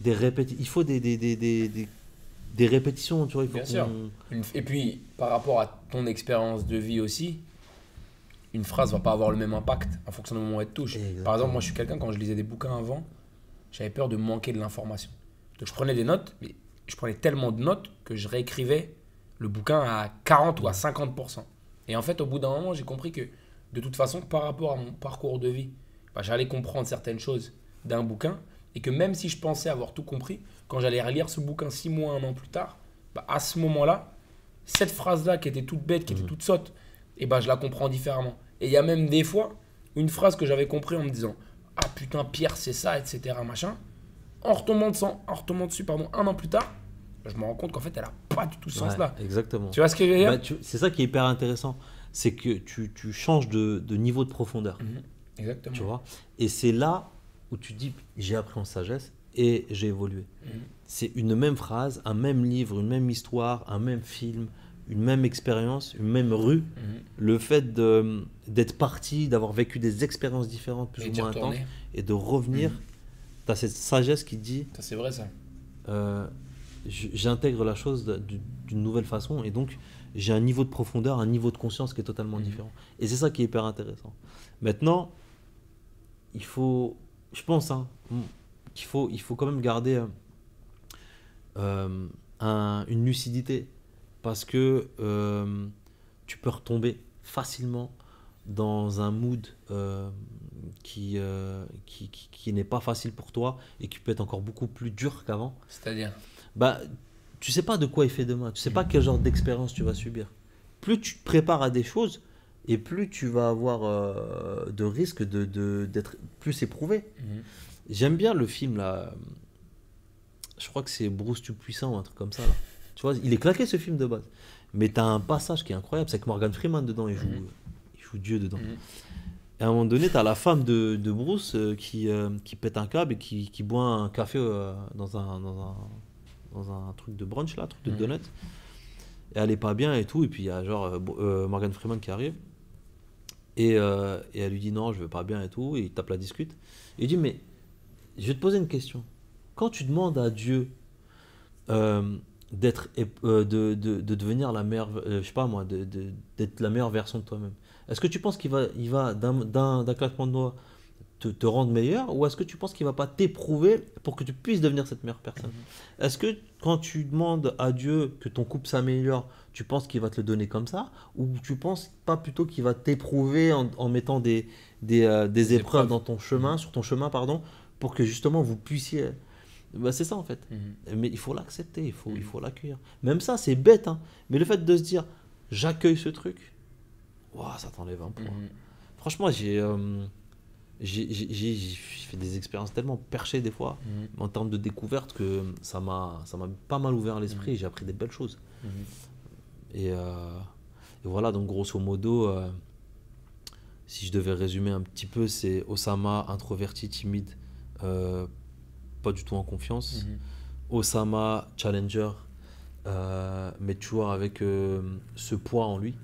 des répétitions. Il faut des, des, des, des, répétitions, tu vois. Il faut Bien sûr. qu'on- Et puis, par rapport à ton expérience de vie aussi, une phrase va pas avoir le même impact en fonction du moment où elle te touche. Exactement. Par exemple, moi, je suis quelqu'un, quand je lisais des bouquins avant, j'avais peur de manquer de l'information. Donc, je prenais des notes, mais je prenais tellement de notes que je réécrivais le bouquin à 40 ou à 50%. Et en fait, au bout d'un moment, j'ai compris que, de toute façon, par rapport à mon parcours de vie, bah, j'allais comprendre certaines choses d'un bouquin, et que même si je pensais avoir tout compris, quand j'allais relire ce bouquin six mois, un an plus tard, bah, à ce moment-là, cette phrase-là qui était toute bête, qui était toute sotte, et bah, je la comprends différemment. Et il y a même des fois, une phrase que j'avais compris en me disant Ah putain, Pierre, c'est ça, etc. Machin. En retombant, dessus, en retombant dessus pardon, un an plus tard, je me rends compte qu'en fait, elle a pas du tout ce Ouais, sens-là. exactement. Tu vois ce que je veux dire Bah, tu- c'est ça qui est hyper intéressant. C'est que tu, tu changes de, de niveau de profondeur. Mhm. Exactement. Tu vois? Et c'est là où tu dis j'ai appris en sagesse et j'ai évolué. Mhm. C'est une même phrase, un même livre, une même histoire, un même film, une même expérience, une même rue. Mhm. Le fait d'être parti, d'avoir vécu des expériences différentes plus Et ou moins intenses et de revenir. Tu as cette sagesse qui dit c'est vrai, ça. euh, j'intègre la chose d'une nouvelle façon et donc j'ai un niveau de profondeur, un niveau de conscience qui est totalement Mhm. différent. Et c'est ça qui est hyper intéressant. Maintenant, il faut, je pense, hein, qu'il faut, il faut quand même garder euh, euh, un- une lucidité parce que euh, tu peux retomber facilement dans un mood euh, qui, euh, qui, qui, qui n'est pas facile pour toi et qui peut être encore beaucoup plus dur qu'avant C'est-à-dire bah, tu sais pas de quoi il fait demain, tu sais pas quel genre d'expérience tu vas subir. Plus tu te prépares à des choses, et plus tu vas avoir euh, de risques de, de- d'être plus éprouvé. Mhm. J'aime bien le film là. Je crois que c'est Bruce Tout-Puissant ou un truc comme ça. là. Tu vois, il est claqué ce film de base. Mais tu as un passage qui est incroyable, c'est que Morgan Freeman dedans, il joue, Mhm. il joue Dieu dedans. Mhm. Et à un moment donné, tu as la femme de, de Bruce euh, qui, euh, qui pète un câble et qui, qui boit un café euh, dans, un, dans, un, dans un truc de brunch, là, un truc de donut. Et elle est pas bien et tout. Et puis il y a genre Morgan Freeman qui arrive. Et, et elle lui dit non, je veux pas bien et tout. Et il tape la discute. Et il dit mais je vais te poser une question. Quand tu demandes à Dieu d'être de, de, de devenir la meilleure, je sais pas moi, de- de- d'être la meilleure version de toi-même. Est-ce que tu penses qu'il va, il va d'un, claquement de doigts te, te rendre meilleur ou est-ce que tu penses qu'il va pas t'éprouver pour que tu puisses devenir cette meilleure personne? Est-ce que quand tu demandes à Dieu que ton couple s'améliore, tu penses qu'il va te le donner comme ça ou tu penses pas plutôt qu'il va t'éprouver en, en mettant des, des, euh, des Des épreuves épreuves. dans ton chemin, sur ton chemin, pardon, pour que justement vous puissiez. Bah, c'est ça en fait. Mhm. Mais il faut l'accepter, il faut, Mhm. il faut l'accueillir. Même ça, c'est bête, hein. mais le fait de se dire, j'accueille ce truc, Ouah, ça t'enlève un poids. Mhm. Franchement, j'ai euh, j'ai j'ai- fait des expériences tellement perchées des fois, Mhm. en termes de découverte, que ça m'a ça m'a pas mal ouvert l'esprit et j'ai appris des belles choses. Mhm. Et, euh, et voilà, donc grosso modo, euh, si je devais résumer un petit peu, c'est Osama, introverti, timide, euh, pas du tout en confiance. Mhm. Osama, challenger, mais toujours avec ce poids en lui,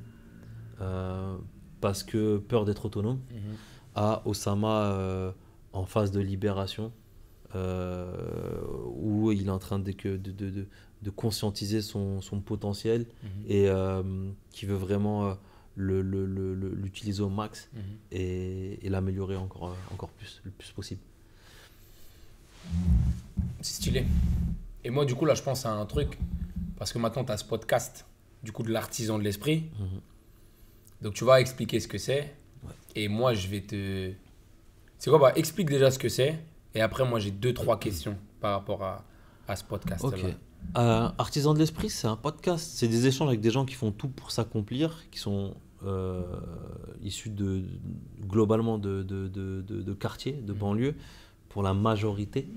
parce que peur d'être autonome. Mhm. À Osama euh, en phase de libération, euh, où il est en train de, que- de, de- de- de conscientiser son, son potentiel Mhm. et euh, qui veut vraiment euh, le- le- le- le- l'utiliser au max Mhm. et, et l'améliorer encore, euh, encore plus, le plus possible. C'est stylé. Et moi, du coup, là, je pense à un truc. Parce que maintenant, tu as ce podcast, du coup, de l'artisan de l'esprit. Donc, tu vas expliquer ce que c'est. Ouais. Et moi, je vais te. C'est quoi bah, Explique déjà ce que c'est. Et après, moi, j'ai deux, trois questions par rapport à, à ce podcast. Ok. Euh, Artisan de l'esprit, c'est un podcast. C'est des échanges avec des gens qui font tout pour s'accomplir, qui sont euh, issus de globalement de, de, de, quartiers, de banlieues, pour la majorité.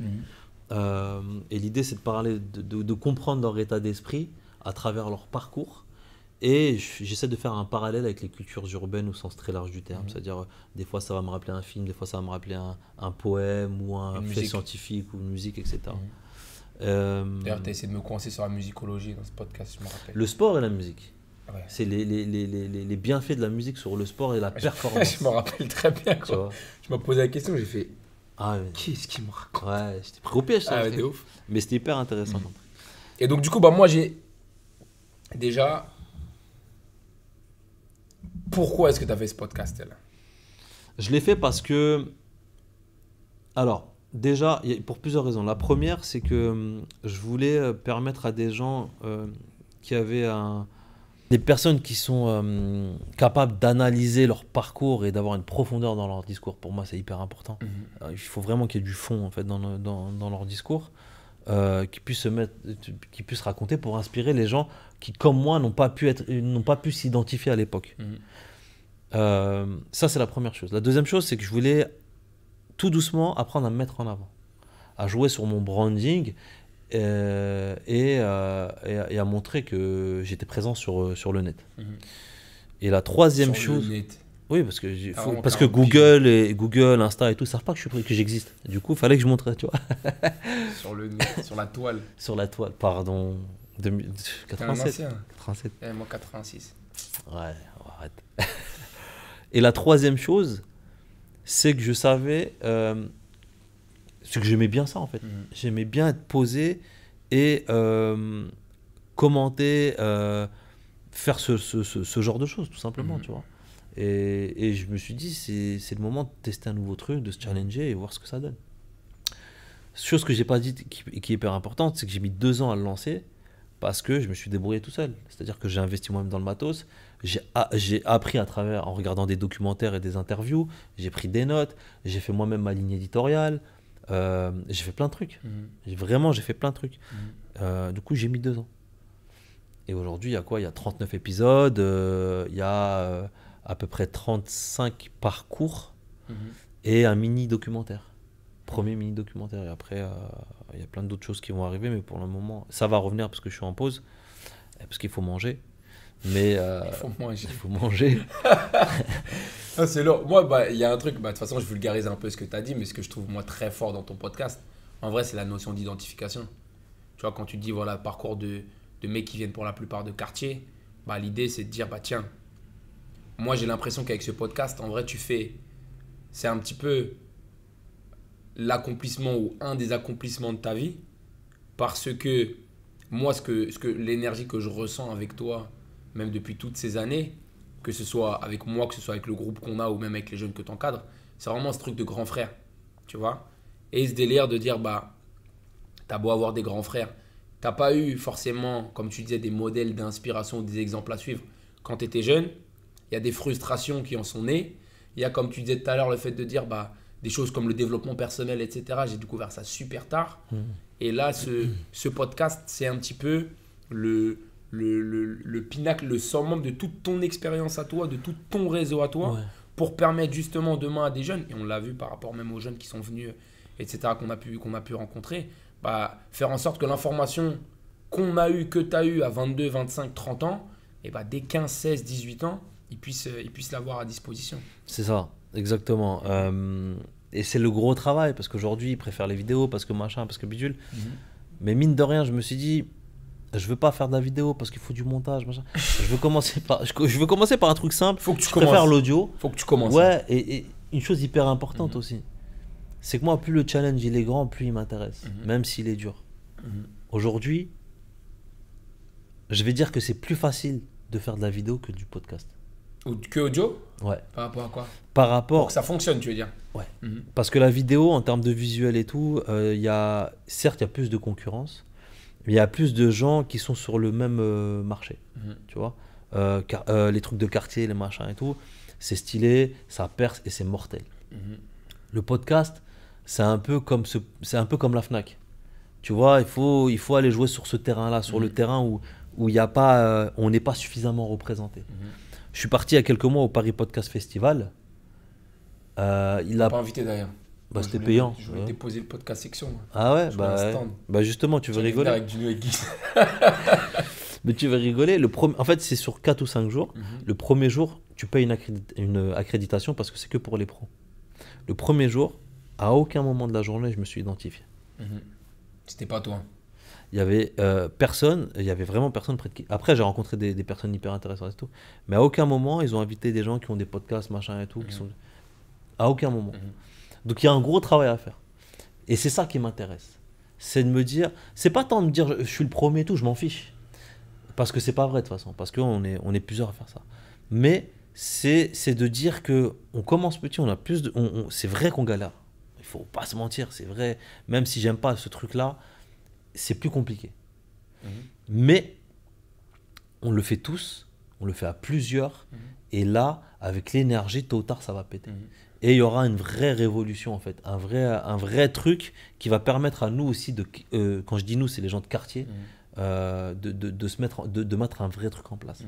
Euh, et l'idée, c'est de parler, de comprendre leur état d'esprit à travers leur parcours. Et j'essaie de faire un parallèle avec les cultures urbaines au sens très large du terme. Mhm. C'est-à-dire, euh, des fois, ça va me rappeler un film, des fois, ça va me rappeler un, un poème ou un Une fait musique. scientifique ou une musique, etc. Mhm. Euh, D'ailleurs, tu as essayé de me coincer sur la musicologie dans ce podcast, je me rappelle. le sport et la musique. Ouais. C'est les, les, les, les, bienfaits de la musique sur le sport et la performance. je me rappelle très bien. tu Quoi. Je m'as posé la question, j'ai fait Ah, ouais. Qu'est-ce qu'il me raconte Ouais, j'étais pris au piège, ça. Ah, ouais, ouf. Mais c'était hyper intéressant. Mhm. Et donc, du coup, bah, moi, j'ai. Déjà. Pourquoi est-ce que tu as fait ce podcast là Je l'ai fait parce que. Alors, déjà, pour plusieurs raisons. La première, c'est que hum, je voulais euh, permettre à des gens euh, qui avaient un. Des personnes qui sont euh, capables d'analyser leur parcours et d'avoir une profondeur dans leur discours. Pour moi, c'est hyper important. Euh, Il faut vraiment qu'il y ait du fond en fait dans, le- dans, dans leur discours, euh, qui puissent se mettre, qui puissent raconter pour inspirer les gens qui, comme moi, n'ont pas pu être, n'ont pas pu s'identifier à l'époque. Mhm. Euh, ça, c'est la première chose. La deuxième chose, c'est que je voulais tout doucement apprendre à me mettre en avant, à jouer sur mon branding euh, et, euh, et à- et à montrer que j'étais présent sur, sur le net. Mhm. Et la troisième Sur le chose, net. Oui, parce que, Ah, faut- parce que 40 piges. Google et Google, Insta et tout, savent pas que je suis que j'existe. Du coup, il fallait que je montre, tu vois, Sur le sur la toile. sur la toile. Pardon, 2000 T'es un 87. ancien. 87. Eh, moi, 86. Ouais, arrête. Et la troisième chose, c'est que je savais, euh, c'est que j'aimais bien ça en fait. Mhm. J'aimais bien être posé et euh, commenter, euh, faire ce, ce- ce- ce genre de choses tout simplement, Mhm. tu vois. Et, et je me suis dit, c'est le moment de tester un nouveau truc, de se challenger et voir ce que ça donne. Chose que j'ai pas dit qui, qui est hyper importante, c'est que j'ai mis deux ans à le lancer parce que je me suis débrouillé tout seul. C'est-à-dire que j'ai investi moi-même dans le matos, j'ai appris à travers, en regardant des documentaires et des interviews, j'ai pris des notes, j'ai fait moi-même ma ligne éditoriale, euh, j'ai fait plein de trucs. J'ai- Vraiment, j'ai fait plein de trucs. Mhm. Euh, du coup, j'ai mis deux ans. Et aujourd'hui, il y a quoi? Il y a 39 épisodes, euh, il y a à peu près 35 parcours Mhm. et un mini documentaire. Premier mini documentaire. Et après, euh, il y a plein d'autres choses qui vont arriver, mais pour le moment, ça va revenir parce que je suis en pause, parce qu'il faut manger. Mais euh, Il faut manger. il faut manger. C'est lourd. Moi, bah, il y a un truc, bah, de toute façon, je vulgarise un peu ce que tu as dit, mais ce que je trouve moi très fort dans ton podcast, en vrai, c'est la notion d'identification. Tu vois, quand tu dis, voilà, parcours de, de mecs qui viennent pour la plupart de quartier, bah, l'idée, c'est de dire, bah, tiens, moi, j'ai l'impression qu'avec ce podcast, en vrai, tu fais, c'est un petit peu l'accomplissement ou un des accomplissements de ta vie, parce que moi, ce que, ce que l'énergie que je ressens avec toi, même depuis toutes ces années, que ce soit avec moi, que ce soit avec le groupe qu'on a ou même avec les jeunes que tu encadres, c'est vraiment ce truc de grand frère, tu vois? Et ce délire de dire, bah, t'as beau avoir des grands frères, t'as pas eu forcément, comme tu disais, des modèles d'inspiration, des exemples à suivre quand tu étais jeune. Il y a des frustrations qui en sont nées. Il y a, comme tu disais tout à l'heure, le fait de dire, bah, des choses comme le développement personnel, etc. J'ai découvert ça super tard. Et là, ce, ce podcast, c'est un petit peu le, le, le, le pinacle, le summum de toute ton expérience à toi, de tout ton réseau à toi, Ouais. pour permettre justement demain à des jeunes, et on l'a vu par rapport même aux jeunes qui sont venus, etc., qu'on a pu, qu'on a pu rencontrer, bah, faire en sorte que l'information qu'on a eue, que tu as eue à 22, 25, 30 ans, et bah, dès 15, 16, 18 ans, ils puissent ils puissent l'avoir à disposition. C'est ça, exactement. Euh, et c'est le gros travail, parce qu'aujourd'hui, ils préfèrent les vidéos, parce que machin, parce que bidule. Mais mine de rien, je me suis dit, je veux pas faire de la vidéo parce qu'il faut du montage, machin. Je veux commencer par, je, je veux commencer par un truc simple. Faut que tu je préfère l'audio. Faut que tu commences. Ouais, et, et une chose hyper importante Mhm. aussi, c'est que moi, plus le challenge il est grand, plus il m'intéresse, Mhm. même s'il est dur. Mhm. Aujourd'hui, je vais dire que c'est plus facile de faire de la vidéo que du podcast. Ou que audio Ouais. Par rapport à quoi Par Pour rapport, que ça fonctionne, tu veux dire Ouais. Mhm. parce que la vidéo, en termes de visuel et tout, euh, il y a, certes, il y a plus de concurrence, mais il y a plus de gens qui sont sur le même euh, marché. Mhm. Tu vois, Euh, car- euh, les trucs de quartier, les machins et tout, c'est stylé, ça perce et c'est mortel. Mhm. Le podcast, c'est un peu comme ce, c'est un peu comme la Fnac. Tu vois, il faut, il faut aller jouer sur ce terrain-là, sur le terrain où, où il y a pas, euh, on n'est pas suffisamment représenté. Je suis parti il y a quelques mois au Paris Podcast Festival. Euh, il a, Pas invité d'ailleurs. bah, c'était payant. Je voulais ouais. déposer le podcast section. Ah ouais, bah, bah justement, tu veux rigoler. Avec Gino et. Mais tu veux rigoler. Le premier, en fait, c'est sur 4 ou 5 jours. Mhm. Le premier jour, tu payes une, accrédit- une accréditation parce que c'est que pour les pros. Le premier jour, à aucun moment de la journée, je me suis identifié. Mhm. C'était pas toi. Il y avait euh, personne, il y avait vraiment personne près de qui. Après, j'ai rencontré des, des personnes hyper intéressantes et tout. Mais à aucun moment, ils ont invité des gens qui ont des podcasts, machin et tout. Qui Mhm. sont... À aucun moment. Mhm. Donc il y a un gros travail à faire. Et c'est ça qui m'intéresse. C'est de me dire, c'est pas tant de me dire je, je suis le premier et tout, je m'en fiche. Parce que c'est pas vrai de toute façon, parce qu'on est, on est plusieurs à faire ça. Mais c'est de dire que on commence petit, on a plus de. c'est vrai qu'on galère. Il faut pas se mentir, c'est vrai. Même si j'aime pas ce truc-là, c'est plus compliqué. Mhm. Mais on le fait tous, on le fait à plusieurs, Mhm. et là, avec l'énergie, tôt ou tard, ça va péter. Mhm. Et il y aura une vraie révolution, en fait, un vrai, un vrai truc qui va permettre à nous aussi, de, euh, quand je dis nous, c'est les gens de quartier, euh, de, de, de se mettre, de, de mettre un vrai truc en place.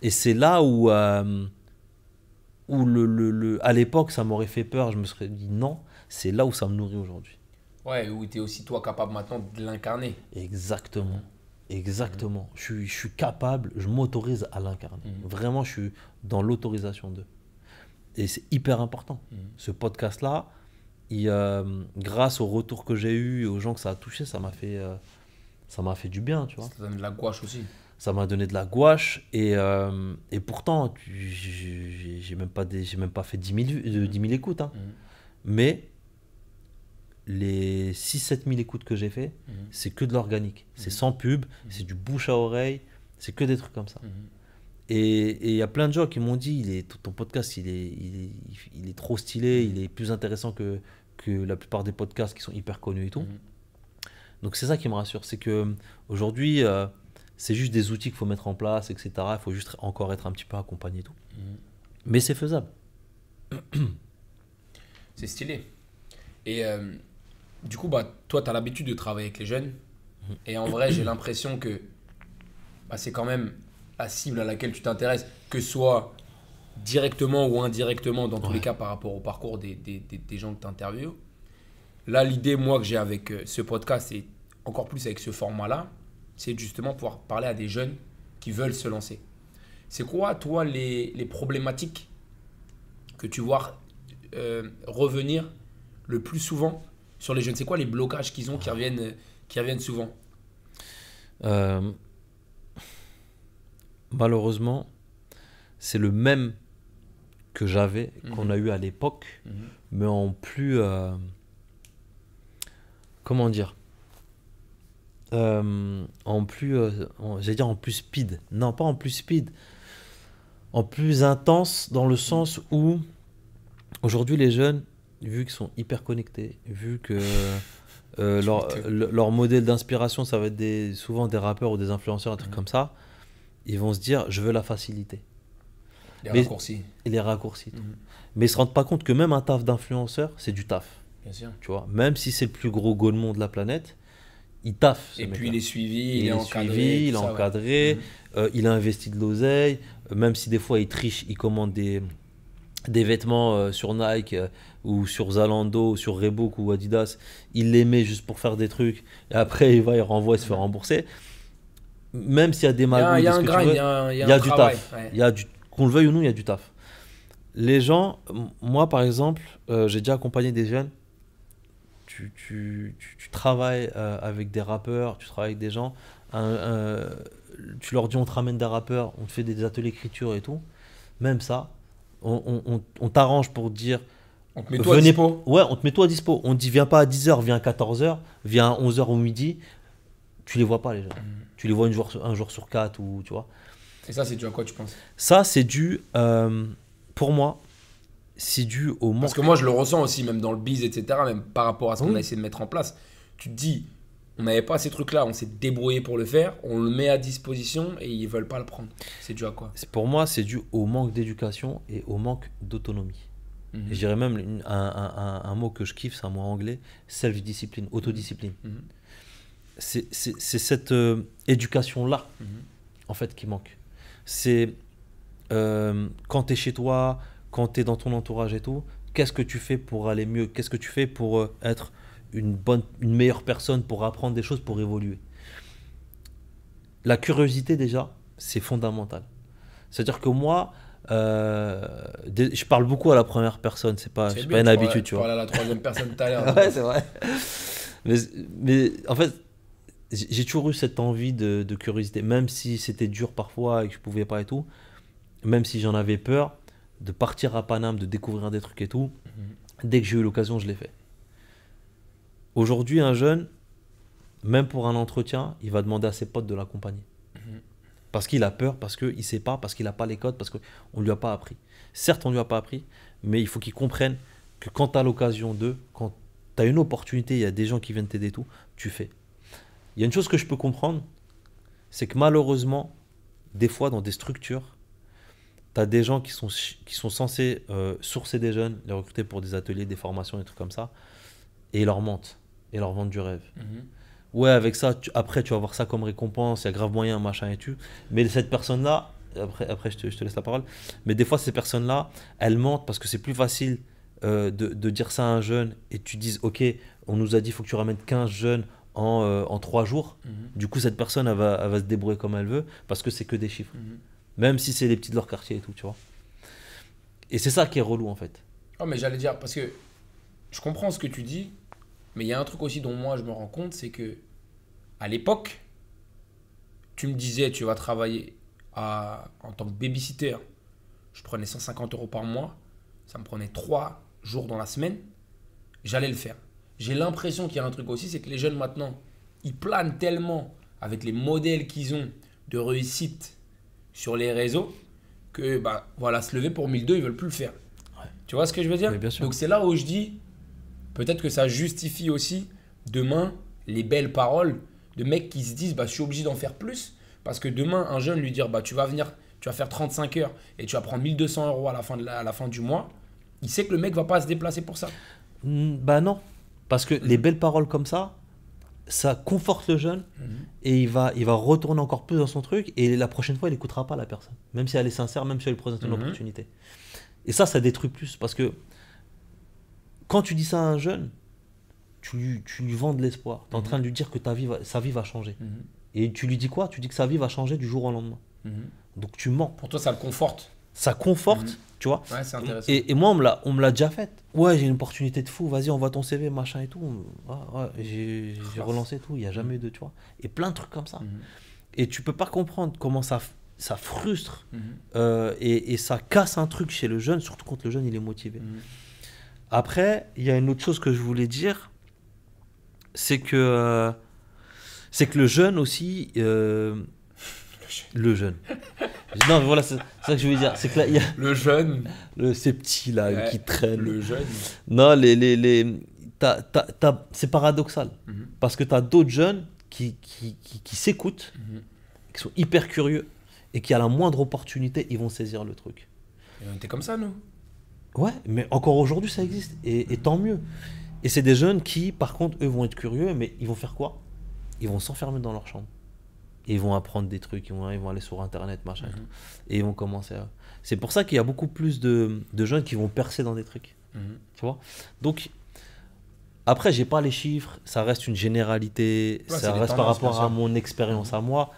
Et c'est là où, euh, où le, le, le- à l'époque, ça m'aurait fait peur, je me serais dit non, c'est là où ça me nourrit aujourd'hui. Ouais, où tu es aussi toi capable maintenant de l'incarner. Exactement. Exactement. Je, suis, je suis capable, je m'autorise à l'incarner. Mhm. Vraiment, je suis dans l'autorisation d'eux. Et c'est hyper important. Mhm. Ce podcast-là, euh, grâce au retour que j'ai eu et aux gens que ça a touché, ça m'a fait, euh, ça m'a fait du bien, tu vois. Ça donne de la gouache aussi. Ça m'a donné de la gouache et, euh, et pourtant, j'ai même, pas des- j'ai même pas fait 10 000, vues- euh, 10 000 écoutes. hein. Mhm. Mais les 6-7 000 écoutes que j'ai fait, Mhm. c'est que de l'organique. C'est sans pub, c'est du bouche à oreille, c'est que des trucs comme ça. Mhm. Et et il y a plein de gens qui m'ont dit, il est, ton podcast, il est, il, est, il est trop stylé, il est plus intéressant que, que la plupart des podcasts qui sont hyper connus et tout. Mhm. Donc c'est ça qui me rassure, c'est que aujourd'hui, euh, c'est juste des outils qu'il faut mettre en place, etc. Il faut juste encore être un petit peu accompagné et tout. Mhm. Mais c'est faisable. C'est stylé. Et euh, du coup, bah, toi, tu as l'habitude de travailler avec les jeunes. Et en vrai, j'ai l'impression que bah, c'est quand même la cible à laquelle tu t'intéresses, que ce soit directement ou indirectement, dans tous Ouais. les cas, par rapport au parcours des, des, des- des gens que tu interviews. Là, l'idée, moi, que j'ai avec euh, ce podcast, et encore plus avec ce format-là, c'est justement pouvoir parler à des jeunes qui veulent se lancer. C'est quoi, toi, les, les problématiques que tu vois euh, revenir le plus souvent sur les jeunes C'est quoi les blocages qu'ils ont qui reviennent, qui reviennent souvent Euh, malheureusement, c'est le même que j'avais, qu'on Mhm. a eu à l'époque, mais en plus. euh, comment dire Euh, En plus. euh, J'allais dire en plus speed. Non, pas en plus speed. En plus intense, dans le sens où. Aujourd'hui, les jeunes, vu qu'ils sont hyper connectés, vu que. euh, leur, modèle d'inspiration, ça va être des, souvent des rappeurs ou des influenceurs, un truc comme ça. Ils vont se dire, je veux la facilité Les Mais- raccourcis, et les raccourcis. Mhm. Mais ils se rendent pas compte que même un taf d'influenceur, c'est du taf bien sûr. tu vois. Même si c'est le plus gros golemon de la planète, il taffe. Et puis il est suivi, il, est, encadré. il est encadré, Mhm. euh, il a investi de l'oseille, euh, même si des fois il triche, il commande des, des vêtements euh, sur Nike ou sur Zalando, ou sur Reebok ou Adidas, il les met juste pour faire des trucs, et après il va, il renvoie, il se fait rembourser. Même s'il y a des magouilles, il y a un il y y du travail, taf. ouais. il y a du, qu'on le veuille ou non, il y a du taf. Les gens, moi par exemple, euh, j'ai déjà accompagné des jeunes. Tu, tu, tu, tu travailles euh, avec des rappeurs, tu travailles avec des gens. tu leur dis on te ramène des rappeurs, on te fait des ateliers d'écriture et tout. Même ça, on, on- on- on t'arrange pour dire On te met toi à dispo. ouais, on te met toi à dispo. On te dit viens pas à 10h, viens à 14h, viens à 11h ou midi. Tu les vois pas les gens. Mm. Tu les vois une jour, sur- un jour sur quatre ou tu vois. Et ça, c'est dû à quoi, tu penses? Ça, c'est dû, euh, pour moi, c'est dû au manque. Parce que moi, je le ressens aussi, même dans le biz, etc., même par rapport à ce qu'on a essayé de mettre en place. Tu te dis, on n'avait pas ces trucs-là, on s'est débrouillé pour le faire, on le met à disposition et ils veulent pas le prendre. C'est dû à quoi? Pour moi, c'est dû au manque d'éducation et au manque d'autonomie. Mhm. Et Je dirais même une- un, un- un- un mot que je kiffe, c'est un mot anglais, self-discipline, autodiscipline. Mhm. C'est cette euh, éducation-là, Mhm. en fait, qui manque. C'est euh, quand tu es chez toi, quand tu es dans ton entourage et tout, qu'est-ce que tu fais pour aller mieux? Qu'est-ce que tu fais pour euh, être une, bonne, une meilleure personne, pour apprendre des choses, pour évoluer? La curiosité, déjà, c'est fondamental. C'est-à-dire que moi, euh, je parle beaucoup à la première personne, c'est pas, bien, une tu habitude, tu vois. parlais à la troisième personne tout à l'heure. Ouais, c'est vrai. Mais, mais en fait, j'ai toujours eu cette envie de, de curiosité, même si c'était dur parfois et que je pouvais pas et tout, même si j'en avais peur, de partir à Paname, de découvrir des trucs et tout. Dès que j'ai eu l'occasion, je l'ai fait. Aujourd'hui, un jeune, même pour un entretien, il va demander à ses potes de l'accompagner. Parce qu'il a peur, parce qu'il ne sait pas, parce qu'il n'a pas les codes, parce qu'on ne lui a pas appris. Certes, on ne lui a pas appris, mais il faut qu'il comprenne que quand tu as l'occasion de, quand tu as une opportunité, il y a des gens qui viennent t'aider tout, tu fais. Il y a une chose que je peux comprendre, c'est que malheureusement, des fois dans des structures, tu as des gens qui sont, ch- qui sont censés euh, sourcer des jeunes, les recruter pour des ateliers, des formations, des trucs comme ça, et ils leur mentent, et leur vendent du rêve. Mhm. Ouais, avec ça, tu- après, tu vas avoir ça comme récompense, il y a grave moyen, machin et tu. Mais cette personne-là, après, après je, te, je te laisse la parole, mais des fois, ces personnes-là, elles mentent parce que c'est plus facile euh, de, de dire ça à un jeune et tu dises, ok, on nous a dit, il faut que tu ramènes 15 jeunes en, euh, en 3 jours. Mhm. Du coup, cette personne, elle va, elle va se débrouiller comme elle veut parce que c'est que des chiffres. Mhm. Même si c'est les petits de leur quartier et tout, tu vois. Et c'est ça qui est relou, en fait. Oh, mais j'allais dire, parce que je comprends ce que tu dis, mais il y a un truc aussi dont moi je me rends compte, c'est que à l'époque, tu me disais, tu vas travailler à, en tant que babysitter. Je prenais 150 euros par mois, ça me prenait 3 jours dans la semaine, j'allais le faire. J'ai l'impression qu'il y a un truc aussi, c'est que les jeunes maintenant, ils planent tellement avec les modèles qu'ils ont de réussite sur les réseaux que bah voilà, se lever pour 1002, ils veulent plus le faire. Tu vois ce que je veux dire? Oui, bien sûr. Donc c'est là où je dis peut-être que ça justifie aussi demain les belles paroles de mecs qui se disent bah je suis obligé d'en faire plus parce que demain un jeune lui dire bah tu vas venir tu vas faire 35 heures et tu vas prendre 1200 euros à la fin de la, à la fin du mois il sait que le mec va pas se déplacer pour ça Bah non. Parce que les belles paroles comme ça, ça conforte le jeune et il va, il va retourner encore plus dans son truc et la prochaine fois, il n'écoutera pas la personne. Même si elle est sincère, même si elle lui présente une Mhm. opportunité. Et ça, ça détruit plus parce que quand tu dis ça à un jeune, tu lui, tu lui vends de l'espoir. Tu es en Mhm. train de lui dire que ta vie va- sa vie va changer. Et tu lui dis quoi? Tu dis que sa vie va changer du jour au lendemain. Donc tu mens. pour toi ça le conforte Ça conforte, Mhm. tu vois? ouais c'est intéressant Et, et moi, on me l'a- déjà fait. Ouais, j'ai une opportunité de fou, vas-y, envoie ton CV, machin et tout. Ouais, ouais, j'ai relancé tout, il n'y a jamais eu de, tu vois. Et plein de trucs comme ça. Mhm. Et tu peux pas comprendre comment ça, ça frustre Mhm. euh, et, et ça casse un truc chez le jeune, surtout quand le jeune il est motivé. Mhm. Après, il y a une autre chose que je voulais dire, c'est que, euh, c'est que le jeune aussi, euh, le jeune. non, mais voilà, c'est ça que je voulais dire. C'est que là, il y a le jeune le- ces petits là Ouais, qui traînent. le jeune Non, les, les, les, c'est paradoxal. Mhm. Parce que tu as d'autres jeunes qui, qui, qui, qui s'écoutent, Mhm. qui sont hyper curieux, et qui à la moindre opportunité, ils vont saisir le truc. Et on était comme ça nous Ouais, mais encore aujourd'hui, ça existe, et, et tant mieux. Et c'est des jeunes qui, par contre, eux vont être curieux, mais ils vont faire quoi? Ils vont s'enfermer dans leur chambre. Et ils vont apprendre des trucs, ils vont, ils vont aller sur Internet, machin. et tout. Et ils vont commencer à... C'est pour ça qu'il y a beaucoup plus de, de jeunes qui vont percer dans des trucs. Mhm. Tu vois? Donc, après, j'ai pas les chiffres, ça reste une généralité, Ouais, ça reste par rapport à mon expérience à moi.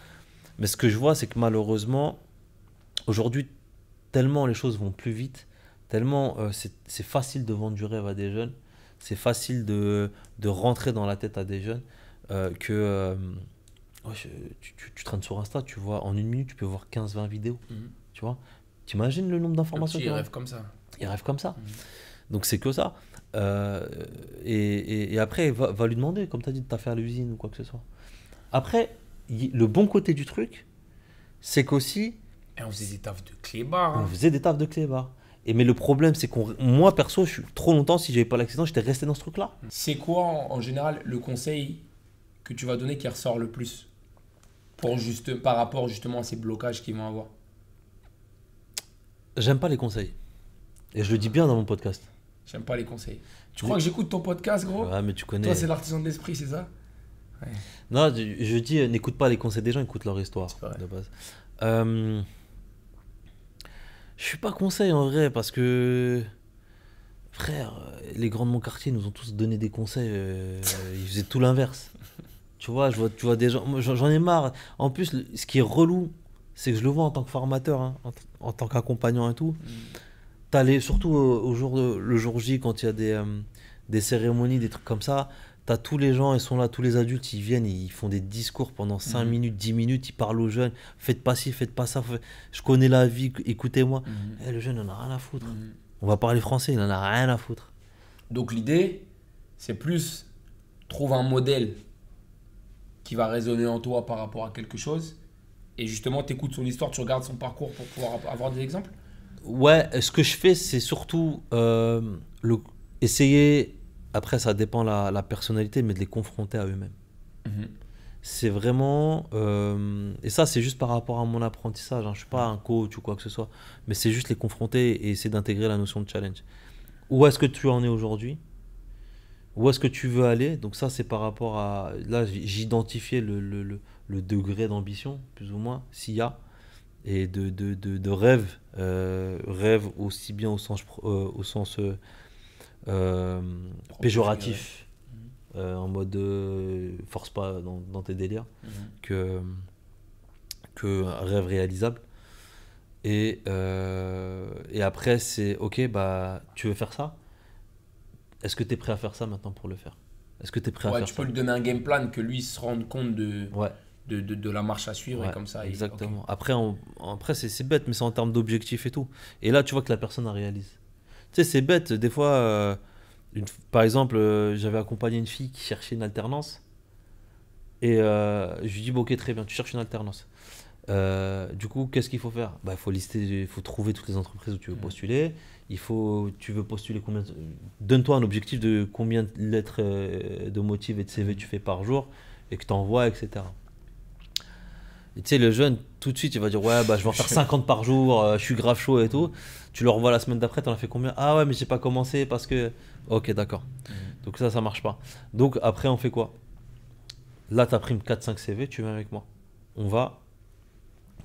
Mais ce que je vois, c'est que malheureusement, aujourd'hui, tellement les choses vont plus vite, tellement euh, c'est facile de vendre du rêve à des jeunes, c'est facile de, de rentrer dans la tête à des jeunes, euh, que euh, je- tu, tu- tu traînes sur Insta, tu vois, en une minute, tu peux voir 15-20 vidéos, Mhm. tu vois? T'imagines le nombre d'informations petit qu'il y a? rêve comme ça. il rêve comme ça. Mhm. Donc c'est que ça. Euh, et, et- et après, va, va lui demander, comme tu as dit, de t'as fait à l'usine ou quoi que ce soit. Après, y- le bon côté du truc, c'est qu'aussi, Et on faisait des tafs de clébard. on hein. faisait des tafs de clébard. Et mais le problème, c'est qu'on, moi perso, je suis trop longtemps, si j'avais pas l'accident, j'étais resté dans ce truc-là. C'est quoi en, en général le conseil que tu vas donner qui ressort le plus pour juste, par rapport justement à ces blocages qu'ils vont avoir? J'aime pas les conseils. Et je le dis bien dans mon podcast. J'aime pas les conseils. Tu crois que j'écoute ton podcast, gros? Ouais, mais tu connais. Toi, c'est l'artisan de l'esprit, c'est ça? Non, je, je dis, n'écoute pas les conseils des gens, écoute leur histoire C'est vrai. de base. Euh, je suis pas conseil en vrai parce que frère, euh, les grands de mon quartier nous ont tous donné des conseils. euh, ils faisaient tout l'inverse. Tu vois, je vois, tu vois des gens. J'en ai marre. En plus, ce qui est relou, c'est que je le vois en tant que formateur, hein, en, tant qu'accompagnant et tout. T'as les, surtout au, au jour de- le jour J, quand il y a des, euh, des cérémonies, des trucs comme ça, t'as tous les gens, ils sont là, tous les adultes, ils viennent, ils font des discours pendant 5 Mhm. minutes, 10 minutes, ils parlent aux jeunes, faites pas ci, faites pas ça, je connais la vie, écoutez-moi. Eh, le jeune, il en a rien à foutre. On va parler français, il en a rien à foutre. Donc l'idée, c'est plus trouve un modèle qui va résonner en toi par rapport à quelque chose. Et justement, tu écoutes son histoire, tu regardes son parcours pour pouvoir avoir des exemples. Ouais, ce que je fais, c'est surtout euh, le, essayer, après ça dépend la, la personnalité, mais de les confronter à eux-mêmes. c'est vraiment euh, et ça c'est juste par rapport à mon apprentissage hein. je suis pas un coach ou quoi que ce soit mais c'est juste les confronter et essayer d'intégrer la notion de challenge où est-ce que tu en es aujourd'hui? Où est-ce que tu veux aller? Donc ça c'est par rapport à là j'identifiais le, le, le, le degré d'ambition plus ou moins s'il y a et de, de, de, de rêve euh, rêve aussi bien au sens pro- au sens euh, péjoratif euh, en mode euh, force pas dans, dans tes délires que, que un rêve réalisable. Et, euh, et après, c'est ok, bah, tu veux faire ça? Est-ce que tu es prêt à faire ça maintenant pour le faire? Est-ce que tu es prêt à faire tu peux lui donner un game plan que lui se rende compte de, Ouais, de, de, de la marche à suivre ouais, et comme ça. exactement. Après, on- après c'est c'est bête, mais c'est en termes d'objectifs et tout. Et là, tu vois que la personne la réalise. Tu sais, c'est bête. Des fois, euh, une- par exemple, euh, j'avais accompagné une fille qui cherchait une alternance. Et euh, je lui dis, bon, ok, très bien, tu cherches une alternance. Du coup, qu'est-ce qu'il faut faire? Bah, Il faut lister, il faut trouver toutes les entreprises où tu veux postuler. Il faut, tu veux postuler combien Donne-toi un objectif de combien de lettres de motifs et de CV tu fais par jour et que tu envoies, etc. Et tu sais, le jeune, tout de suite, il va dire Ouais, bah, je vais en faire 50 par jour, euh, je suis grave chaud et tout. Tu le revois la semaine d'après, tu en as fait combien? Ah ouais, mais j'ai pas commencé parce que. Ok, d'accord. Donc ça, ça marche pas. Donc après, on fait quoi? Là, tu as pris 4-5 CV, tu viens avec moi. On va.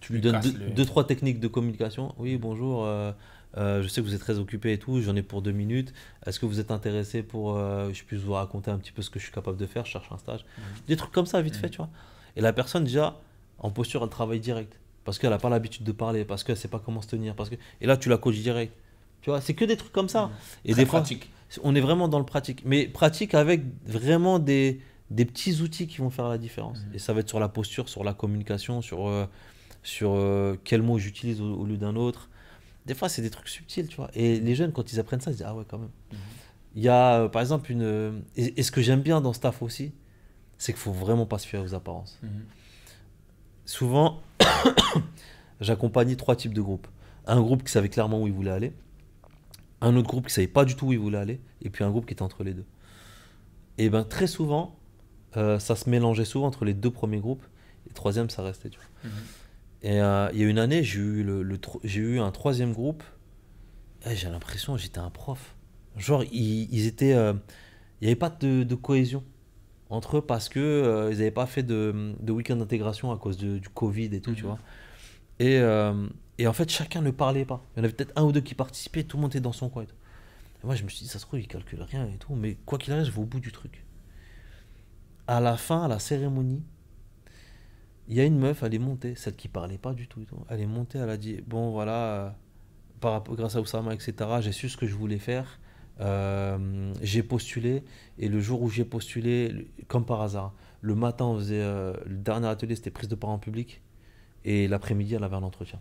Tu lui donnes casses deux, le- deux, trois techniques de communication. Oui, bonjour. euh, euh, je sais que vous êtes très occupé et tout. J'en ai pour deux minutes. Est-ce que vous êtes intéressé pour euh, je puisse vous raconter un petit peu ce que je suis capable de faire? Je cherche un stage. Des trucs comme ça, vite fait, tu vois. Et la personne, déjà, en posture, elle travaille direct. Parce qu'elle n'a pas l'habitude de parler, parce qu'elle ne sait pas comment se tenir. Parce que... Et là, tu la coaches direct. Tu vois, c'est que des trucs comme ça. Et Très des fois, pratique. on est vraiment dans le pratique. Mais pratique avec vraiment des, des petits outils qui vont faire la différence. Mhm. Et ça va être sur la posture, sur la communication, sur, euh, sur euh, quel mot j'utilise au, au lieu d'un autre. Des fois, c'est des trucs subtils, tu vois. Et les jeunes, quand ils apprennent ça, ils disent Ah ouais, quand même. Mhm. Il y a, euh, par exemple, une. euh, Et, et ce que j'aime bien dans ce taf aussi, c'est qu'il faut vraiment pas se fier aux apparences. Souvent, j'accompagnais trois types de groupes. Un groupe qui savait clairement où il voulait aller, un autre groupe qui savait pas du tout où il voulait aller, et puis un groupe qui était entre les deux. Et ben très souvent, euh, ça se mélangeait souvent entre les deux premiers groupes, et le troisième, ça restait. Tu vois. Mhm. Et euh, il y a une année, j'ai eu, le, le tro- j'ai eu un troisième groupe, et j'ai l'impression que j'étais un prof. Genre, ils, ils étaient. euh, il n'y avait pas de, de cohésion. Entre eux parce que euh, ils n'avaient pas fait de, de week-end d'intégration à cause de- du Covid et tout, tu Mhm. vois. Et, euh, et en fait, chacun ne parlait pas. Il y en avait peut-être un ou deux qui participaient, tout le monde était dans son coin et tout. Et moi, je me suis dit, ça se trouve, ils calculent rien et tout, mais quoi qu'il arrive, je vais au bout du truc. À la fin, à la cérémonie, il y a une meuf, elle est montée, celle qui parlait pas du tout. et tout. Elle est montée, elle a dit Bon, voilà, euh, par grâce à Oussama, etc., j'ai su ce que je voulais faire. Euh, j'ai postulé, et le jour où j'ai postulé, comme par hasard, le matin, on faisait euh, le dernier atelier, c'était prise de parole en public, et l'après-midi, elle avait un entretien.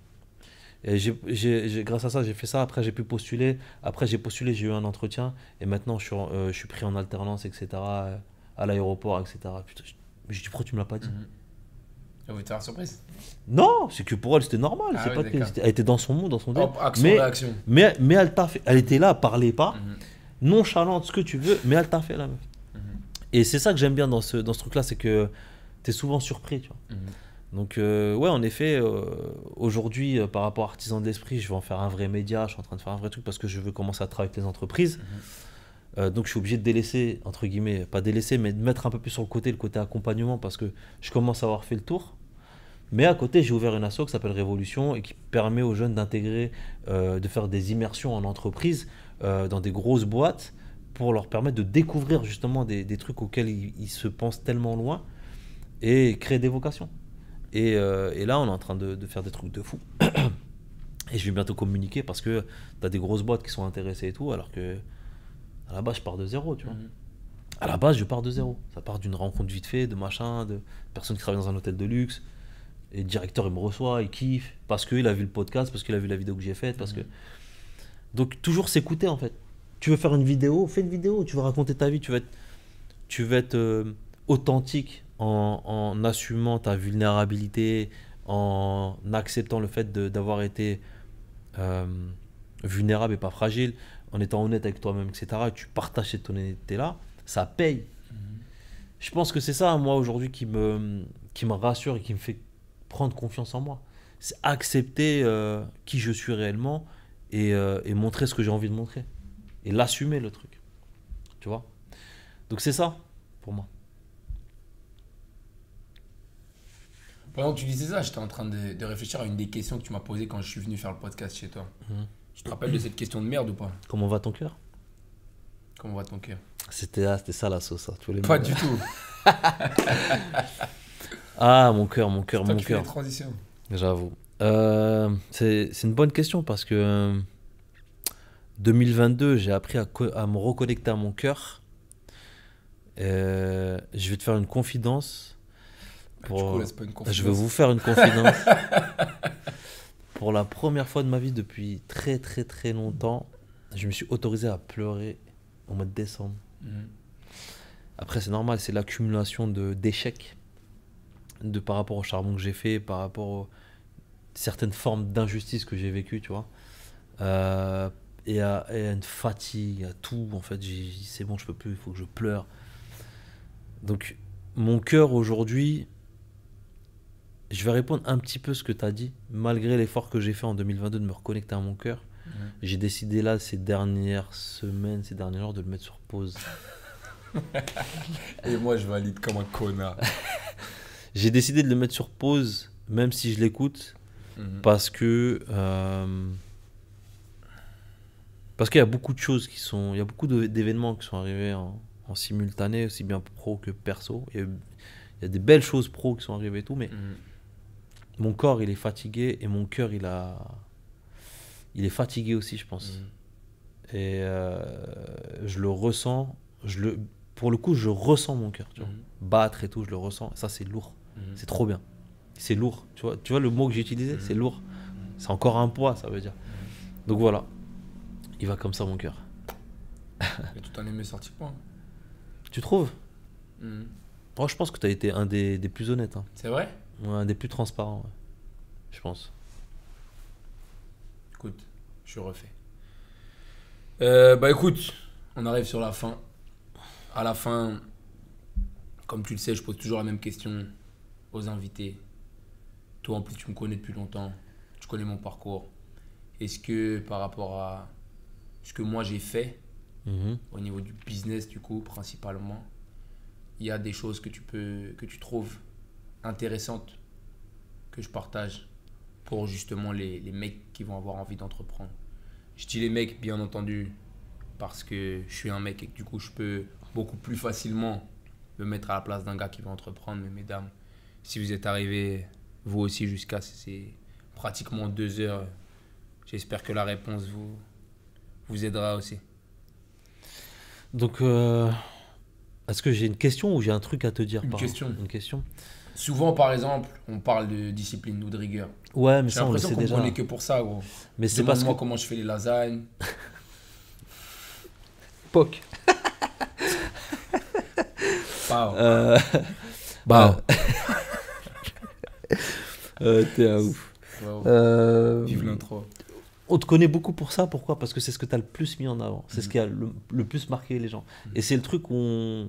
Grâce à ça, j'ai fait ça. Après, j'ai pu postuler. Après, j'ai postulé, j'ai eu un entretien. Et maintenant, je suis, euh, pris en alternance, etc. à l'aéroport, etc. Putain, je, je pourquoi tu me l'as pas dit? Mhm. Elle voulait te faire surprise. Non, c'est que pour elle, c'était normal. Ah c'est oui, pas que d'accord. c'était- elle était dans son monde, dans son délire. Hop, action, Mais, réaction. mais, mais elle t'a fait. Elle était là, elle parlait pas. Mhm. Nonchalante, ce que tu veux. Mais elle t'a fait, la meuf. Mhm. Et c'est ça que j'aime bien dans ce, dans ce truc-là, c'est que tu es souvent surpris, tu vois. Mhm. Donc, euh, ouais, en effet, euh, aujourd'hui, euh, par rapport à Artisan de l'Esprit, je vais en faire un vrai média, je suis en train de faire un vrai truc parce que je veux commencer à travailler avec les entreprises. Euh, donc, je suis obligé de délaisser, entre guillemets, pas délaisser, mais de mettre un peu plus sur le côté le côté accompagnement parce que je commence à avoir fait le tour. Mais à côté, j'ai ouvert une asso qui s'appelle Révolution et qui permet aux jeunes d'intégrer, euh, de faire des immersions en entreprise euh, dans des grosses boîtes pour leur permettre de découvrir justement des, des trucs auxquels ils, ils se pensent tellement loin et créer des vocations. Et, euh, et là, on est en train de, de faire des trucs de fou. et je vais bientôt communiquer parce que tu as des grosses boîtes qui sont intéressées et tout, alors que à la base, je pars de zéro, tu vois. Mhm. À la base, je pars de zéro. Ça part d'une rencontre vite fait, de machin, de personnes qui travaillent dans un hôtel de luxe. Et le directeur, il me reçoit, il kiffe, parce qu'il a vu le podcast, parce qu'il a vu la vidéo que j'ai faite, parce que... Donc, toujours s'écouter, en fait. Tu veux faire une vidéo, fais une vidéo. Tu veux raconter ta vie, tu veux être, tu veux être euh, authentique en, en assumant ta vulnérabilité, en acceptant le fait d'avoir été euh, vulnérable et pas fragile, en étant honnête avec toi-même, etc. Et tu partages cette honnêteté-là, ça paye. Je pense que c'est ça, moi, aujourd'hui, qui me, qui me rassure et qui me fait prendre confiance en moi. C'est accepter euh, qui je suis réellement et, euh, et montrer ce que j'ai envie de montrer. Et l'assumer, le truc. Tu vois? Donc c'est ça, pour moi. Pendant que tu disais ça, j'étais en train de, de réfléchir à une des questions que tu m'as posées quand je suis venu faire le podcast chez toi. Mhm. Tu te rappelles de cette question de merde ou pas? Comment va ton cœur? Comment va ton cœur? C'était ah, ça la sauce. ça. Tu voulais me- Pas du tout. Ah, mon cœur, mon cœur, mon cœur. J'avoue. Euh, c'est une bonne question parce que euh, 2022, j'ai appris à, à me reconnecter à mon cœur. Euh, je vais te faire une confidence. Pour, Du coup, là, c'est pas une confidence. je vais vous faire une confidence. pour la première fois de ma vie depuis très très très longtemps, je me suis autorisé à pleurer au mois de décembre. Mhm. Après, c'est normal, c'est l'accumulation de d'échecs de par rapport au charbon que j'ai fait, par rapport aux certaines formes d'injustice que j'ai vécues, tu vois. Euh, et, à, et à une fatigue, à tout. En fait, j'ai dit c'est bon, je peux plus, il faut que je pleure. Donc, mon cœur aujourd'hui, je vais répondre un petit peu ce que tu as dit. Malgré l'effort que j'ai fait en 2022 de me reconnecter à mon cœur, j'ai décidé là, ces dernières semaines, ces derniers jours, de le mettre sur pause. Et moi, je valide comme un connard. J'ai décidé de le mettre sur pause, même si je l'écoute, Mhm. parce que euh, parce qu'il y a beaucoup de choses qui sont, il y a beaucoup d'événements qui sont arrivés en, en simultané, aussi bien pro que perso. Il y, a, il y a des belles choses pro qui sont arrivées et tout, mais Mhm. mon corps il est fatigué et mon cœur il a, il est fatigué aussi, je pense. Mhm. Et euh, je le ressens, je le, pour le coup, je ressens mon cœur, tu vois. Battre et tout, je le ressens. Ça c'est lourd. Mhm. C'est trop bien. C'est lourd. Tu vois, tu vois le mot que j'ai utilisé Mhm. C'est lourd. C'est encore un poids, ça veut dire. Donc voilà. Il va comme ça, mon cœur. Et tu t'en es mieux sorti quoi Tu trouves? Mhm. Moi, je pense que tu as été un des, des plus honnêtes. hein. C'est vrai? Ouais, un des plus transparents. ouais. Je pense. Écoute, je suis refait. Euh, bah écoute, on arrive sur la fin. À la fin, comme tu le sais, je pose toujours la même question aux invités. Toi en plus, tu me connais depuis longtemps. Tu connais mon parcours. Est-ce que par rapport à ce que moi j'ai fait, Mhm. au niveau du business du coup principalement, il y a des choses que tu peux que tu trouves intéressantes que je partage pour justement les, les mecs qui vont avoir envie d'entreprendre? Je dis les mecs, bien entendu, parce que je suis un mec et que du coup, je peux beaucoup plus facilement me mettre à la place d'un gars qui veut entreprendre. Mais mesdames, si vous êtes arrivés, vous aussi, jusqu'à ces pratiquement deux heures, j'espère que la réponse vous, vous aidera aussi. Donc, euh, est-ce que j'ai une question ou j'ai un truc à te dire Une par- question. Une question. Souvent, par exemple, on parle de discipline ou de rigueur. Ouais, mais J'ai ça, on le l'impression sait déjà. que pour ça, gros. Mais c'est parce que. comment je fais les lasagnes. Poc. Bah. euh, T'es un ouf. wow. Euh, Vive l'intro. on te connaît beaucoup pour ça. Pourquoi? Parce que c'est ce que tu as le plus mis en avant. C'est ce qui a le, le plus marqué les gens. Et c'est le truc où on,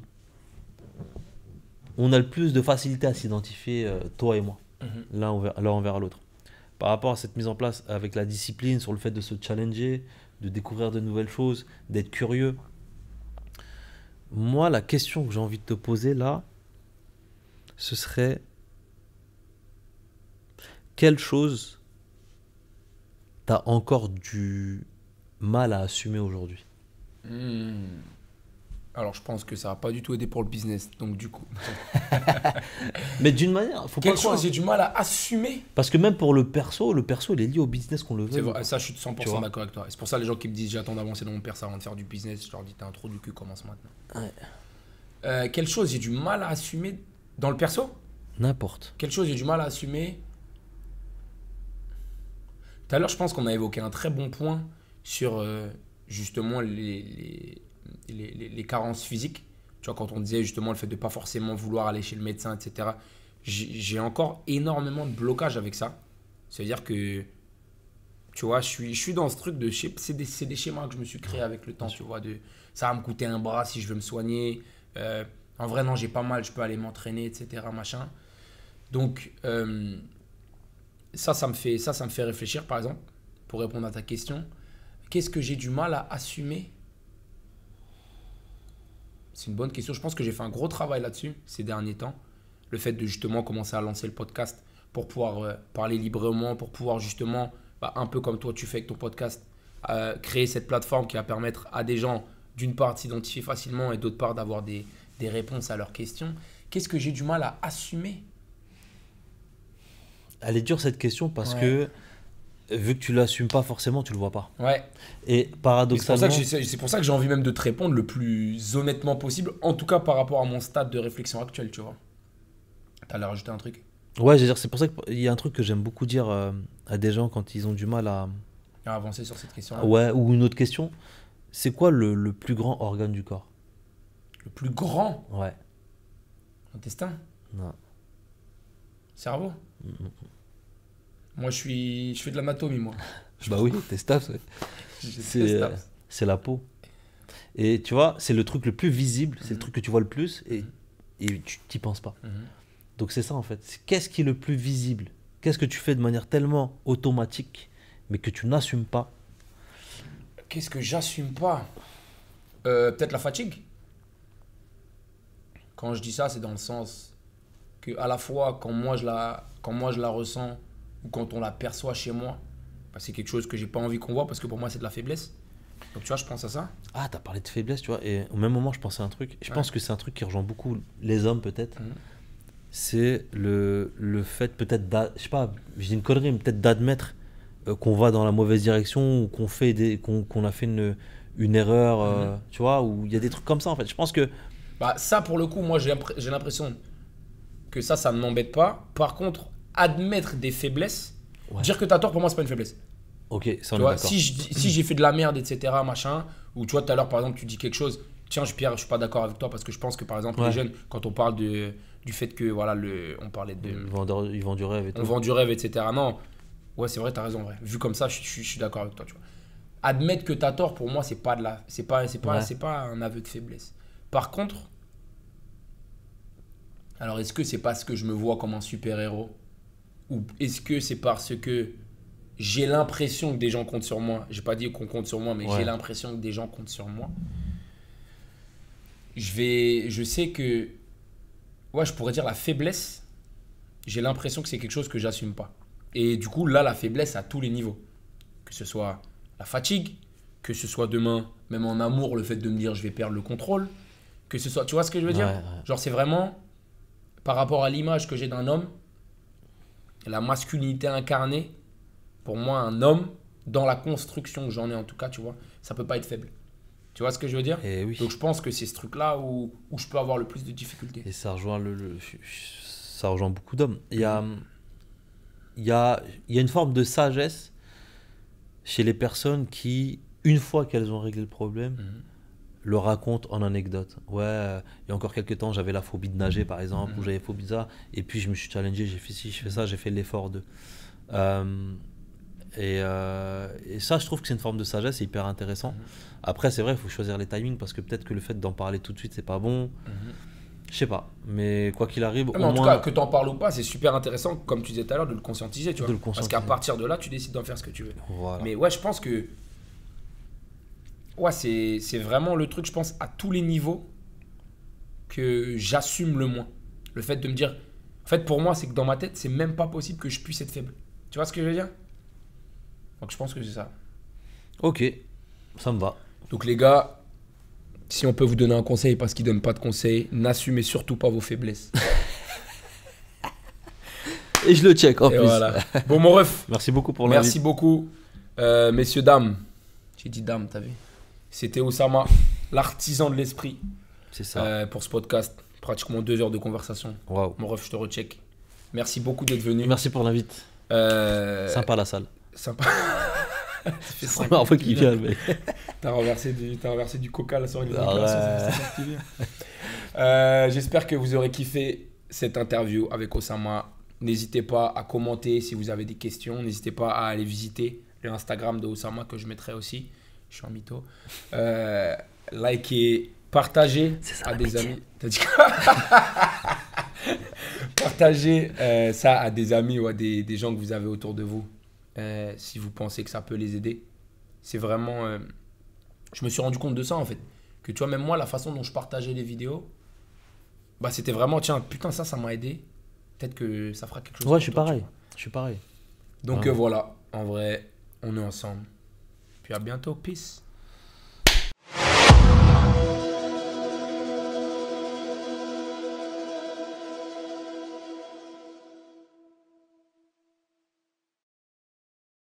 on a le plus de facilité à s'identifier, euh, toi et moi, Mhm. l'un envers, l'un envers l'autre. Par rapport à cette mise en place avec la discipline, sur le fait de se challenger, de découvrir de nouvelles choses, d'être curieux. Moi, la question que j'ai envie de te poser là, ce serait quelle chose t'as encore du mal à assumer aujourd'hui Hmm. Alors, je pense que ça va pas du tout aider pour le business. Donc, du coup, Mais d'une manière, faut pas quelque croire. chose j'ai du mal à assumer? Parce que même pour le perso, le perso, il est lié au business qu'on le C'est veut. vrai, ça, je suis 100% Tu vois. d'accord avec toi. C'est pour ça les gens qui me disent j'attends d'avancer dans mon perso avant de faire du business. Je leur dis t'es un trou du cul, commence maintenant. Ouais. Euh, quelle chose j'ai du mal à assumer dans le perso? N'importe. Quelle chose j'ai du mal à assumer Tout à l'heure, je pense qu'on a évoqué un très bon point sur euh, justement les, les, les- les- les carences physiques. Tu vois, quand on disait justement le fait de pas forcément vouloir aller chez le médecin, etc. J'ai encore énormément de blocage avec ça. C'est-à-dire que, tu vois, je suis, je suis dans ce truc de. C'est des, des schémas que je me suis créé avec le temps, tu vois. De, ça va me coûter un bras si je veux me soigner. Euh, en vrai, non, j'ai pas mal, je peux aller m'entraîner, etc. Machin. Donc, euh, ça, ça me, fait, ça, ça me fait réfléchir, par exemple, pour répondre à ta question. Qu'est-ce que j'ai du mal à assumer? C'est une bonne question. Je pense que j'ai fait un gros travail là-dessus ces derniers temps. Le fait de justement commencer à lancer le podcast pour pouvoir euh, parler librement, pour pouvoir justement, bah, un peu comme toi tu fais avec ton podcast, euh, créer cette plateforme qui va permettre à des gens, d'une part, de s'identifier facilement et d'autre part, d'avoir des, des réponses à leurs questions. Qu'est-ce que j'ai du mal à assumer? Elle est dure cette question parce Ouais. que vu que tu l'assumes pas forcément, tu le vois pas. Ouais. Et paradoxalement, c'est pour ça que j'ai envie même de te répondre le plus honnêtement possible, en tout cas par rapport à mon stade de réflexion actuel, tu vois. T'allais rajouter un truc ouais, je veux dire, c'est pour ça qu'il y a un truc que j'aime beaucoup dire euh, à des gens quand ils ont du mal à, à avancer sur cette question ouais, ou une autre question. C'est quoi le, le plus grand organe du corps? Le plus grand? Ouais. intestin? Non. Cerveau? Moi, je suis, je fais de l'anatomie, moi. Bah oui, tes ouais. J'ai C'est euh, c'est la peau. Et tu vois, c'est le truc le plus visible, c'est le Mhm. truc que tu vois le plus et, et tu t'y penses pas. Mhm. Donc c'est ça en fait. Qu'est-ce qui est le plus visible? Qu'est-ce que tu fais de manière tellement automatique, mais que tu n'assumes pas? Qu'est-ce que j'assume pas? Euh, Peut-être la fatigue? Quand je dis ça, c'est dans le sens que à la fois quand moi je la, quand moi je la ressens ou quand on la perçoit chez moi, bah, c'est quelque chose que j'ai pas envie qu'on voit parce que pour moi c'est de la faiblesse. Donc tu vois, je pense à ça. Ah, t'as parlé de faiblesse, tu vois. Et au même moment, je pensais à un truc. Je Ouais. pense que c'est un truc qui rejoint beaucoup les hommes, peut-être. Mhm. C'est le, le fait, peut-être, je sais pas, je dis une connerie, mais peut-être d'admettre euh, qu'on va dans la mauvaise direction ou qu'on fait des, qu'on qu'on a fait une, une erreur, euh, Mhm. tu vois, ou il y a des trucs comme ça, en fait. Je pense que. Bah, ça, pour le coup, moi, j'ai l'impression que ça, ça ne m'embête pas. Par contre, admettre des faiblesses, Ouais. dire que tu as tort, pour moi, c'est pas une faiblesse. Ok, ça, on Tu est vois, d'accord. si je si j'ai fait de la merde, etc., machin, ou tu vois, tout à l'heure, par exemple, tu dis quelque chose, tiens, je, Pierre, je suis pas d'accord avec toi parce que je pense que, par exemple, Ouais. les jeunes, quand on parle de, du fait que, voilà, le, on parlait de. Ils vendent, ils vendent du rêve et tout. On vend du rêve, etc. Non, ouais, c'est vrai, t'as raison, vrai. Vu comme ça, je, je- je suis d'accord avec toi, tu vois. Admettre que t'as tort, pour moi, c'est pas de la, c'est pas, c'est pas, Ouais. c'est pas un aveu de faiblesse. Par contre, alors est-ce que c'est parce que je me vois comme un super héros, ou est-ce que c'est parce que j'ai l'impression que des gens comptent sur moi? J'ai pas dit qu'on compte sur moi, mais Ouais. j'ai l'impression que des gens comptent sur moi. Je vais, je sais que ouais, je pourrais dire la faiblesse, j'ai l'impression que c'est quelque chose que j'assume pas. Et du coup, là, la faiblesse à tous les niveaux. Que ce soit la fatigue, que ce soit demain, même en amour, le fait de me dire je vais perdre le contrôle, que ce soit, tu vois ce que je veux dire? Ouais, ouais. Genre, c'est vraiment par rapport à l'image que j'ai d'un homme, la masculinité incarnée, pour moi, un homme, dans la construction que j'en ai en tout cas, tu vois, ça peut pas être faible. Tu vois ce que je veux dire? Et oui. Donc, je pense que c'est ce truc-là où, où je peux avoir le plus de difficultés. Et ça rejoint, le, le- ça rejoint beaucoup d'hommes. Il y a, il y, a, il y a une forme de sagesse chez les personnes qui, une fois qu'elles ont réglé le problème, Mhm. Le racontent en anecdote. Ouais, il y a encore quelques temps, j'avais la phobie de nager, par exemple, Mhm. ou j'avais phobie de ça, et puis je me suis challengé, j'ai fait ci, je fais ça, j'ai fait l'effort de. Euh, et, euh, et ça, je trouve que c'est une forme de sagesse, c'est hyper intéressant. Mhm. Après, c'est vrai, il faut choisir les timings, parce que peut-être que le fait d'en parler tout de suite, c'est pas bon. Mhm. Je sais pas, mais quoi qu'il arrive, mais au en tout moins, cas, que t'en parles ou pas, c'est super intéressant, comme tu disais tout à l'heure, de le conscientiser, tu De vois. le Parce qu'à partir de là, tu décides d'en faire ce que tu veux. voilà. Mais ouais, je pense que. Ouais, c'est c'est vraiment le truc, je pense, à tous les niveaux que j'assume le moins. Le fait de me dire. En fait, pour moi, c'est que dans ma tête, c'est même pas possible que je puisse être faible. Tu vois ce que je veux dire? Donc, je pense que c'est ça. Ok, ça me va. Donc, les gars, si on peut vous donner un conseil parce qu'ils donnent pas de conseils, n'assumez surtout pas vos faiblesses. Et je le check en Et plus. voilà. Bon, mon ref, Merci beaucoup pour Merci l'invitation. beaucoup, euh, messieurs, dames. J'ai dit dames, t'as vu C'était Osama, l'artisan de l'esprit, C'est ça. euh, pour ce podcast. Pratiquement deux heures de conversation. Waouh. Mon ref, je te recheck. Merci beaucoup d'être venu. Merci pour l'invite. Euh, Sympa la salle. Sympa. C'est la première fois qu'il vient, mec. T'as renversé, du, renversé du coca la soirée de Ah. Euh, J'espère que vous aurez kiffé cette interview avec Osama. N'hésitez pas à commenter si vous avez des questions. N'hésitez pas à aller visiter le Instagram de Osama que je mettrai aussi. Je suis en mytho. Euh, likez, partagez ça, à des métier. amis. T'as dit quoi Partagez euh, ça à des amis ou à des, des gens que vous avez autour de vous euh, si vous pensez que ça peut les aider. C'est vraiment. euh, je me suis rendu compte de ça en fait. Que tu vois, même moi, la façon dont je partageais les vidéos, bah c'était vraiment, tiens, putain, ça, ça m'a aidé. Peut-être que ça fera quelque chose. Ouais, je suis toi, pareil. Je suis pareil. Donc Ouais. voilà, en vrai, on est ensemble. Puis à bientôt, peace.